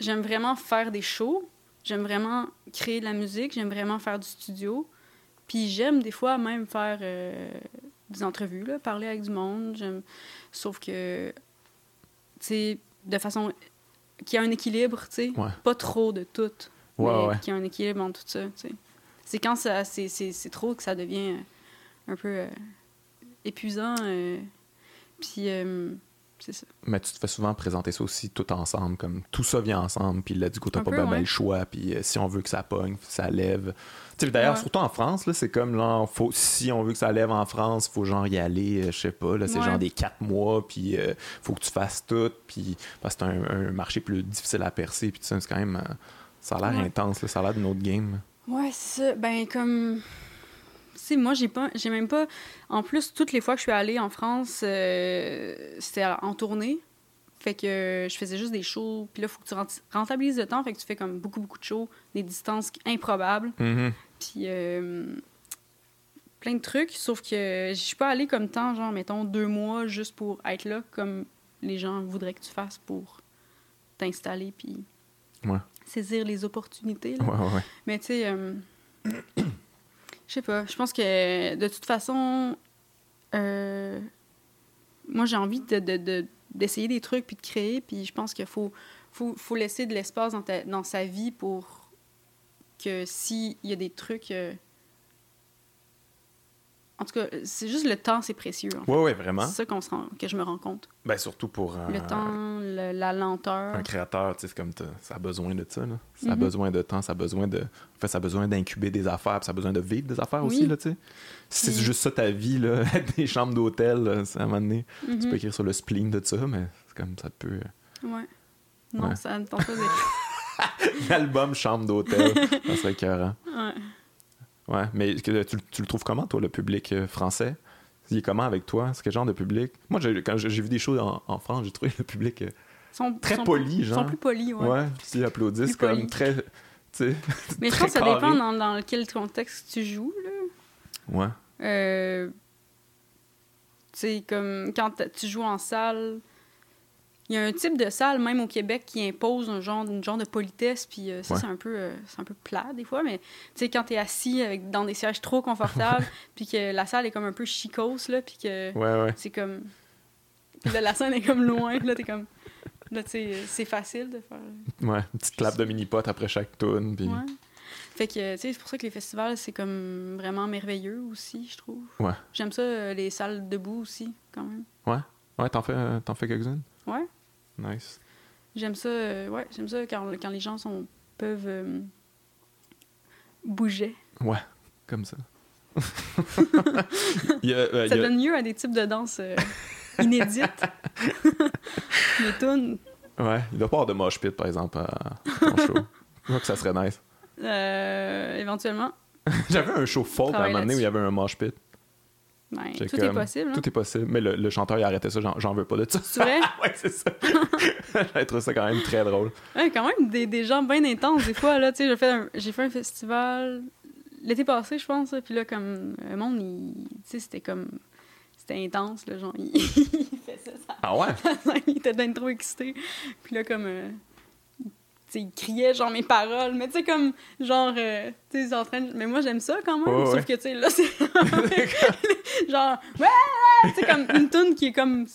j'aime vraiment faire des shows. J'aime vraiment créer de la musique. J'aime vraiment faire du studio. Puis j'aime des fois même faire euh, des entrevues, là, parler avec du monde. J'aime... Sauf que, tu sais, de façon... qu'il y a un équilibre, tu sais. Pas trop de tout. Ouais, mais qu'il y a un équilibre entre tout ça, tu sais. C'est quand ça, c'est, c'est, trop que ça devient un peu euh, épuisant. Euh, puis c'est ça. Mais tu te fais souvent présenter ça aussi tout ensemble, comme tout ça vient ensemble, puis là, du coup, t'as pas bien le choix, puis si on veut que ça pogne, ça lève. D'ailleurs, surtout en France, c'est comme là, faut, si on veut que ça lève en France, faut genre y aller, euh, je sais pas, là, c'est genre des quatre mois, puis euh, faut que tu fasses tout, puis parce que c'est un, marché plus difficile à percer, puis c'est quand même. Euh, ça a l'air intense, ça a l'air d'une autre game. Ouais, c'est ça. Ben, comme. Tu moi, j'ai pas, j'ai même pas. En plus, toutes les fois que je suis allée en France, c'était en tournée. Fait que je faisais juste des shows. Puis là, il faut que tu rentabilises le temps. Fait que tu fais comme beaucoup, beaucoup de shows, des distances improbables. Mm-hmm. Puis euh, plein de trucs. Sauf que je suis pas allée comme temps, genre, mettons, deux mois juste pour être là, comme les gens voudraient que tu fasses pour t'installer. Puis saisir les opportunités. Mais tu sais, euh, je sais pas. Je pense que de toute façon, euh, moi, j'ai envie de d'essayer des trucs puis de créer. Puis je pense qu'il faut, faut, faut, laisser de l'espace dans, dans sa vie pour que s'il y a des trucs. Euh, en tout cas, c'est juste le temps, c'est précieux. Oui, oui, vraiment. C'est ça qu'on se rend, que je me rends compte. Ben, surtout pour. le temps, la lenteur. Un créateur, tu sais, c'est comme. Ça a besoin de ça, là. Ça a mm-hmm. besoin de temps, ça a besoin de. En fait, ça a besoin d'incuber des affaires, puis ça a besoin de vivre des affaires aussi, là, tu sais. Si c'est juste ça ta vie, là, [laughs] des chambres d'hôtel, à un moment donné, tu peux mm-hmm. écrire sur le spleen de ça, mais c'est comme ça peut. Ouais. Non, ça ne tente pas [laughs] L'album Chambre d'hôtel, ça serait écœurant. Ouais. Ouais, mais tu, tu, le trouves comment, toi, le public euh, français? Il est comment avec toi? C'est quel genre de public? Moi, quand j'ai vu des shows en, France, j'ai trouvé le public euh, sont, très poli, genre. Ils sont plus polis, ouais. Ouais, ils applaudissent comme très. [laughs] mais je pense que ça dépend dans, dans, quel contexte tu joues, là. Ouais. Euh, tu sais, comme quand tu joues en salle il y a un type de salle, même au Québec, qui impose un genre, une genre de politesse, puis euh, ça, c'est un, peu, euh, c'est un peu plat des fois, mais tu sais, quand t'es assis avec, dans des sièges trop confortables, [laughs] puis que la salle est comme un peu chicose, là, puis que c'est comme... Là, la scène est comme loin, là, t'es comme... Là, tu sais, c'est facile de faire... Ouais, une petite clap de mini-pot après chaque tune, puis... Ouais. Fait que, tu sais, c'est pour ça que les festivals, c'est comme vraiment merveilleux aussi, je trouve. Ouais. J'aime ça, euh, les salles debout aussi, quand même. Ouais? Ouais, t'en fais, t'en fais quelques-unes? Ouais. Nice. J'aime ça, euh, ouais, j'aime ça quand, quand, les gens sont, peuvent euh, bouger. Ouais, comme ça. [laughs] Euh, ça donne mieux à des types de danse inédites. [laughs] Les tunes. Ouais, il doit pas avoir de mosh pit, par exemple, à ton show. Je crois que ça serait nice. éventuellement. [laughs] J'avais un show folk à un moment donné où il y avait un mosh pit. Ben, tout est possible. Hein. Tout est possible. Mais le, chanteur, il a arrêté ça. J'en veux pas de ça. C'est vrai? [laughs] ouais, c'est ça. [laughs] J'ai trouvé ça quand même très drôle. Ouais, quand même, des, des gens bien intenses, des fois. là tu sais J'ai fait, un, fait un festival l'été passé, je pense. Puis là, comme, le monde, tu sais, c'était comme. C'était intense, là, genre, [laughs] il, fait ça, ça. Ah ouais? il était bien trop excité. Puis là, comme. Euh, il criait genre mes paroles, mais tu sais, comme genre, euh, tu sais, en train de... Mais moi, j'aime ça quand même, sauf que tu sais, là, c'est. [laughs] genre, ouais, tu sais, comme une tune qui est comme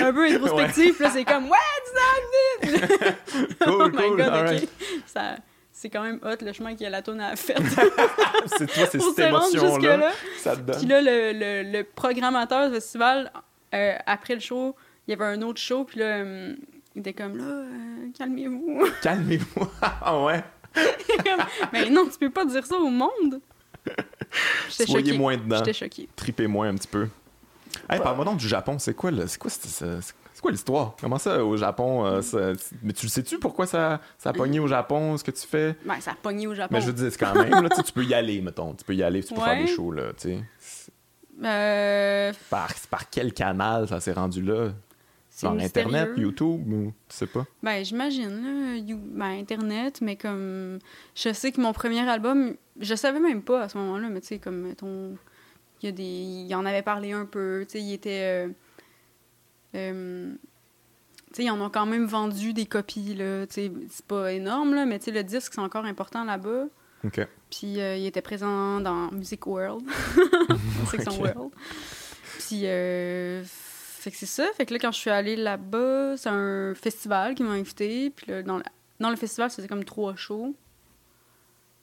un peu introspective, là, c'est comme, ouais, tu [laughs] Oh my god, ok. Ça c'est quand même hot le chemin qu'il a la tourne à faire. c'est toi, c'est cette émotion-là. Ça te donne. Puis là, le, le, le programmateur du festival, euh, après le show, il y avait un autre show, puis là, hum, il était comme là, euh, calmez-vous. [laughs] Calmez-vous. [laughs] ah ouais? mais non, tu peux pas dire ça au monde. [laughs] Choquée. moins dedans. J'étais choquée. Tripez moins un petit peu. Hey, parle-moi donc du Japon. C'est quoi, c'est quoi, c'est quoi l'histoire? Comment ça, au Japon? Euh, mais tu le sais-tu pourquoi ça, ça a pogné au Japon, ce que tu fais? Ben, ça a pogné au Japon. Mais je veux dire, c'est quand même, là, tu peux y aller, mettons. Tu peux y aller, tu peux faire des shows, là, tu sais. Euh... Par, par quel canal ça s'est rendu là? Sur Internet, YouTube, ou tu sais pas? Ben, j'imagine, là. Ben, Internet, mais comme. Je sais que mon premier album, je savais même pas à ce moment-là, mais tu sais, comme, mettons. Il y a des. Il en avait parlé un peu, tu sais, il était. Euh, euh, tu sais, ils en ont quand même vendu des copies, là. Tu sais, c'est pas énorme, là, mais tu sais, le disque, c'est encore important là-bas. OK. Puis euh, il était présent dans Music World, [laughs] [laughs] section World. Puis, euh, fait que c'est ça. Fait que là, quand je suis allée là-bas, c'est un festival qui m'a invité. Puis là, dans, dans le festival, c'était comme trois shows.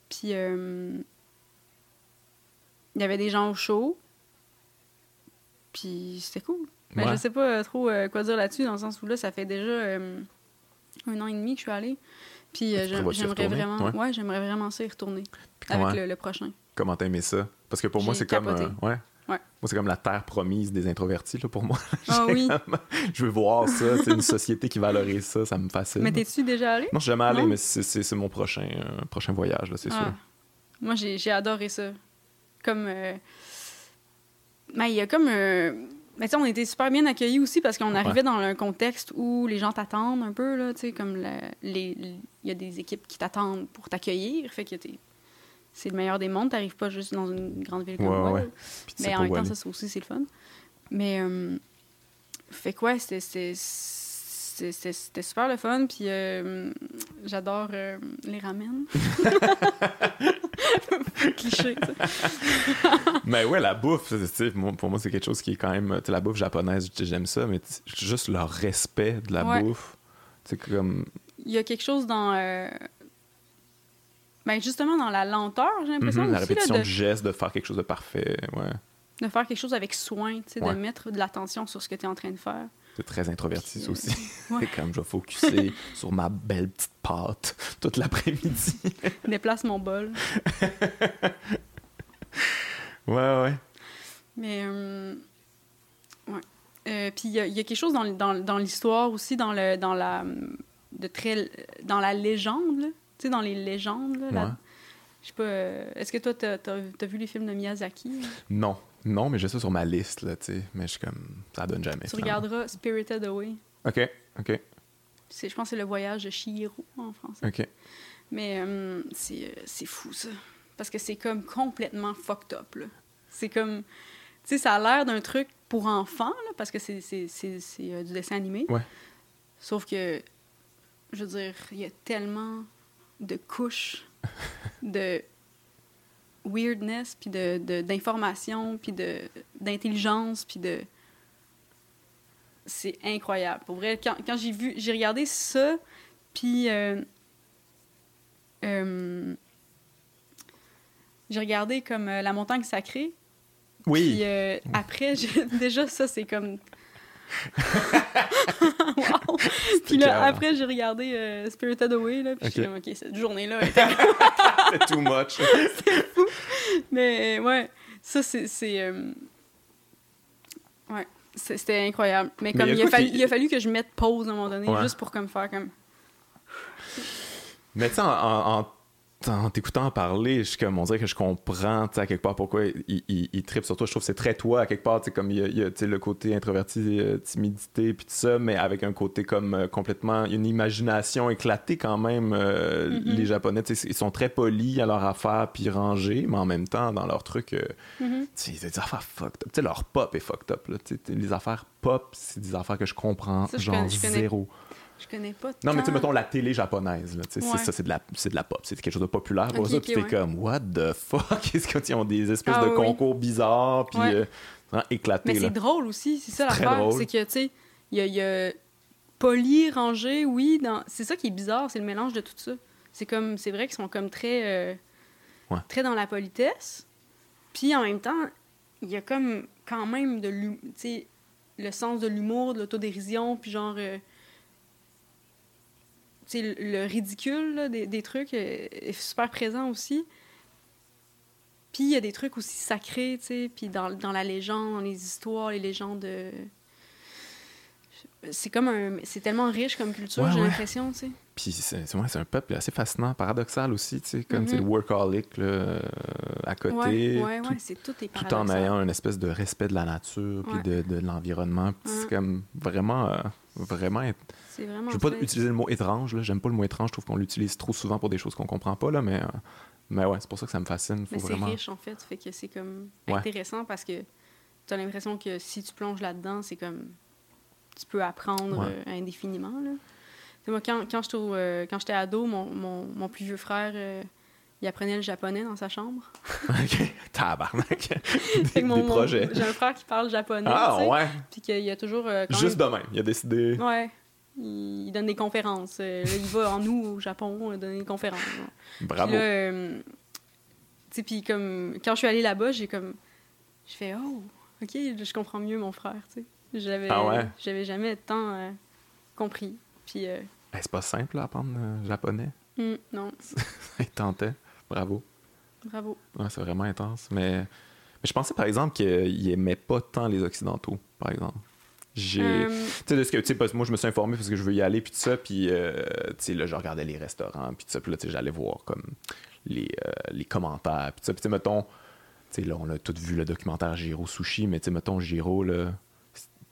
Puis, euh, il y avait des gens au show. Puis, c'était cool. Mais je sais pas trop quoi dire là-dessus, dans le sens où là, ça fait déjà un an et demi que je suis allée. Puis euh, j'aimerais vraiment, ouais. j'aimerais vraiment ça y retourner avec le, prochain. Comment t'as aimé ça? Parce que pour moi c'est comme, euh, ouais. Moi c'est comme la terre promise des introvertis là pour moi. Ah [laughs] oui. je veux voir ça, c'est une société qui valorise ça, ça me fascine. Mais t'es-tu déjà allé? Non, je suis jamais allé, mais c'est mon prochain euh, prochain voyage c'est ah. sûr. Moi j'ai adoré ça. Comme, mais il y a comme mais tu on était super bien accueillis aussi parce qu'on arrivait dans un contexte où les gens t'attendent un peu, là, tu sais, comme il y a des équipes qui t'attendent pour t'accueillir, fait que c'est le meilleur des mondes, t'arrives pas juste dans une grande ville comme ouais, ouais. Mais en même temps, ça aussi, c'est le fun. Mais, euh, fait quoi, c'était c'était super le fun. Puis euh, j'adore euh, les ramen. [laughs] Cliché, [laughs] Mais ouais, la bouffe, pour moi, c'est quelque chose qui est quand même. La bouffe japonaise, j'aime ça, mais juste le respect de la bouffe. C'est comme. Il y a quelque chose dans. Euh, ben justement, dans la lenteur, j'ai l'impression. Mm-hmm, la répétition du geste, de faire quelque chose de parfait. Ouais. De faire quelque chose avec soin, de mettre de l'attention sur ce que tu es en train de faire. C'est très introverti, ça aussi. [laughs] C'est [laughs] comme je vais focuser [laughs] sur ma belle petite pâte toute l'après-midi. Déplace mon bol. ouais, ouais. Mais, euh, ouais. Euh, puis il y, a quelque chose dans, dans, dans l'histoire aussi, dans, le, dans, la, de très, dans la légende, tu sais, dans les légendes. Là, Je sais pas, euh, est-ce que toi, t'as as, vu les films de Miyazaki? Non, non, mais j'ai ça sur ma liste, là, tu sais. Mais je suis comme, ça donne jamais. Tu regarderas Spirited Away. OK, OK. Je pense que c'est le voyage de Shihiro en français. OK. Mais euh, euh, c'est fou, ça. Parce que c'est comme complètement fucked up, là. C'est comme... Tu sais, ça a l'air d'un truc pour enfants, là, parce que c'est euh, du dessin animé. Ouais. Sauf que, je veux dire, il y a tellement de couches de weirdness, puis d'information, de, puis d'intelligence, puis de... C'est incroyable. Pour vrai, quand, quand j'ai vu... J'ai regardé ça, puis... Euh, euh, j'ai regardé comme euh, La montagne sacrée. Oui. Puis après, [laughs] déjà, ça, c'est comme wow. Puis là, après, j'ai regardé euh, Spirited Away, là, puis okay. OK, cette journée-là [laughs] C'est too much. c'est fou. Mais ouais, ça, c'est... Euh... Ouais, c'était incroyable. Mais comme, il, a fallu, il... a fallu, que je mette pause à un moment donné, juste pour comme faire comme... Mais tu sais, en, en, en t'écoutant parler, je, comme, on dirait que je comprends à quelque part pourquoi il, il, tripe sur toi. Je trouve que c'est très toi à quelque part, comme il y a, le côté introverti, euh, timidité, puis tout ça, mais avec un côté comme euh, complètement, une imagination éclatée quand même. Euh, mm-hmm. Les Japonais, ils sont très polis à leur affaire, puis rangés, mais en même temps, dans leur truc, mm-hmm. c'est des affaires fucked up. leur pop est fucked up. Là, les affaires pop, c'est des affaires que je comprends, genre zéro. Je connais pas Non, mais tu sais, mettons la télé japonaise, là, c'est ça, c'est de, la, de la pop, c'est quelque chose de populaire. ça, tu fais comme, what the fuck? [laughs] Qu'est-ce qu'ils ont des espèces ah de concours bizarres, puis euh, éclatés. Mais c'est drôle aussi, c'est ça l'affaire. C'est que, tu sais, il y a, poli, rangé, oui, dans... c'est ça qui est bizarre, c'est le mélange de tout ça. C'est comme, c'est vrai qu'ils sont comme très, euh, très dans la politesse, puis en même temps, il y a comme quand même de le sens de l'humour, de l'autodérision, puis genre... Euh, le ridicule des, trucs est, super présent aussi. Puis il y a des trucs aussi sacrés, tu sais, puis dans, dans, la légende, dans les histoires, les légendes. C'est comme un. C'est tellement riche comme culture, j'ai l'impression, tu sais. Puis c'est c'est un peuple assez fascinant, paradoxal aussi, tu sais, comme mm le workaholic là, à côté. Ouais, ouais, tout, c'est tout, est tout en ayant une espèce de respect de la nature, puis de, de l'environnement. c'est comme vraiment. Euh, Vraiment. C'est vraiment. Je veux pas utiliser le mot étrange, là. J'aime pas le mot étrange. Je trouve qu'on l'utilise trop souvent pour des choses qu'on comprend pas, là, mais. euh, mais ouais, c'est pour ça que ça me fascine. Faut Mais c'est vraiment... riche, en fait. Fait que c'est comme Ouais. intéressant parce que tu as l'impression que si tu plonges là-dedans, c'est comme. Tu peux apprendre Ouais. euh, indéfiniment, là. Moi, quand, quand j'étais au- euh, quand j'étais ado, mon, mon, mon plus vieux frère, il apprenait le japonais dans sa chambre. [laughs] ok, tabarnak. [laughs] Des, mon- projets. J'ai un frère qui parle japonais. Ah, tu sais, ouais. Puis qu'il y a toujours. euh, quand Juste de même. Il a décidé. Ouais. Il, il donne des conférences. Euh, là, il va en août au Japon euh, donner des conférences. Bravo. Puis euh, tu sais, puis comme, quand je suis allée là-bas, j'ai comme, je fais, oh, ok, je comprends mieux mon frère, tu sais. J'avais, Ah ouais? j'avais jamais tant compris. Puis, Ben, c'est pas simple, là, apprendre le japonais. hum, non, [laughs] Il tentait. Bravo. bravo. Ouais, c'est vraiment intense. Mais... mais je pensais, par exemple, qu'il aimait pas tant les Occidentaux, par exemple. J'ai. Euh, Tu sais, de ce que, tu sais, parce que moi, je me suis informé parce que je veux y aller, puis tout ça, puis, euh, tu sais, là, je regardais les restaurants, puis tout ça, puis là, tu sais, j'allais voir, comme, les, euh, les commentaires, puis tout ça, puis tu sais, mettons, tu sais, là, on a tous vu le documentaire Giro Sushi, mais tu sais, mettons, Giro, là,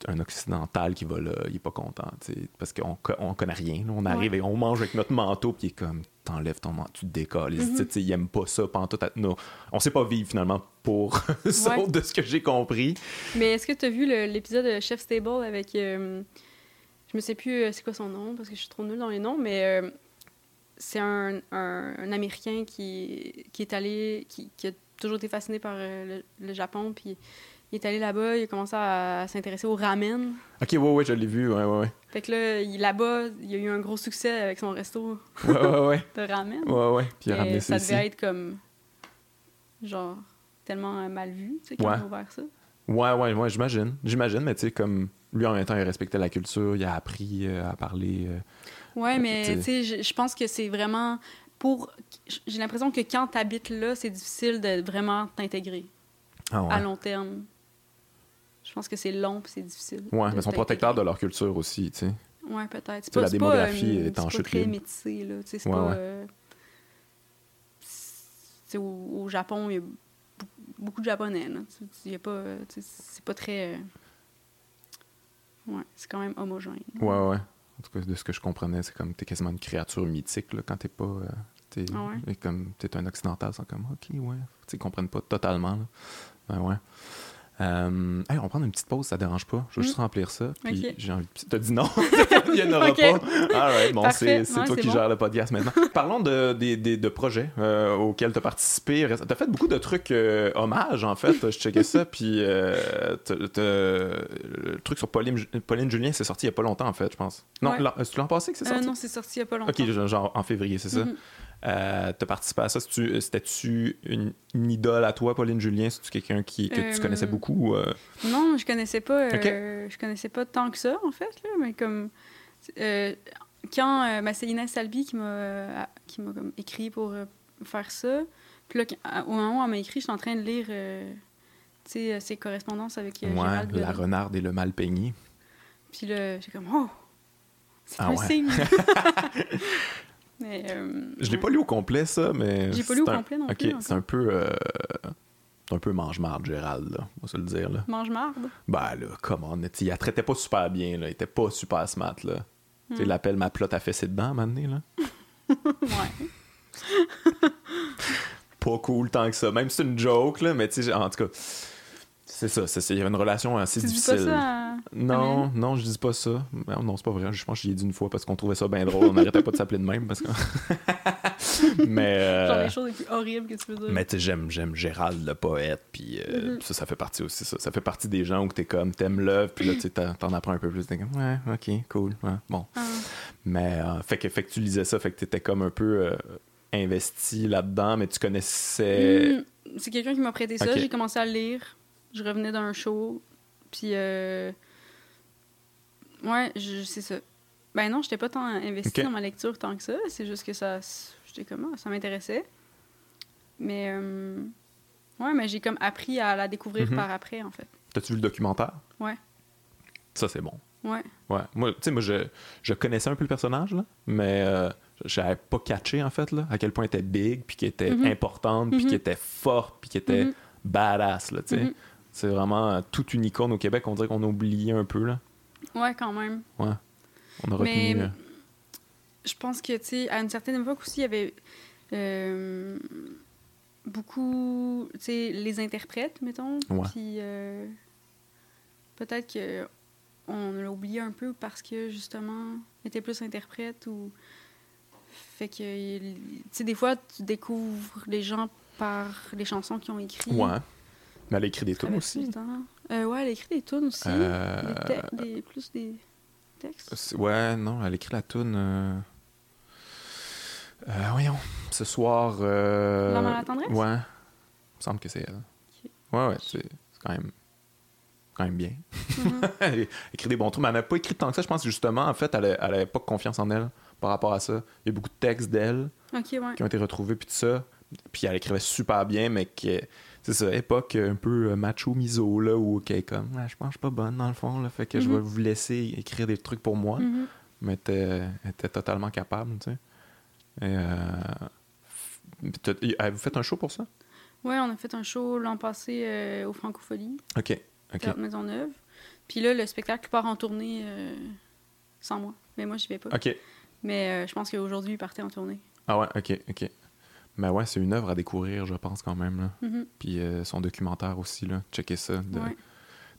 un occidental qui va là, il est pas content, parce qu'on on connaît rien, là. on arrive Ouais. et on mange avec notre manteau, puis il est comme, t'enlèves ton manteau, tu te décolles, Mhm. sais, il aime pas ça, pantoute, à- non, on sait pas vivre, finalement, pour [laughs] ça, Ouais. de ce que j'ai compris. mais est-ce que tu as vu l'épisode de Chef Stable avec, euh, je me sais plus euh, c'est quoi son nom parce que je suis trop nulle dans les noms, mais euh, c'est un, un, un Américain qui, qui est allé, qui, qui a toujours été fasciné par le, le Japon, puis il est allé là-bas, il a commencé à, s'intéresser au ramen. Ok, ouais, ouais, je l'ai vu, ouais, ouais, ouais. Fait que là, là-bas, il y a eu un gros succès avec son resto Ouais, ouais, ouais. [laughs] de ramen. Ouais, ouais. Puis il a ramené ça ça devait ici. être comme, genre, tellement euh, mal vu, tu sais, quand Ouais. a ouvert ça. Ouais, ouais, ouais, j'imagine. J'imagine, mais tu sais, comme lui, en même temps, il respectait la culture, il a appris euh, à parler. euh, Ouais, Ok, mais tu sais, je- je pense que c'est vraiment pour. J'ai l'impression que quand tu habites là, c'est difficile de vraiment t'intégrer Ah ouais. à long terme. Je pense que c'est long puis c'est difficile. De mais ils sont protecteurs de leur culture aussi, tu sais. Ouais, peut-être. C'est sais, la c'est démographie euh, est en c'est chute pas libre. métissé, là. Tu sais, c'est Ouais, pas. ouais. euh, c'est- au, au Japon, il y a beaucoup, de Japonais, là. Il y a pas. euh, C'est pas très. Ouais, c'est quand même homogène. Ouais, ouais. En tout cas, de ce que je comprenais, c'est comme t'es quasiment une créature mythique là, quand t'es pas. euh, t'es, Ah ouais? et comme t'es un occidental, c'est comme ok, ouais. Tu sais, ils comprennent pas totalement. Là. Ben ouais. Euh, hey, on va prendre une petite pause, ça dérange pas. Je veux juste remplir ça. Puis j'ai envie. T'as dit non? [laughs] Il y en aura pas. All right, bon, c'est, toi qui gères le podcast maintenant. [laughs] Parlons de, de projets euh, auxquels tu as participé. T'as fait beaucoup de trucs euh, hommages, en fait. Je checkais ça. [laughs] Puis euh, le truc sur Pauline, Pauline Julien, c'est sorti il y a pas longtemps, en fait, je pense. Non, Ouais. l'an- c'est l'an passé que c'est Euh, sorti? non, c'est sorti il y a pas longtemps. Ok, genre en février, c'est ça? Mhm. Euh, t'as participé à ça. C'est-tu- C'était-tu une, une idole à toi, Pauline Julien? C'est-tu quelqu'un qui, que tu Euh, connaissais beaucoup? ou, euh? Non, je connaissais pas. euh, Je connaissais pas tant que ça, en fait, là, mais comme. euh, quand euh, ma Célina Salbi qui m'a euh, écrit pour euh, faire ça, puis là, quand- au moment où elle m'a écrit, j'étais en train de lire euh, euh, ses correspondances avec euh, Ouais, Gérald la renarde et le mal peigné. Puis là, j'ai comme, oh, c'est Ah un ouais. signe. [laughs] [laughs] mais, euh, Je l'ai ouais. pas lu au complet, ça, mais. J'ai pas lu au un- complet non plus, c'est un peu. euh, c'est un peu mange-marde, Gérald, là. On va se le dire, là. Mange marde. Ben, là, comment? Il la traitait pas super bien, là. Il était pas super smart, là. Tu sais, Hmm. il l'appelle ma plotte à fessé dedans, à un moment donné, là. [laughs] Ouais. Pas cool tant que ça. Même si c'est une joke, là, mais tu sais, en tout cas. C'est ça, il y avait une relation assez Tu dis difficile. pas ça à... Non, non, je dis pas ça. Non, non, c'est pas vrai. Je pense que j'y ai dit une fois parce qu'on trouvait ça bien drôle. On n'arrêtait pas de s'appeler de même parce que. [laughs] mais. euh, Genre les choses les plus horribles que tu peux dire. mais tu sais, j'aime, j'aime Gérald le poète, puis euh, Mhm. ça, ça fait partie aussi, ça. Ça fait partie des gens où t'es comme, t'aimes l'œuvre, puis là, tu t'en apprends un peu plus. T'es comme, ouais, ok, cool, ouais, bon. Ah. Mais, euh, fait, que, fait que tu lisais ça, fait que t'étais comme un peu euh, investi là-dedans, mais tu connaissais. Hmm, C'est quelqu'un qui m'a prêté ça. J'ai commencé à le lire. Je revenais d'un show. Puis, euh... ouais, c'est ça. Ben non, j'étais pas tant investi Ok. dans ma lecture tant que ça. C'est juste que ça. J'étais comme, ah, ça m'intéressait. Mais, euh... ouais, mais j'ai comme appris à la découvrir Mhm. par après, en fait. T'as-tu vu le documentaire? Ouais. Ça, c'est bon. Ouais. Ouais. Moi, tu sais, moi, je, je connaissais un peu le personnage, là, mais euh, j'avais pas catché, en fait, là, à quel point elle était big, puis qu'elle était Mhm. importante, puis qu'elle était forte, puis qu'elle était badass, là, tu sais. C'est vraiment euh, toute une icône au Québec, on dirait qu'on a oublié un peu, là. Ouais, quand même. Ouais. on a retenu. Mais, je pense que, tu sais, à une certaine époque aussi, il y avait beaucoup, tu sais, les interprètes, mettons. Puis peut-être que on l'a oublié un peu parce que justement, était plus interprète ou. Fait que, tu sais, des fois, tu découvres les gens par les chansons qu'ils ont écrites. Ouais. Mais elle a écrit des tunes aussi. Euh, ouais, elle a écrit des tunes aussi. Euh... Des plus des textes. Ouais, non, elle a écrit la tune. Euh... Euh, voyons, ce soir. Euh... L'homme à la tendresse? Ouais. Il me semble que c'est elle. Ouais, ouais, c'est quand même quand même bien. Mm-hmm. [laughs] elle écrit des bons trucs, mais elle n'a pas écrit tant que ça. Je pense que justement, en fait, elle n'avait pas confiance en elle par rapport à ça. Il y a beaucoup de textes d'elle qui ont été retrouvés, puis tout ça. Puis elle écrivait super bien, mais que c'est ça, époque un peu euh, macho-miso, là, où, OK, comme, ah, je pense que je suis pas bonne, dans le fond, là, fait que je vais mm-hmm. vous laisser écrire des trucs pour moi. Mm-hmm. Mais elle était, totalement capable, tu sais. Et, euh, avez-vous fait un show pour ça? Oui, on a fait un show l'an passé euh, au Francophonie. OK. Okay. Maisonneuve. Puis là, le spectacle part en tournée euh, sans moi. Mais moi, je vais pas. OK. Mais euh, je pense qu'aujourd'hui, il partait en tournée. Ah ouais, OK, OK. Mais ouais, c'est une œuvre à découvrir, je pense, quand même. Là. Mm-hmm. Puis euh, son documentaire aussi, là. Checker ça. De...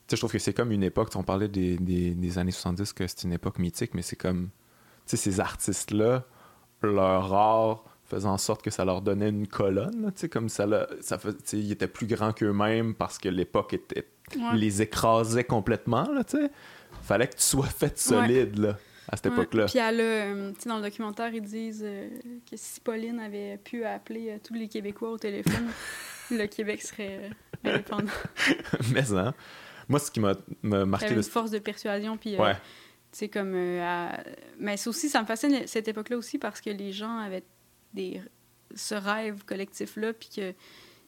Je trouve que c'est comme une époque, on parlait des, des, des, années 70, que c'est une époque mythique, mais c'est comme, tu sais, ces artistes-là, leur art faisait en sorte que ça leur donnait une colonne, tu sais, comme ça, ça fait, ils étaient plus grands qu'eux-mêmes parce que l'époque était les écrasait complètement, là, tu sais. Fallait que tu sois fait solide, là, à cette époque-là. Puis elle euh, tu sais, dans le documentaire, ils disent euh, que si Pauline avait pu appeler euh, tous les Québécois au téléphone, [laughs] le Québec serait indépendant. [laughs] Mais hein, moi, ce qui m'a marqué... une force de persuasion, puis... ouais. C'est comme... Mais aussi, ça me fascine cette époque-là aussi parce que les gens avaient des... ce rêve collectif-là, puis qu'il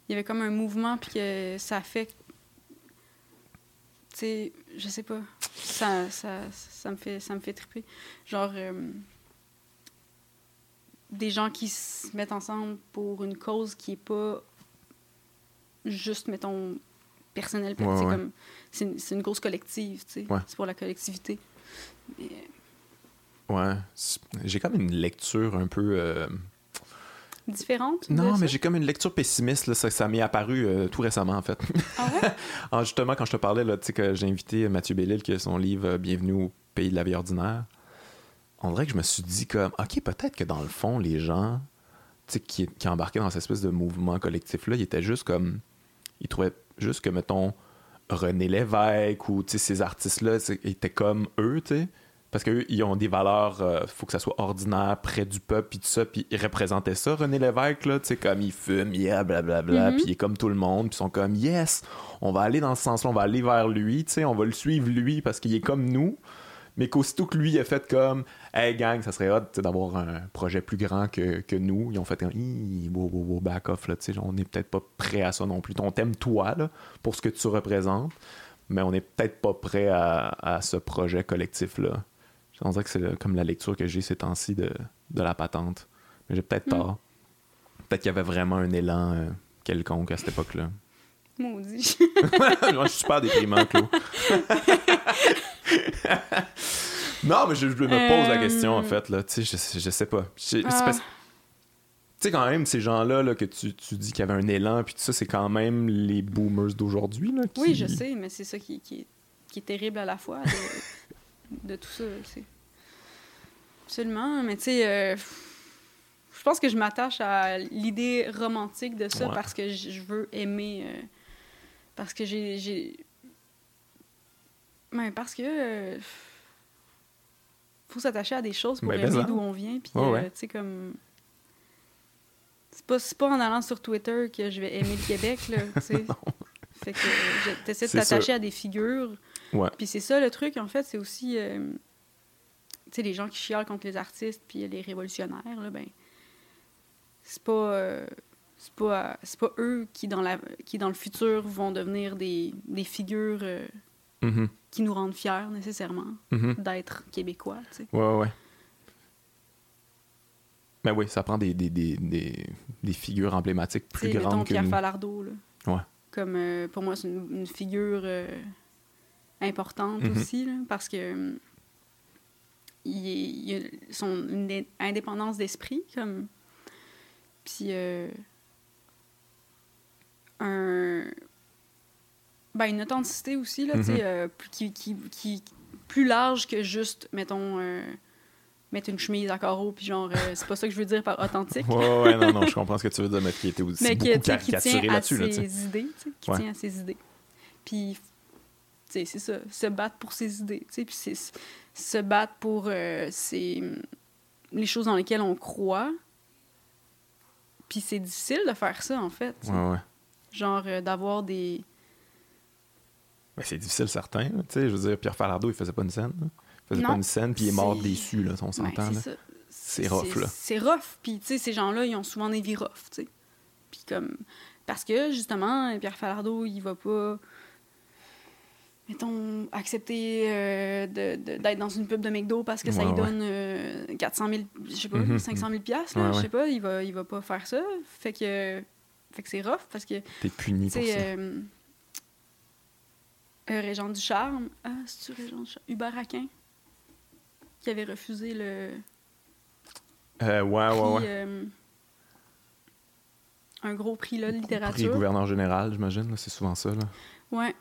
y avait comme un mouvement, puis que ça fait sais, je sais pas. Ça, ça, ça, me fait, ça me fait triper. Genre, euh, des gens qui se mettent ensemble pour une cause qui est pas juste, mettons, personnelle. C'est comme, c'est une cause collective, tu sais. C'est pour la collectivité. Ouais. J'ai comme une lecture un peu. Euh, différente? Non, mais j'ai comme une lecture pessimiste. Là, ça, ça m'est apparu euh, tout récemment, en fait. Ah ouais? [laughs] Ah, justement, quand je te parlais, là, que j'ai invité Mathieu Bellil, qui a son livre euh, Bienvenue au pays de la vie ordinaire, on dirait que je me suis dit comme, OK, peut-être que dans le fond, les gens qui, qui embarquaient dans cette espèce de mouvement collectif-là, ils étaient juste comme... Ils trouvaient juste que, mettons, René Lévesque ou ces artistes-là étaient comme eux, tu sais parce qu'eux, ils ont des valeurs, il euh, faut que ça soit ordinaire, près du peuple, puis tout ça, puis ils représentaient ça, René Lévesque, là, tu sais, comme il fume, yeah, blablabla, mm puis il est comme tout le monde, puis ils sont comme, yes, on va aller dans ce sens-là, on va aller vers lui, tu sais, on va le suivre lui, parce qu'il est comme nous, mais qu'aussitôt que lui a fait comme, hey gang, ça serait hot d'avoir un projet plus grand que, que, nous, ils ont fait un, wow, back off, là, tu sais, on n'est peut-être pas prêt à ça non plus. On t'aime toi, là, pour ce que tu représentes, mais on n'est peut-être pas prêt à, à ce projet collectif-là. Je dirais que c'est comme la lecture que j'ai ces temps-ci de, de, la patente. Mais j'ai peut-être hmm. tort. Peut-être qu'il y avait vraiment un élan euh, quelconque à cette époque-là. Maudit. [laughs] [laughs] Moi, je suis super déprimant, Claude. [laughs] non, mais je, me pose la question, en euh. fait. Là. Je, je sais pas. Ah. Tu sais, quand même, ces gens-là là, que tu, tu dis qu'il y avait un élan, puis tout ça, c'est quand même les boomers d'aujourd'hui. Qui... Oui, je sais, mais c'est ça qui, qui, est, qui, est, terrible à la fois de tout ça. Absolument, mais tu sais, euh, je pense que je m'attache à l'idée romantique de ça parce que je veux aimer. Euh, parce que j'ai. Mais parce que. Euh, faut s'attacher à des choses pour ben, aimer d'où on vient. Puis, tu sais, comme. C'est pas, pas en allant sur Twitter que je vais aimer le Québec, là, tu sais. [laughs] fait que t'essaies de t'attacher à des figures puis c'est ça le truc, en fait, c'est aussi. Euh, tu sais, les gens qui chialent contre les artistes puis les révolutionnaires, là, ben. C'est pas. Euh, c'est pas, c'est pas eux qui dans, la, qui, dans le futur, vont devenir des, des figures euh, mm-hmm. qui nous rendent fiers, nécessairement, mm-hmm. d'être québécois, tu sais. Ouais, ouais. Mais oui, ça prend des, des, des, des, des figures emblématiques plus grandes que Pierre nous. Falardeau, là. Ouais. Comme, pour moi, c'est une, une figure importante mhm. aussi, parce que il, a son une indépendance d'esprit, comme. Puis. Euh, un. Ben, une authenticité aussi, là, tu sais, mm-hmm. euh, qui, qui, qui, plus large que juste, mettons, euh, mettre une chemise à carreaux, puis genre, c'est pas ça que je veux dire par authentique. [laughs] ouais, ouais, non, non, je comprends ce que tu veux dire, mais qui était aussi mais beaucoup qui, caricaturé là-dessus. Là, ses idées, tu sais, qui tient à ses idées. Puis, c'est ça, se battre pour ses idées, puis c'est se battre pour euh, les choses dans lesquelles on croit. Puis c'est difficile de faire ça, en fait. Ouais, ouais. Genre euh, d'avoir des. Mais c'est difficile, certain. Tu sais, je veux dire, Pierre Falardeau, il faisait pas une scène. Il faisait pas une scène, puis il est mort déçu, là, on s'entend. c'est rough, là. C'est rough. Puis, tu sais, ces gens-là, ils ont souvent des vies rough, tu sais. Puis comme... Parce que, justement, Pierre Falardeau, il va pas mettons, accepter euh, d'être dans une pub de McDo parce que ça lui donne 400 000, je sais pas, 500 000 piastres, je sais pas, il va, il va pas faire ça. Fait que, fait que c'est rough parce que... T'es puni pour ça. Euh, euh, Régent du Charme, ah, c'est-tu Régent du Charme? Hubert Aquin, qui avait refusé le... Euh, ouais, ouais, ouais. Euh, un gros prix, là, de littérature. Prix gouverneur général, j'imagine, c'est souvent ça, là. Ouais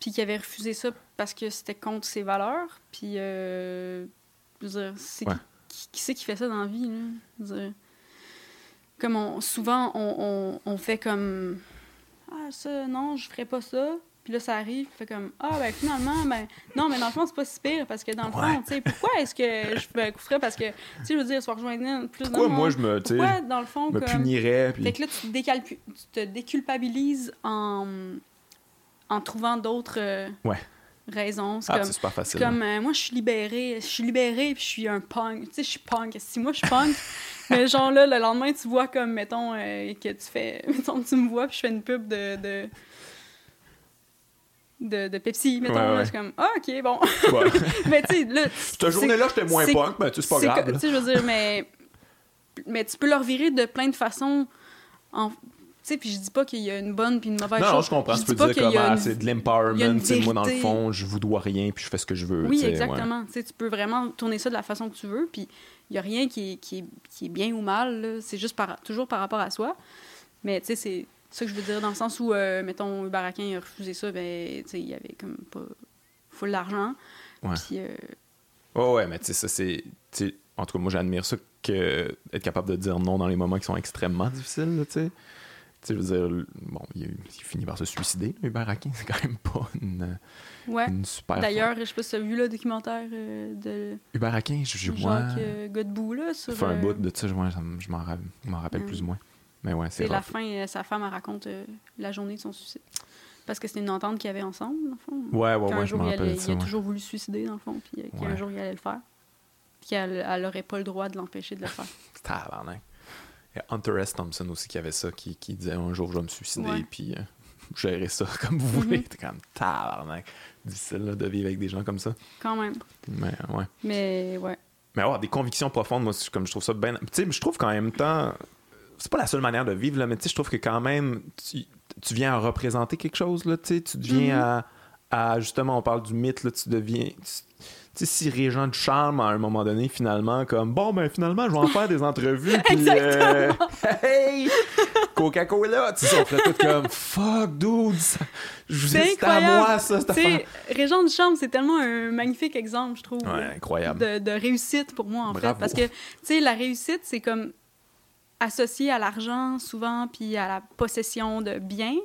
puis qui avait refusé ça parce que c'était contre ses valeurs. Puis, euh, je veux dire, c'est qui, qui c'est qui fait ça dans la vie, là? comme on, souvent, on, on, fait comme Ah, ça, non, je ferais pas ça. Puis là, ça arrive, fait comme Ah, ben finalement, ben non, mais dans le fond, c'est pas si pire parce que dans le fond, tu sais, pourquoi est-ce que je me coucherais parce que, tu sais, je veux dire, soit rejoindre plus Pourquoi moi, je me, pourquoi, dans le fond, me punirais. Puis... Fait que là, tu te, tu te déculpabilises en en trouvant d'autres euh, raisons. C'est ah, comme, super facile. Comme euh, moi, je suis libérée, je suis libérée, puis je suis un punk. Tu sais, je suis punk. Si moi, je suis punk, [laughs] mais genre là, le lendemain, tu vois comme, mettons, euh, que tu fais. [laughs] Mettons, tu me vois, puis je fais une pub de... de de, de, Pepsi, mettons. je suis comme, ah, ok, bon. [laughs] mais tu sais, là. Cette journée-là, j'étais moins punk, mais tu sais, c'est pas grave. Tu sais, je veux dire, mais. Mais tu peux leur virer de plein de façons. En, sais, puis je dis pas qu'il y a une bonne puis une mauvaise chose. Non, je comprends. Je tu peux dire comme, ah, c'est de l'empowerment, moi, dans le fond, je vous dois rien, puis je fais ce que je veux. Oui, exactement. Tu peux vraiment tourner ça de la façon que tu veux, puis il y a rien qui est, qui est, qui est bien ou mal, c'est juste par, toujours par rapport à soi. Mais, tu sais, c'est ça que je veux dire, dans le sens où, euh, mettons, Baraquin a refusé ça, ben, tu sais, il y avait comme pas full d'argent. Ouais. Puis... Euh... Oh, ouais, mais tu sais, ça, c'est... En tout cas, moi, j'admire ça, que être capable de dire non dans les moments qui sont extrêmement difficiles, tu sais je veux dire, bon, il, finit par se suicider, Hubert Aquin, c'est quand même pas une, ouais. une super. D'ailleurs, je sais pas si tu as vu le documentaire euh, de. Hubert Aquin, je, je vois. Jacques euh, Godbout, là. Sur, fait un bout de ça, je, je m'en rappelle plus ou moins. Mais ouais, c'est la fin, euh, sa femme, elle raconte la journée de son suicide. Parce que c'était une entente qu'ils avaient ensemble, dans le fond. Ouais, ouais, ouais, je m'en rappelle. Il, il, a toujours voulu se suicider, dans le fond, puis qu'un jour, il allait le faire. Puis qu'elle n'aurait pas le droit de l'empêcher de le faire. [laughs] Tabarnak. Il y a Hunter S. Thompson aussi qui avait ça, qui, qui disait un jour je vais me suicider, puis euh, gérer ça [laughs] comme vous voulez. C'était quand même tabarnak. Difficile là, de vivre avec des gens comme ça. Quand même. Mais ouais. Mais ouais. Mais avoir des convictions profondes, moi, comme je trouve ça bien. Tu sais, je trouve qu'en même temps, c'est pas la seule manière de vivre, là, mais tu sais, je trouve que quand même, tu, tu, viens à représenter quelque chose, là, tu sais, tu deviens à, à, Justement, on parle du mythe, là, tu deviens sais, si Régent de Charme, à un moment donné, finalement, comme bon, ben finalement, je vais en faire des entrevues. [laughs] puis, euh, hey, Coca-Cola, tu sais, on ferait tout comme fuck, dude, c'est à moi, ça. Tu Régent de Charme, c'est tellement un magnifique exemple, je trouve. Ouais, incroyable. De, de réussite pour moi, en fait. Parce que, tu sais, la réussite, c'est comme associé à l'argent, souvent, puis à la possession de biens.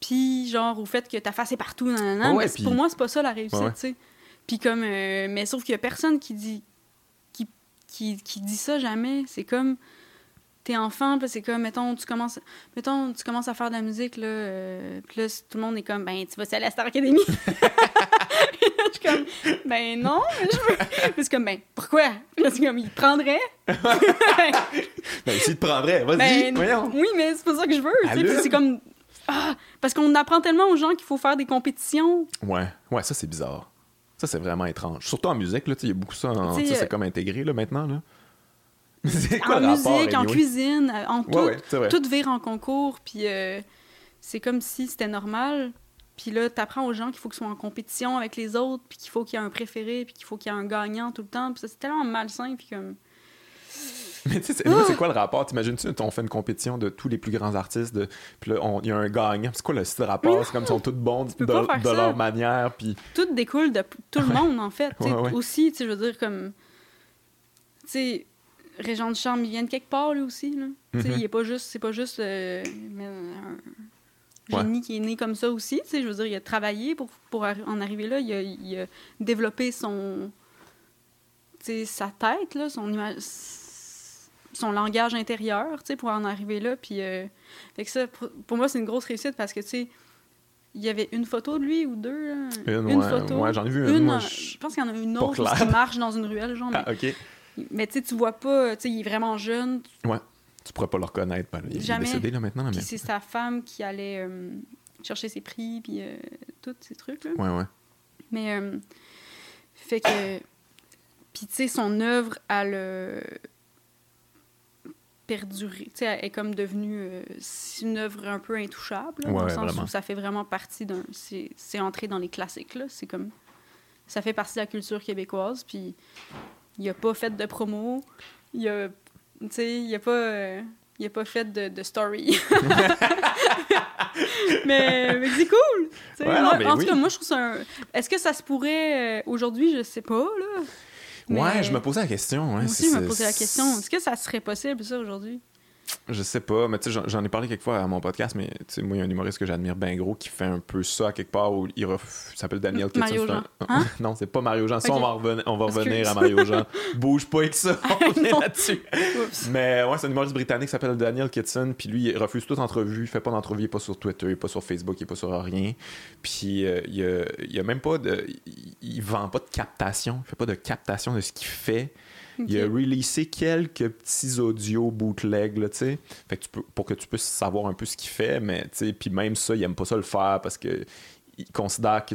Puis, genre, au fait que ta face est partout, nan, ouais, Pour moi, c'est pas ça la réussite, tu sais. Puis comme, euh, mais sauf qu'il y a personne qui dit, qui, qui, qui dit ça jamais. C'est comme, t'es enfant, puis c'est comme, mettons, tu commences, mettons, tu commences à faire de la musique, là, euh, puis là, tout le monde est comme, ben, tu vas à la Star Academy? [laughs] je suis comme, ben non, je veux. Puis c'est comme, ben, pourquoi? Puis c'est comme, il te prendrait. [laughs] ben, s'il te prendrait, vas-y, ben, voyons. Oui, mais c'est pas ça que je veux. C'est comme, ah, parce qu'on apprend tellement aux gens qu'il faut faire des compétitions. Ouais, ouais, ça c'est bizarre. Ça, c'est vraiment étrange. Surtout en musique, il y a beaucoup ça. C'est euh, comme intégré là, maintenant. Là. [laughs] en musique, en cuisine, en tout. tout vire en concours. Puis euh, c'est comme si c'était normal. Puis là, tu apprends aux gens qu'il faut qu'ils soient en compétition avec les autres, puis qu'il faut qu'il y ait un préféré, puis qu'il faut qu'il y ait un gagnant tout le temps. Puis ça, c'est tellement malsain, puis comme... [laughs] Mais tu sais, c'est quoi le rapport? T'imagines-tu, on fait une compétition de tous les plus grands artistes, de... puis là, il y a un gagnant. C'est quoi le style rapport? C'est comme ils sont tous bons de, leur manière, puis... Tout découle de tout le monde, en fait. [laughs] Aussi, tu je veux dire, comme... Tu sais, Régent de Charme, il vient de quelque part, lui aussi, là. Tu sais, mm-hmm. il est pas juste... C'est pas juste... Euh, génie qui est né comme ça aussi. Tu sais, je veux dire, il a travaillé pour, pour en arriver là. Il a, il a développé son, tu sais, sa tête, là, son image, son langage intérieur, tu sais, pour en arriver là. Puis, euh, fait que ça, pour, moi, c'est une grosse réussite parce que, tu sais, il y avait une photo de lui ou deux. Là? Une, une photo. Ouais, j'en ai vu une. Moi, je... pense qu'il y en a une autre qui marche dans une ruelle, genre. Ah, OK. Mais tu sais, tu vois pas, tu sais, il est vraiment jeune. Ouais tu pourrais pas le reconnaître. Ben, il est décédé là, maintenant. Mais... c'est sa femme qui allait euh, chercher ses prix, puis euh, tous ces trucs. Là. Ouais, ouais. Mais, euh, fait que. Puis, tu sais, son œuvre, elle perduré. Tu sais, elle est comme devenue une œuvre un peu intouchable, là, dans le sens où ça fait vraiment partie d'un. C'est entré dans les classiques, là. C'est comme. Ça fait partie de la culture québécoise, puis il a pas fait de promo. Il a tu sais, il a pas... Euh, il a pas fait de, de story. [laughs] mais, mais c'est cool. en tout cas, moi, je trouve ça. Un... Est-ce que ça se pourrait euh, aujourd'hui? Je sais pas. Là. Ouais, je me posais la question. Ouais, moi aussi, je me posais la question. Est-ce que ça serait possible, ça, aujourd'hui? Je sais pas, mais tu sais, j'en ai parlé quelques fois à mon podcast, mais tu sais, moi, il y a un humoriste que j'admire bien gros qui fait un peu ça à quelque part où il s'appelle Daniel Kitson. Mario Jean. [laughs] Hein? non, c'est pas Mario Jean. Ça, on va revenir, on va revenir à Mario Jean. [laughs] Bouge pas avec ça, on [laughs] est là-dessus. mais ouais, c'est un humoriste britannique qui s'appelle Daniel Kitson, puis lui, il refuse toute entrevue, il fait pas d'entrevue, il est pas sur Twitter, il est pas sur Facebook, il est pas sur rien. Puis euh, il, y a, il a même pas de. Il vend pas de captation, il fait pas de captation de ce qu'il fait. Il a releasé quelques petits audios bootleg, là. Fait que tu peux, pour que tu puisses savoir un peu ce qu'il fait, mais, puis même ça, il aime pas ça le faire parce que il considère que,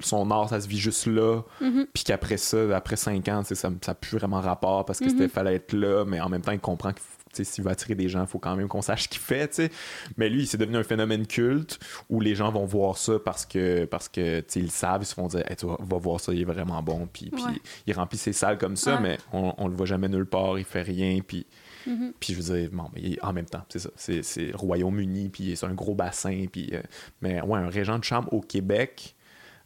son art, ça se vit juste là, mm-hmm. puis qu'après ça, après cinq ans, ça n'a plus vraiment rapport parce que mm-hmm. c'était fallait être là, mais en même temps, il comprend qu'il s'il veut attirer des gens, il faut quand même qu'on sache ce qu'il fait. T'sais. Mais lui, c'est devenu un phénomène culte où les gens vont voir ça parce que parce que ils le savent, ils se font dire tu vas voir ça, il est vraiment bon. Puis, il remplit ses salles comme ça, mais on, on le voit jamais nulle part, il fait rien. Puis, mm-hmm. puis je veux dire, bon, mais en même temps, c'est ça. C'est Royaume-Uni, puis c'est un gros bassin. Puis, euh, mais ouais, un régent de chambre au Québec,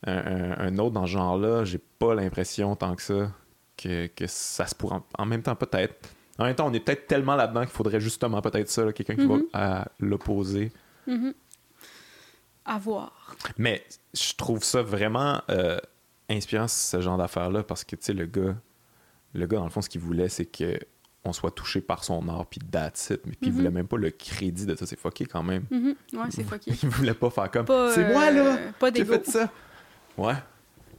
un, autre dans ce genre-là, j'ai pas l'impression tant que ça que, que ça se pourrait. En même temps, peut-être en même temps, on est peut-être tellement là-dedans qu'il faudrait justement peut-être ça, quelqu'un qui va mhm. à l'opposer. Mm À voir. Mais je trouve ça vraiment euh, inspirant, ce genre d'affaires-là, parce que, tu sais, le gars, le gars, dans le fond, ce qu'il voulait, c'est que on soit touché par son art, puis that's it. Mais puis il mhm. voulait même pas le crédit de ça. C'est fucké quand même. Mhm. Ouais, c'est fucké. [laughs] il voulait pas faire comme. C'est moi, là! Euh, pas J'ai fait ça. Ouais.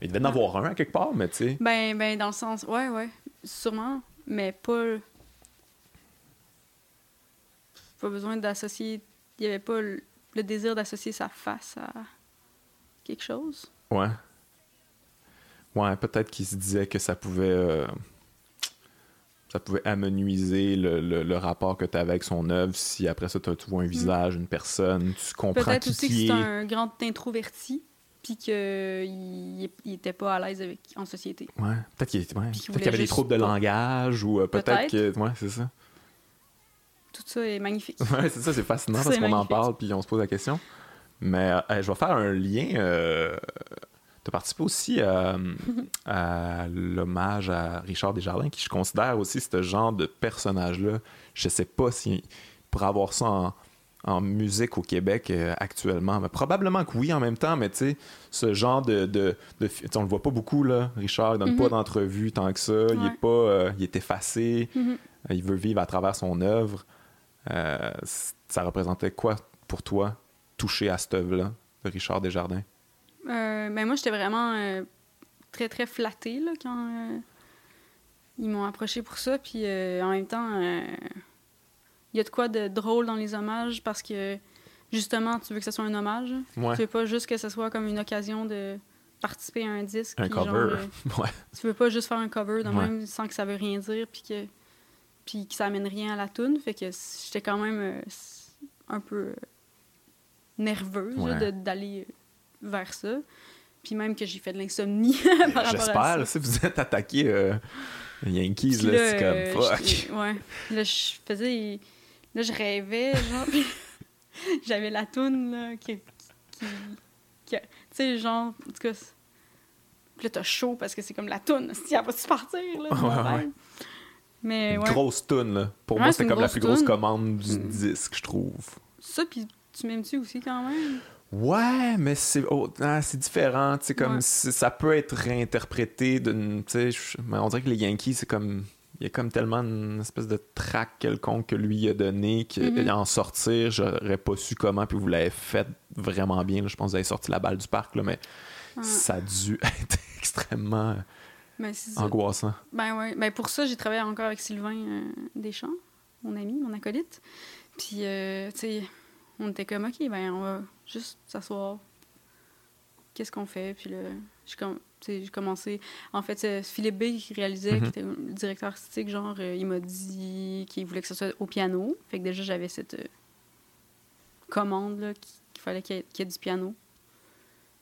Il devait en avoir un à quelque part, mais tu sais. Ben, ben, dans le sens. Ouais, ouais. Sûrement. Mais pas pas besoin d'associer. Il n'y avait pas le, désir d'associer sa face à quelque chose. Ouais. Ouais, peut-être qu'il se disait que ça pouvait. Euh, ça pouvait amenuiser le, le, rapport que tu avais avec son œuvre si après ça tu vois un mm. visage, une personne, tu comprends Peut-être aussi que c'est un grand introverti puis qu'il n'était pas à l'aise avec en société. Ouais, peut-être qu'il ouais, y avait des troubles de langage ou euh, peut-être que ouais, c'est ça tout ça est magnifique. [laughs] Ouais, c'est ça, c'est fascinant [laughs] parce qu'on en parle puis on se pose la question. Mais euh, je vais faire un lien. Euh, tu as participé aussi euh, [laughs] à l'hommage à Richard Desjardins, qui je considère aussi ce genre de personnage-là. Je sais pas si pour avoir ça en, musique au Québec actuellement. Mais probablement que oui en même temps, mais tu sais, ce genre de. de, on le voit pas beaucoup, là. Richard, il donne pas mm-hmm. d'entrevue tant que ça. Il est pas. il est effacé. Mm-hmm. Il veut vivre à travers son œuvre. Euh, ça représentait quoi pour toi, toucher à cette œuvre-là de Richard Desjardins? Euh, ben moi, j'étais vraiment euh, très, très flattée là, quand ils m'ont approché pour ça. Puis en même temps, il y a de quoi de drôle dans les hommages parce que justement, tu veux que ce soit un hommage. Tu veux pas juste que ce soit comme une occasion de participer à un disque. Un cover. [laughs] ouais. Tu veux pas juste faire un cover de même sans que ça veut rien dire. Puis que puis que ça amène rien à la toune. Fait que j'étais quand même euh, un peu. nerveuse d'aller vers ça. Puis même que j'ai fait de l'insomnie [laughs] par rapport à ça. J'espère, si vous êtes attaqué euh, Yankees, là, c'est comme euh, fuck. Ouais. Là, je faisais. Là, je rêvais, genre. [laughs] J'avais la toune, là, qui. qui, tu sais, genre. En tout cas. Puis là, t'as chaud parce que c'est comme la toune. Si elle va-tu partir, là? Ouais, ouais. Mais, une grosse toune, là. Pour moi, c'était comme la plus grosse commande du mm. disque, je trouve. Ça, puis tu m'aimes-tu aussi quand même? Ouais, mais c'est oh, ah, c'est différent, tu sais comme ça peut être réinterprété d'une tu sais on dirait que les Yankees c'est comme il y a comme tellement une espèce de track quelconque que lui a donné qu'en mm-hmm. sortir, j'aurais pas su comment puis vous l'avez fait vraiment bien, je pense que vous avez sorti la balle du parc là, mais ça a dû [laughs] être extrêmement ben, angoissant. Ben ouais, ben pour ça j'ai travaillé encore avec Sylvain euh, Deschamps, mon ami, mon acolyte. Puis euh, tu sais on était comme, OK, ben, on va juste s'asseoir. Qu'est-ce qu'on fait? Puis là, j'ai commencé. En fait, Philippe B, qui réalisait, qui mhm. était le directeur artistique, genre, euh, il m'a dit qu'il voulait que ce soit au piano. Fait que déjà, j'avais cette euh, commande, là, qu'il fallait qu'il y, ait du piano.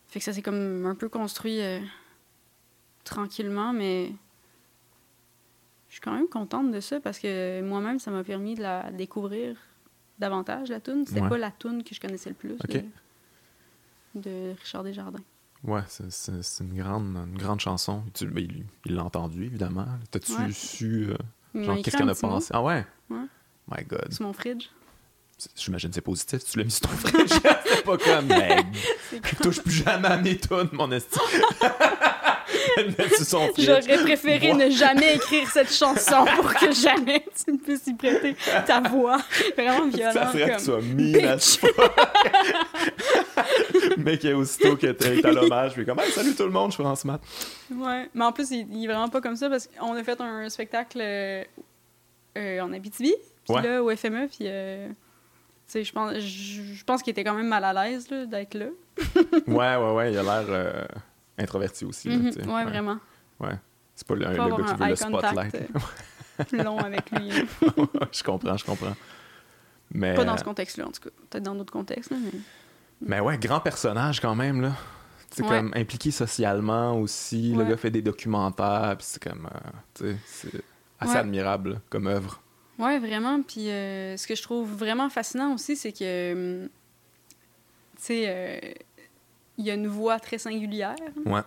Fait que ça s'est comme un peu construit euh, tranquillement, mais je suis quand même contente de ça parce que moi-même, ça m'a permis de la découvrir davantage, la toune. C'était pas la toune que je connaissais le plus de, Richard Desjardins. Ouais, c'est une grande, une grande chanson. Ben, il l'a entendu, évidemment. T'as-tu su, euh, genre, qu'est-ce qu'on a pensé? Ah ouais? Ouais. My God. C'est mon fridge. J'imagine que c'est positif. Tu l'as mis sur ton fridge. [laughs] c'est pas comme, mec. [laughs] touche plus jamais à mes mon estime. [laughs] J'aurais préféré ne jamais écrire cette chanson pour que jamais tu ne puisses y prêter ta voix. Vraiment violent. Ça serait comme... que tu sois mean as [laughs] Mec, aussitôt que t'es à l'hommage, puis comme hey, salut tout le monde, je suis France Matt. Ouais, mais en plus, il, est vraiment pas comme ça parce qu'on a fait un spectacle euh, en Abitibi, puis là, au FME, puis. Euh, je pense, je pense qu'il était quand même mal à l'aise d'être là. ouais, ouais, ouais, il a l'air. Euh, introverti aussi. Mhm. ouais, vraiment. Ouais. C'est pas le, le gars qui veut le spotlight. Euh, [laughs] long avec lui. je comprends, je comprends. Mais, pas dans ce contexte-là, en tout cas. Peut-être dans d'autres contextes. mais... mais ouais, grand personnage quand même, là. C'est comme impliqué socialement aussi. Le gars fait des documentaires, puis c'est comme. Euh, c'est assez admirable comme œuvre. Ouais, vraiment. Puis euh, ce que je trouve vraiment fascinant aussi, c'est que. Tu sais il y a une voix très singulière. Ouais.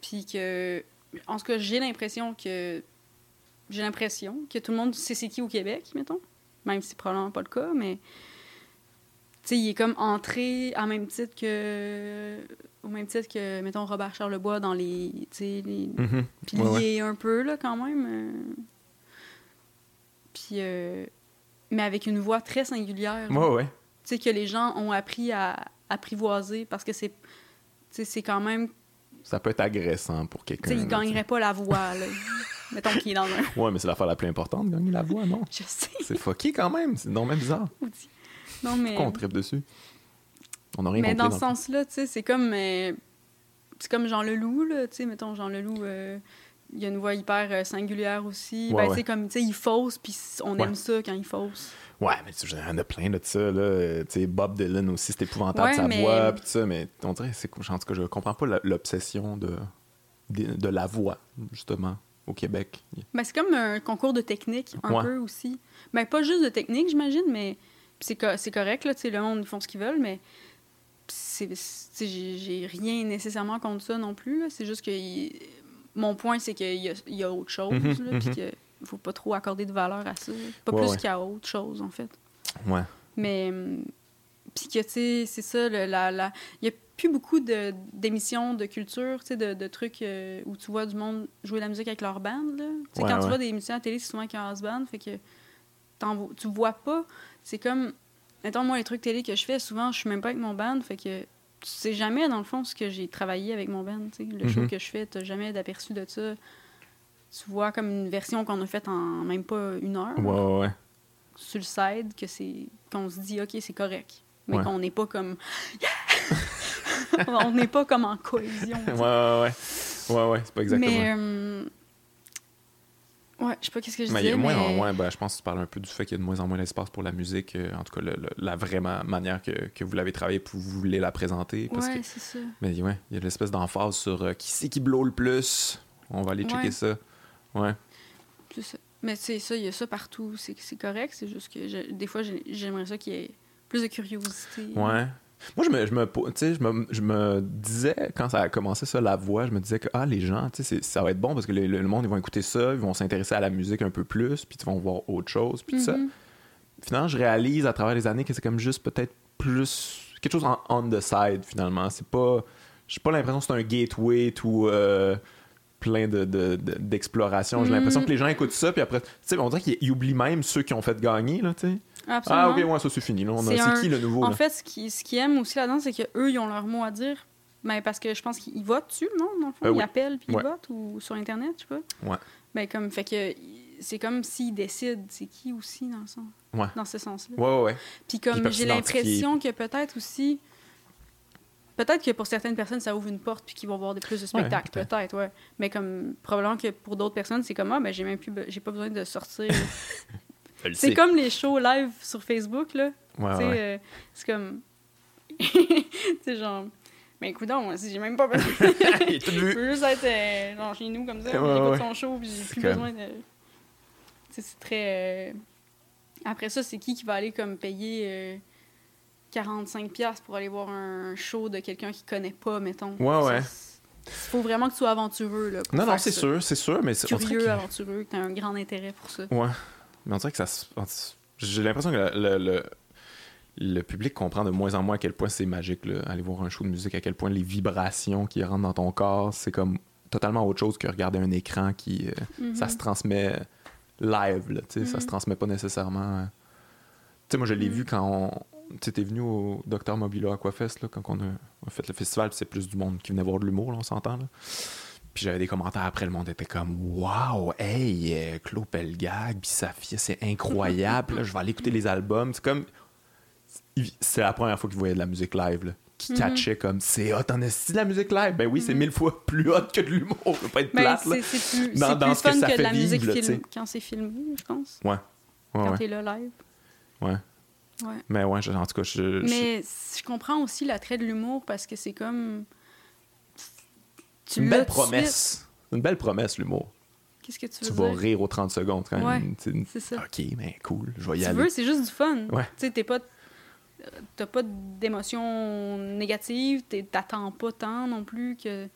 Puis que, en tout cas, j'ai l'impression que j'ai l'impression que tout le monde sait c'est qui au Québec, mettons. Même si c'est probablement pas le cas, mais tu sais, il est comme entré à même titre que au même titre que mettons Robert Charlebois dans les tu sais les puis il est un peu là quand même euh. puis euh, mais avec une voix très singulière. Ouais ouais. Tu sais que les gens ont appris à apprivoiser parce que c'est c'est quand même ça peut être agressant pour quelqu'un. Il gagnerait pas la voix, là. [laughs] Mettons qu'il est dans un. Ouais, mais c'est l'affaire la plus importante, gagner la voix, non? Je sais. C'est fucké quand même. C'est non même bizarre. Non, mais. Pourquoi on tripe dessus? On rien Mais dans ce sens-là, tu sais, c'est comme. Euh, c'est comme Jean Leloup, là. Tu sais, mettons, Jean Leloup. Euh, il y a une voix hyper euh, singulière aussi. ben, sais, comme, tu sais, il fausse, puis on aime ça quand il fausse. Ouais, mais il y en a plein de ça, là. Tu sais, Bob Dylan aussi, c'est épouvantable sa voix, puis ça, mais on dirait, c'est en tout cas, je comprends pas l'obsession de, de, la voix, justement, au Québec. Ben, c'est comme un concours de technique, un peu aussi. Ben, pas juste de technique, j'imagine, mais c'est correct, là, tu sais, le monde, ils font ce qu'ils veulent, mais j'ai rien nécessairement contre ça non plus, C'est juste que mon point, c'est qu'il y, y, a autre chose, là, puis que il faut pas trop accorder de valeur à ça. Pas plus qu'à autre chose, en fait. Ouais. Mais, hum, puis que, tu sais, c'est ça, il la, la... y a plus beaucoup d'émissions de, culture, tu sais, de, de, trucs euh, où tu vois du monde jouer de la musique avec leur band, là. Tu sais, quand tu vois des émissions à télé, c'est souvent avec un band, fait que tu vois pas. C'est comme, mettons, moi, les trucs télé que je fais, souvent, je suis même pas avec mon band, fait que tu sais jamais, dans le fond, ce que j'ai travaillé avec mon band, tu sais. Le show mm-hmm. que je fais, t'as jamais d'aperçu de ça tu vois comme une version qu'on a faite en même pas une heure. Ouais, ouais, Sur le side, que c'est qu'on se dit, OK, c'est correct. Mais qu'on n'est pas comme. [gasps] [laughs] on n'est pas comme en cohésion. Ouais, ouais, ouais. Ouais, ouais, c'est pas exactement. Mais. Euh, Ouais, je sais pas qu'est-ce que je mais disais, moins mais... en moins, ben, je pense que tu parles un peu du fait qu'il y a de moins en moins d'espace pour la musique, euh, en tout cas le- le- la vraie ma- manière que, que vous l'avez travaillé, puis vous voulez la présenter. Parce Ouais, que, c'est ça. mais ouais, il y a l'espèce d'emphase sur euh, qui c'est qui blow le plus? On va aller checker ça. Ouais. C'est ça. Mais c'est ça, il y a ça partout. C'est c'est correct, c'est juste que je- des fois, j'ai- j'aimerais ça qu'il y ait plus de curiosité. Ouais. Moi, je me, je me, je me, je me disais, quand ça a commencé ça, la voix, je me disais que ah, les gens, ça va être bon parce que le, le monde, ils vont écouter ça, ils vont s'intéresser à la musique un peu plus, puis ils vont voir autre chose, puis ça. Mhm. Finalement, je réalise à travers les années que c'est comme juste peut-être plus. quelque chose en on the side, finalement. C'est pas. J'ai pas l'impression que c'est un gateway tout. euh, plein de, de- de- d'exploration. J'ai l'impression que les gens écoutent ça, puis après, tu sais, on dirait qu'ils oublient même ceux qui ont fait gagner, là, tu sais. Absolument. Ah, ok, ouais, ça c'est fini. C'est un- qui le nouveau, En là? fait, ce qu'ils ce qu'ils aiment aussi là-dedans, c'est qu'eux, ils ont leur mot à dire. Ben, parce que je pense qu'ils votent dessus, non? Dans le fond, Euh, ils oui. appellent puis Ouais. ils votent ou sur Internet, je sais pas. Ouais. Ben, comme, fait que c'est comme s'ils décident c'est qui aussi dans, le sens, Ouais. dans ce sens-là. Ouais, ouais, ouais. Puis comme j'ai l'impression que peut-être aussi. Peut-être que pour certaines personnes, ça ouvre une porte puis qu'ils vont voir de plus de spectacles. peut-être. peut-être, ouais. Mais comme probablement que pour d'autres personnes, c'est comme ah, ben j'ai même plus be- j'ai pas besoin de sortir. [laughs] Je c'est comme les shows live sur Facebook, là. Ouais, Tu ouais. euh, c'est comme. [laughs] tu sais, genre. Mais écoute, j'ai même pas besoin. [laughs] Il est tout Je vu. peux juste être euh, genre chez nous comme ça, Ouais, j'écoute son show, puis j'ai C'est plus comme- besoin de. Tu c'est très. euh, Après ça, c'est qui qui va aller comme payer euh, 45$ pour aller voir un show de quelqu'un qui connaît pas, mettons? Ouais, ouais. c'est- Il faut vraiment que tu sois aventureux, là. pour Non, non, faire c'est ça. sûr, c'est sûr, mais c'est Curieux, aventureux, que t'as un grand intérêt pour ça. Ouais. Mais on dirait que ça se. J'ai l'impression que le, le, le public comprend de moins en moins à quel point c'est magique, là, aller voir un show de musique, à quel point les vibrations qui rentrent dans ton corps, c'est comme totalement autre chose que regarder un écran qui. euh, Mhm. Ça se transmet live, là, tu sais, ça se transmet pas nécessairement. euh. Tu sais, moi, je l'ai Mhm. vu quand on. Tu t'es venu au Docteur Mobilo Aquafest, là, quand on a, on a fait le festival, c'est plus du monde qui venait voir de l'humour, là, on s'entend, là. Puis j'avais des commentaires après, le monde était comme Waouh, hey, euh, Claude Pelgag, puis Safia, c'est incroyable. là, je vais aller écouter les albums. C'est comme. C'est la première fois qu'ils voyaient de la musique live, là, qui Mhm. catchait comme C'est hot, en esti de la musique live. Ben oui, c'est Mhm. mille fois [laughs] plus hot que de l'humour. Ça peut pas être Ben, plate, là. c'est plus, Dans- c'est dans plus ce que fun ça que fait de la musique vivre, film- quand c'est filmé, je pense. Ouais. Ouais, quand ouais. t'es là live. Ouais. Ouais. Mais ouais, je- en tout cas, je. je- Mais je comprends aussi l'attrait de l'humour parce que c'est comme. Une belle promesse. Une belle promesse, l'humour. Qu'est-ce que tu Tu veux vas dire? rire aux 30 secondes quand Ouais, même. Tu- C'est ça. Ok, mais cool, je vais y tu aller. veux, c'est juste du fun. Ouais. Tu sais, t'es pas. T'as pas d'émotions négatives, t'attends pas tant non plus que. Tu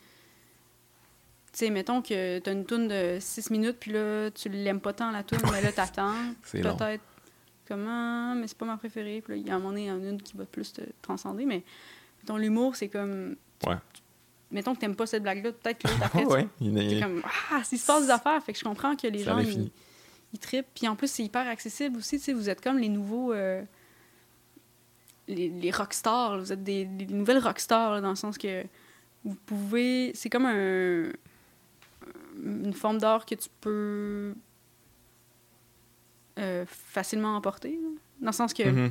sais, mettons que t'as une toune de 6 minutes, puis là, tu l'aimes pas tant la toune, mais là, t'attends. [laughs] C'est. Peut-être comment, mais c'est pas ma préférée. Puis là, il y a un moment donné, il y en a une qui va plus te transcender, mais mettons, l'humour, c'est comme. Ouais. Mettons que t'aimes pas cette blague-là, peut-être que l'autre après, tu- ouais, il T'es est- comme Ah, il se passe des affaires. Fait que je comprends que les Ça gens, ils, ils trippent. Puis en plus, c'est hyper accessible aussi. Tu sais, vous êtes comme les nouveaux. euh, les, les rockstars. là. Vous êtes des, des nouvelles rockstars, là, dans le sens que vous pouvez. C'est comme un, une forme d'art que tu peux euh, facilement emporter. là. Dans le sens que Mhm.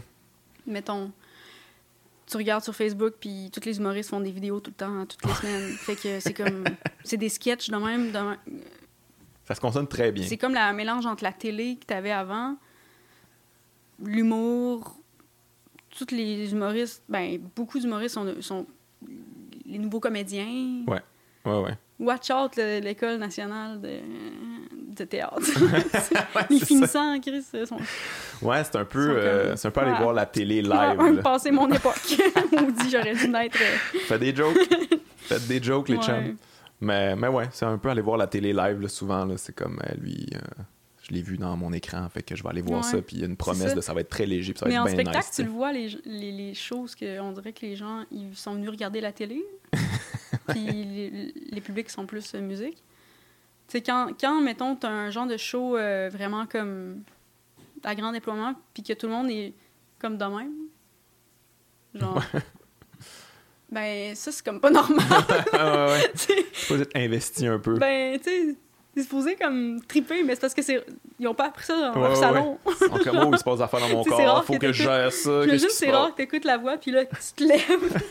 mettons, tu regardes sur Facebook, puis tous les humoristes font des vidéos tout le temps, toutes les semaines. [laughs] Fait que c'est comme. C'est des sketchs de même. de. Ça se consomme très bien. C'est comme la- un mélange entre la télé que tu avais avant, l'humour. Tous les humoristes, ben, beaucoup d'humoristes sont, sont les nouveaux comédiens. Ouais. Ouais, ouais. Watch out, le- l'École nationale de, de théâtre. [laughs] Ouais, [laughs] les c'est finissants, Chris, sont. Ouais, c'est un peu, euh, c'est un peu aller voir la télé live. Là. passer mon [laughs] époque. Dit j'aurais dû naître. euh, Faites des jokes. Faites des jokes, les ouais. chums. Mais, mais ouais, c'est un peu aller voir la télé live, là, souvent. Là, c'est comme, euh, lui, euh, je l'ai vu dans mon écran, fait que je vais aller voir Ouais. ça. Puis il y a une promesse ça. de ça va être très léger, puis ça va Mais être en bien spectacle, nice. tu tu le vois, les, les, les choses que on dirait que les gens ils sont venus regarder la télé. [laughs] Puis les, les publics sont plus euh, musique. Tu sais, quand, quand, mettons, t'as un genre de show euh, vraiment comme à grand déploiement, puis que tout le monde est comme de même. Genre. Ben, ça, c'est comme pas normal. [laughs] Ouais, ouais. [laughs] tu sais. Faut être investi un peu. ben, tu sais, c'est supposé comme triper, mais c'est parce que c'est. Ils ont pas appris ça dans Ouais, leur ouais, salon. En comme, oh, il se passe des affaires dans mon [laughs] corps, faut que que je gère ça. J'imagine c'est rare que t'écoutes la voix, puis là, tu te lèves. [laughs]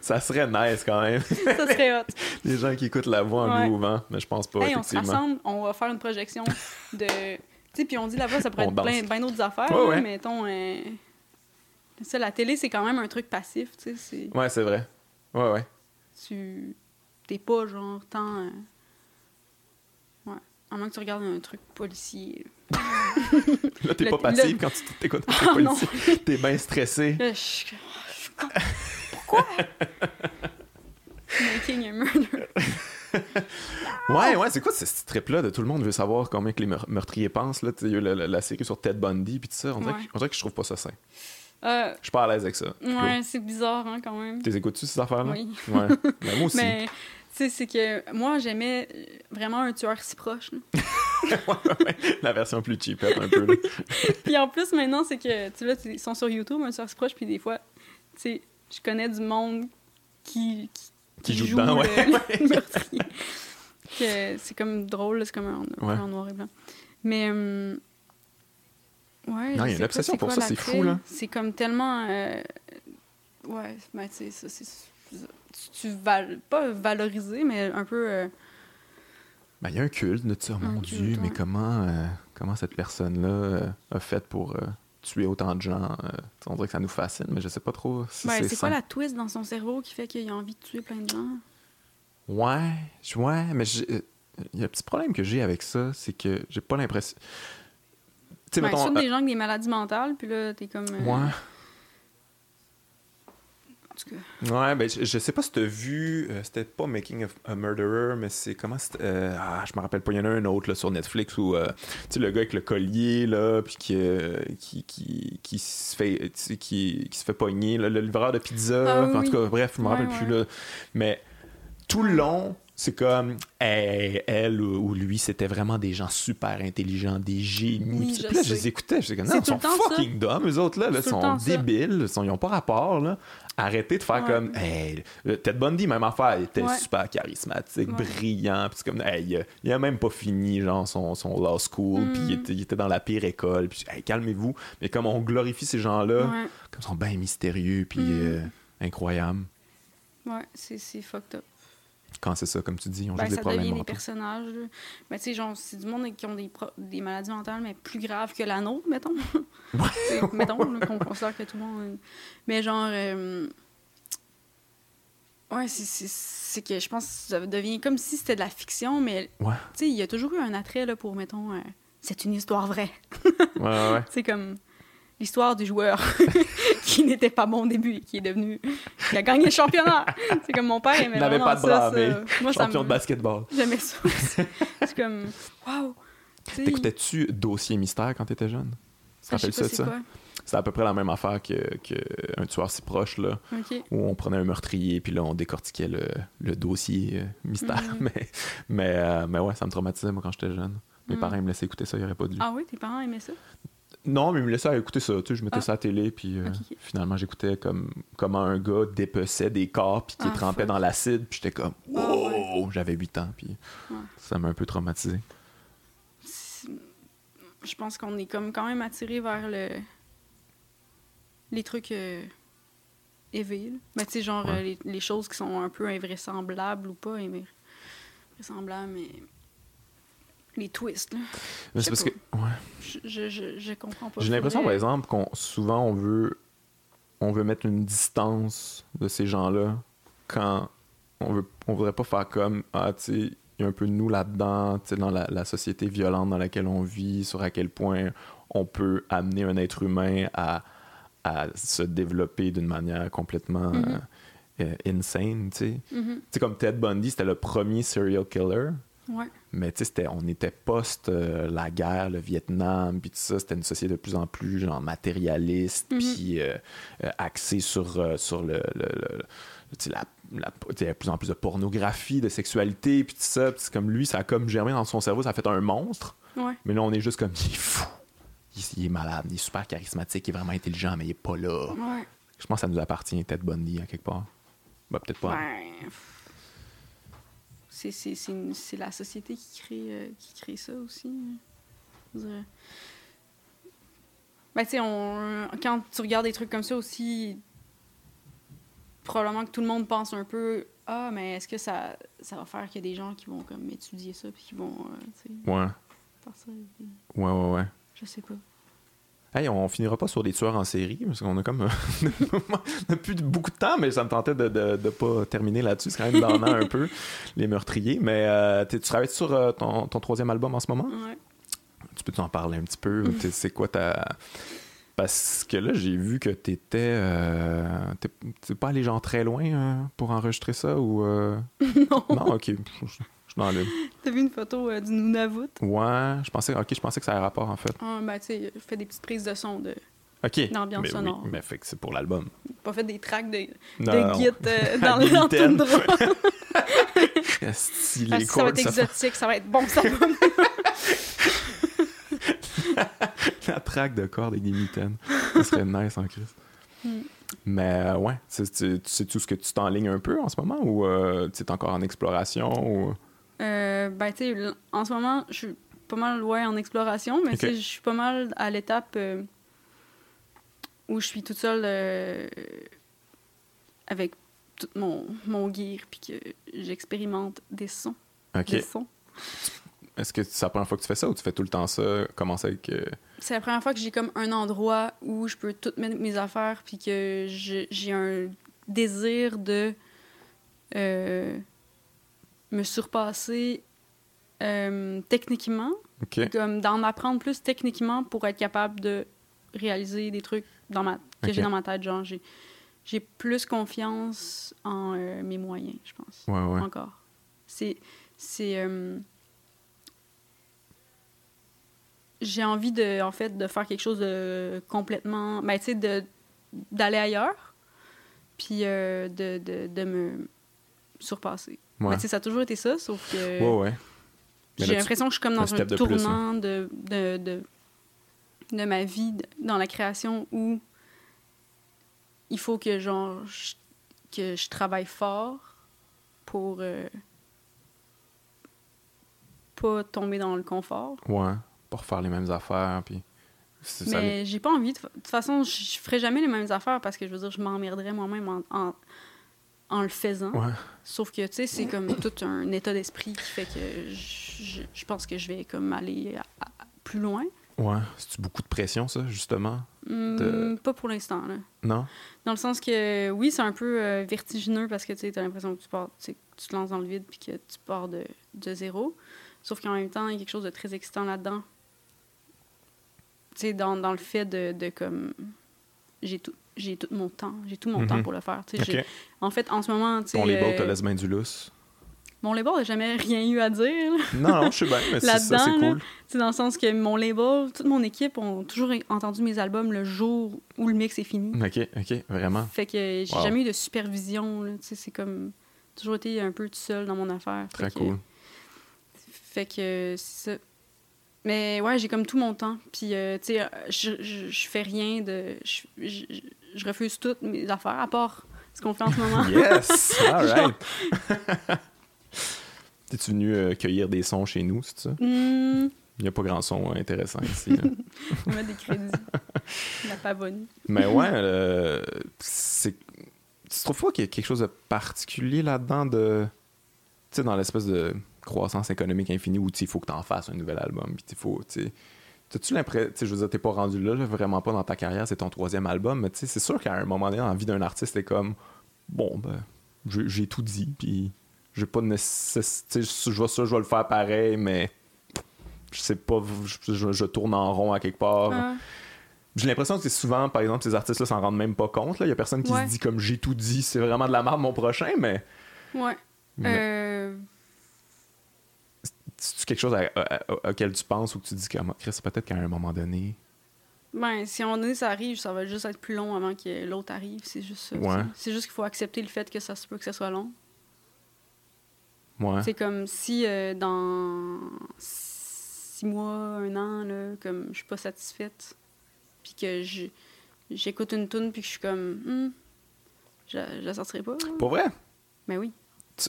Ça serait nice quand même. ça serait hot. Les gens qui écoutent la voix en mouvant, mais je pense pas. Hey, on se rassemble, on va faire une projection de. Tu sais, puis on dit la voix, ça pourrait être plein, plein d'autres affaires. Ouais, mettons. Euh... Ça, la télé, c'est quand même un truc passif, tu sais. Ouais, c'est vrai. Ouais, ouais. Tu. T'es pas, genre, tant. Euh, ouais. À moins que tu regardes un truc policier. là, t'es pas passif quand tu t'écoutes [laughs] un truc ah, policier. T'es bien stressé. je... je... Pourquoi? [laughs] Making a murder. ouais, ouais, c'est quoi ce trip-là de tout le monde veut savoir combien que les meurtriers pensent? Là? Il y a eu la, série sur Ted Bundy puis tout ça. On dirait, que, que je trouve pas ça sain. Euh, je suis pas à l'aise avec ça. Ouais, c'est bizarre hein, quand même. T'es écoutes-tu ces affaires-là? Oui. Ouais. [laughs] Mais moi aussi. Mais, tu sais, c'est que moi, j'aimais vraiment un tueur si proche. [laughs] la version plus cheap un peu. puis en plus, maintenant, c'est que, tu vois, ils sont sur YouTube, un tueur si proche, puis des fois, tu sais, je connais du monde qui, qui, joue, dedans, ouais. [laughs] c'est comme drôle, c'est comme un, noir et blanc. Mais. Euh, ouais. Non, il y a une obsession pour ça, c'est fou, là. C'est comme tellement. Euh, ouais, ben, tu sais, ça, c'est. Tu, val... pas valoriser, mais un peu. Euh, ben, il y a un culte de ça, mon Dieu, mais comment, comment cette personne-là a fait pour tuer autant de gens. Euh, on dirait que ça nous fascine, mais je sais pas trop si ben, c'est quoi la twist dans son cerveau qui fait qu'il a envie de tuer plein de gens? Ouais, ouais, mais euh, il y a un petit problème que j'ai avec ça, c'est que j'ai pas l'impression... Tu sais, mettons... des gens avec des maladies mentales, puis là, t'es comme... Euh, ouais. Ouais, ben, je, sais pas si t'as vu, euh, c'était pas Making of a Murderer, mais c'est comment c'était. Euh, ah, je me rappelle pas, il y en a un autre là, sur Netflix où, euh, tu sais, le gars avec le collier, là, puis qui, qui, qui, qui, se fait, qui, qui se fait pogner, le livreur de pizza, ah en tout cas, bref, je me rappelle plus, là. Mais tout le long, c'est comme elle, ou, lui, c'était vraiment des gens super intelligents, des génies. puis là, je les écoutais, je disais non, ils sont fucking dumb, eux autres là, ils sont débiles, ils n'ont pas rapport là. Arrêtez de faire comme hey, Ted Bundy, même affaire, il était super charismatique, brillant, puis comme hey, il a même pas fini genre son, son law school, puis il, mm. était, dans la pire école, puis hey, calmez-vous, mais comme on glorifie ces gens-là, comme ils sont bien mystérieux puis mm. euh, incroyables. Ouais, c'est fucked up quand c'est ça, comme tu dis, on ben, joue des problèmes devient des personnages. Ben, tu sais, genre, c'est du monde qui ont des, des maladies mentales, mais plus graves que la nôtre, mettons. [laughs] mettons, qu'on considère que tout le monde... Mais genre... Euh... Ouais, c'est que je pense que ça devient comme si c'était de la fiction, mais... Tu sais, il y a toujours eu un attrait, là, pour, mettons... Euh, c'est une histoire vraie. ouais, ouais. [laughs] C'est comme l'histoire du joueur [laughs] qui n'était pas bon au début et qui est devenu qui a gagné le championnat. C'est comme mon père aimait n'avait pas de bras, mais Moi, champion de basketball. J'aimais ça. C'est comme waouh. T'écoutais-tu Dossier mystère quand t'étais jeune? Tu te rappelles ça, ça? C'est à peu près la même affaire que, que un tueur si proche, là, où on prenait un meurtrier, puis là, on décortiquait le, le dossier euh, mystère. Mm. [laughs] Mais, mais, euh, mais ouais, ça me traumatisait, moi, quand j'étais jeune. Mes mm. parents me laissaient écouter ça, il n'y aurait pas dû. Ah oui, tes parents aimaient ça? Non, mais ils me laissaient écouter ça. Tu sais, je mettais ah. ça à la télé, puis euh, finalement, j'écoutais comme comment un gars dépeçait des corps, puis qui ah, trempait dans l'acide, puis j'étais comme ah, wow! J'avais 8 ans, puis ça m'a un peu traumatisé. Je pense qu'on est comme quand même attiré vers le les trucs euh, Mais tu sais, genre euh, les, les, choses qui sont un peu invraisemblables ou pas invraisemblables, mais les twists. C'est parce que. Ouais. Je, je, je, comprends pas. J'ai l'impression, par exemple, qu'on souvent on veut on veut mettre une distance de ces gens-là quand on veut on voudrait pas faire comme ah tu sais il y a un peu de nous là-dedans tu sais dans la, la, société violente dans laquelle on vit sur à quel point on peut amener un être humain à, à se développer d'une manière complètement mm-hmm. euh, insane tu sais tu sais comme Ted Bundy c'était le premier serial killer mais tu sais, on était post euh, la guerre, le Vietnam, puis tout ça, c'était une société de plus en plus genre matérialiste, mhm. puis euh, euh, axée sur, sur le, la, il y a de plus en plus de pornographie, de sexualité, puis tout ça. c'est comme lui, ça a comme germé dans son cerveau, ça a fait un monstre. Mais là, on est juste comme, il est fou. Il, est malade, il est super charismatique, il est vraiment intelligent, mais il est pas là. Je pense que ça nous appartient, Ted Bundy, à quelque part. Bah, peut-être pas c'est la société qui crée, euh, qui crée ça aussi. Ben, tu sais, quand tu regardes des trucs comme ça aussi, probablement que tout le monde pense un peu Ah, mais est-ce que ça, ça va faire qu'il y a des gens qui vont comme étudier ça puis qui vont euh, ouais. faire ça. Ouais, ouais, ouais. Je sais pas. Hey, on finira pas sur des tueurs en série, parce qu'on a comme. [laughs] on a plus beaucoup de temps, mais ça me tentait de ne pas terminer là-dessus. C'est quand même donnant un peu, [laughs] les meurtriers. Mais euh, tu travailles sur euh, ton, ton, troisième album en ce moment? Ouais. Tu peux t'en parler un petit peu? C'est quoi ta. Parce que là, j'ai vu que t'étais. Euh, T'es pas allé genre très loin pour enregistrer ça ou. [laughs] Non. Non, ok. T'as vu une photo euh, du Nunavut? Ouais, je pensais, ok, je pensais que ça avait rapport en fait. Ah, ben, tu sais, je fais des petites prises de son de. OK. D'ambiance sonore. Oui, mais fait que c'est pour l'album. Pas fait des tracks de, de git euh, [laughs] dans le droit. [laughs] Stylé, ça va être exotique, ça va être bon, ça va. [laughs] la track de corps des Guimitaines. Ça serait nice en crise. Hmm. Mais euh, ouais, tu sais tout ce que tu t'enlignes un peu en ce moment ou euh, tu es encore en exploration ou... Euh, ben, tu sais, en ce moment, je suis pas mal loin en exploration, mais je suis pas mal à l'étape où je suis toute seule avec tout mon, mon gear puis que j'expérimente des sons. Des sons. Est-ce que c'est la première fois que tu fais ça ou tu fais tout le temps ça? Commencer avec. Euh, c'est la première fois que j'ai comme un endroit où je peux toutes mettre mes affaires puis que j'ai un désir de euh, me surpasser euh, techniquement. Comme d'en apprendre plus techniquement pour être capable de réaliser des trucs dans ma, que j'ai dans ma tête. Genre, j'ai plus confiance en mes moyens, je pense. Ouais, ouais. Encore. C'est. C'est j'ai envie de en fait de faire quelque chose de complètement ben tu sais d'aller ailleurs puis euh, de, de, de, me surpasser ouais. ça a toujours été ça sauf que ouais, ouais. j'ai l'impression que je suis comme dans un tournant de, de, de, de, ma vie dans la création où il faut que genre que je travaille fort pour euh, pas tomber dans le confort ouais refaire les mêmes affaires. Puis mais j'ai pas envie. De, toute façon, je ferai jamais les mêmes affaires parce que je veux dire, je m'emmerderais moi-même en, en, le faisant. Sauf que, tu sais, c'est comme tout un état d'esprit qui fait que je, je, pense que je vais comme aller plus loin. Ouais. C'est beaucoup de pression, ça, justement? Hum, pas pour l'instant, là. Non? Dans le sens que, oui, c'est un peu euh, vertigineux parce que, tu sais, as l'impression que tu, pars, tu te lances dans le vide puis que tu pars de, de zéro. Sauf qu'en même temps, il y a quelque chose de très excitant là-dedans sais, dans, dans le fait de, de comme. J'ai tout, j'ai tout mon temps. J'ai tout mon temps mhm. pour le faire. Okay. En fait, en ce moment. Ton label te laisse main du lousse. Mon label n'a jamais rien eu à dire. Non, non, je sais bien, mais [laughs] ça, c'est cool. C'est dans le sens que mon label, toute mon équipe ont toujours entendu mes albums le jour où le mix est fini. OK, OK, vraiment. Fait que j'ai jamais eu de supervision. C'est comme toujours été un peu tout seul dans mon affaire. Très cool. fait que c'est ça. Mais ouais, j'ai comme tout mon temps. Puis, euh, tu sais, je, je, fais rien de. Je, je, refuse toutes mes affaires, à part ce qu'on fait en ce moment. [laughs] yes! [laughs] All right! T'es-tu venu euh, cueillir des sons chez nous, c'est ça? Hmm. Il n'y a pas grand son intéressant ici. [laughs] On met des crédits. La pavonie. Mais ouais, euh, c'est. Tu trouves pas qu'il y a quelque chose de particulier là-dedans de. Tu sais, dans l'espèce de croissance économique infinie où il faut que tu en fasses un nouvel album. Puis il faut, T'as-tu l'impression, je veux dire, t'es pas rendu là, vraiment pas dans ta carrière, c'est ton troisième album, mais c'est sûr qu'à un moment donné, dans la vie d'un artiste, c'est comme, bon, ben, j'ai tout dit, puis j'ai pas de nécessité, je vois ça, je vais le faire pareil, mais je sais pas, je, tourne en rond à quelque part. J'ai l'impression que c'est souvent, par exemple, ces artistes-là s'en rendent même pas compte. Il y a personne qui se dit comme j'ai tout dit, c'est vraiment de la merde mon prochain, mais. Ouais. Euh, c'est quelque chose auquel tu penses ou que tu dis que Chris, peut-être qu'à un moment donné. Ben, si à un moment donné ça arrive, ça va juste être plus long avant que l'autre arrive. C'est juste ça. C'est juste qu'il faut accepter le fait que ça se peut que ça soit long. Ouais. C'est comme si euh, dans six mois, un an, là, comme je suis pas satisfaite, puis que j'écoute une tune puis que je suis comme, hmm, je, je la sortirai pas. Pour vrai? Ben oui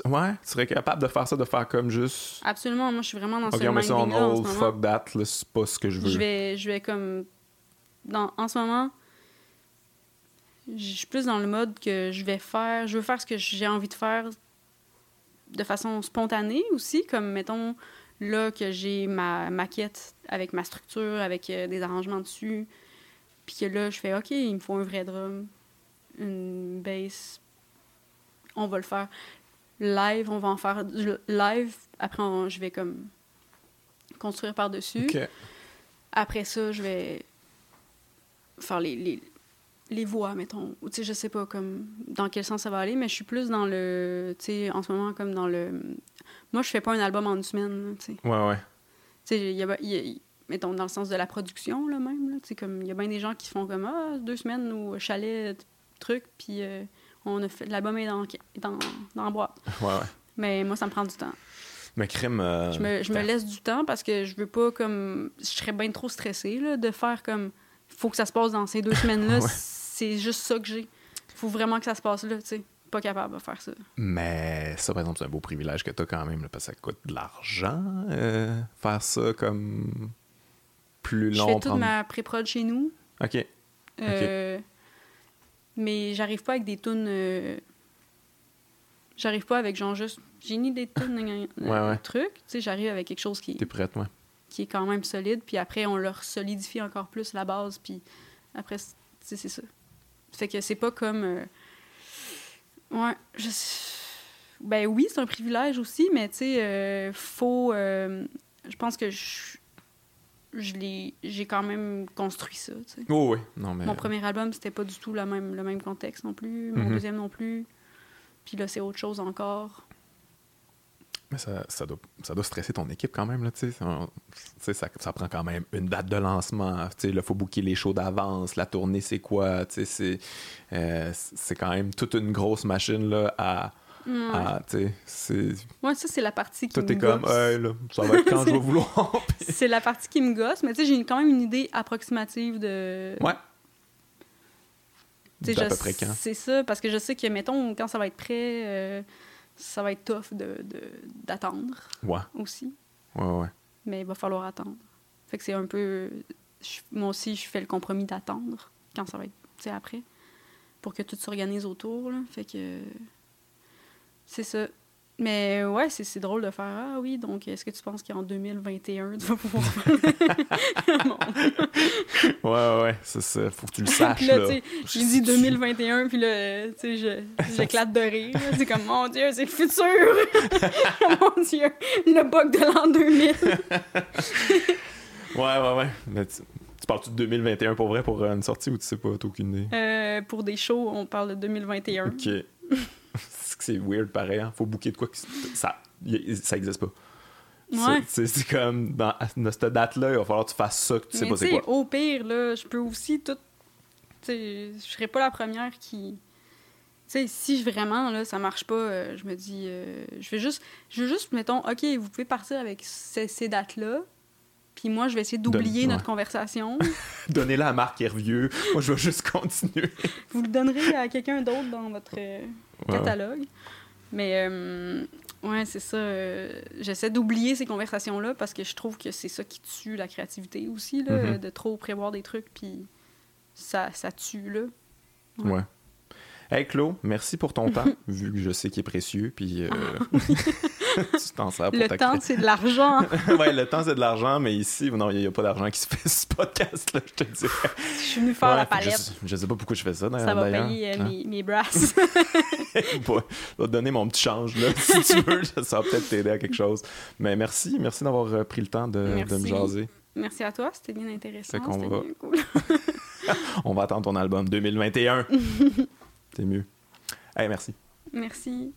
ouais, tu serais capable de faire ça, de faire comme juste. Absolument, moi je suis vraiment dans ce Ok, on met ça en hold, fuck that, c'est pas ce que je veux. Je vais, je vais comme. Dans, en ce moment, je suis plus dans le mode que je vais faire. Je veux faire ce que j'ai envie de faire de façon spontanée aussi, comme mettons là que j'ai ma maquette avec ma structure, avec euh, des arrangements dessus, puis que là je fais OK, il me faut un vrai drum, une bass, on va le faire live, on va en faire live, après je vais comme construire par-dessus. Après ça, je vais faire les, les, les voix, mettons. Tu sais, je sais pas comme dans quel sens ça va aller, mais je suis plus dans le. Tu sais, en ce moment, comme dans le. Moi, je fais pas un album en une semaine, tu sais. Ouais, ouais. Tu sais, il y a, mettons, dans le sens de la production, là, même, là. Comme, il y a bien des gens qui font comme, ah, deux semaines ou chalet, truc, puis euh, on a fait. L'album est dans, dans, dans la boîte. [laughs] Ouais, ouais. Mais moi, ça me prend du temps. Mais crème. Euh, je, me, je me, laisse du temps parce que je veux pas, comme. Je serais bien trop stressée, là, de faire comme. Il faut que ça se passe dans ces deux semaines-là [laughs] c'est juste ça que j'ai. faut vraiment que ça se passe là, tu sais. Pas capable de faire ça. Mais ça, par exemple, c'est un beau privilège que tu as quand même, parce que ça coûte de l'argent, euh, faire ça comme plus long. Je fais toute ma pré-prod chez nous. OK. Euh, mais j'arrive pas avec des tunes. Euh, j'arrive pas avec genre juste. J'ai ni des tunes, ouais, ouais. truc. Tu sais, j'arrive avec quelque chose qui. T'es prête, ouais. Qui est quand même solide. Puis après, on leur solidifie encore plus la base. Puis après, c'est ça. Fait que c'est pas comme. Euh, ouais, je. Ben oui, c'est un privilège aussi, mais tu sais, euh, faut. Euh, je pense que je. Je j'ai quand même construit ça. tu sais. Oh, oui, non, mais. Mon premier album, c'était pas du tout le même, le même contexte non plus. Mon mm-hmm. deuxième non plus. Puis là, c'est autre chose encore. Mais ça, ça, doit, ça doit stresser ton équipe quand même, là, tu sais. Ça, ça prend quand même une date de lancement. Il faut booker les shows d'avance. La tournée, c'est quoi? C'est, euh, c'est quand même toute une grosse machine, là, à... tu sais, Ouais, ça, c'est la partie qui me gosse. comme, hey, là, ça va être quand je vais [laughs] vouloir. c'est la partie qui me gosse, mais tu sais, j'ai quand même une idée approximative de... Ouais. Tu sais, à peu près quand? C'est ça, parce que je sais que, mettons, quand ça va être prêt... Euh, ça va être tough d'attendre de, ouais. aussi. Ouais, ouais. Mais il va falloir attendre. Fait que c'est un peu. moi aussi, je fais le compromis d'attendre quand ça va être après. Pour que tout s'organise autour. Là. Fait que. C'est ça. Mais ouais, c'est drôle de faire Ah oui, donc est-ce que tu penses qu'en 2021, tu vas pouvoir [laughs] Ouais, ouais, c'est ça. Faut que tu le saches. là, là. j'ai dit 2021, puis là, tu sais, j'éclate de rire. C'est comme, mon Dieu, c'est le futur! [laughs] mon Dieu, le bug de l'an 2000. ouais, ouais, ouais. Mais tu, parles-tu de 2021 pour vrai, pour une sortie, ou tu sais pas, t'as aucune idée? Euh, pour des shows, on parle de 2021. OK [laughs] c'est weird pareil. Hein? Faut booker de quoi que ça, ça existe pas. Ouais. C'est comme dans, cette date-là, il va falloir que tu fasses ça, que tu sais pas c'est quoi. Au pire, là, je peux aussi tout. Je serais pas la première qui. sais, si vraiment là, ça marche pas, euh, je me dis, euh, je vais juste, je juste, mettons, ok, vous pouvez partir avec ces, dates-là, puis moi, je vais essayer d'oublier notre conversation. [laughs] Donnez-la à Marc Hervieux. Moi, je vais juste [laughs] continuer. vous le donnerez à quelqu'un d'autre dans votre catalogue. Mais euh, ouais, c'est ça. Euh, j'essaie d'oublier ces conversations-là parce que je trouve que c'est ça qui tue la créativité aussi, là, mm-hmm. de trop prévoir des trucs, puis ça, ça tue, là. ouais. Hey Claude, merci pour ton temps, [laughs] vu que je sais qu'il est précieux. Puis, euh, [laughs] tu t'en sers pour Le temps, c'est de l'argent. [laughs] ouais, le temps, c'est de l'argent, mais ici, non, il n'y a, pas d'argent qui se fait ce podcast-là, je te dis. Je suis venu faire la palette. Je, ne sais pas pourquoi je fais ça, d'ailleurs. Ça va payer euh, hein? mes, mes, brasses. [laughs] je vais te donner mon petit change, là, [laughs] si tu veux. Ça va peut-être t'aider à quelque chose. Mais merci, merci d'avoir euh, pris le temps de, de, me jaser. Merci à toi, c'était bien intéressant. C'était va... bien cool. [laughs] On va attendre ton album 2021. C'est mieux. Allez, merci. Merci.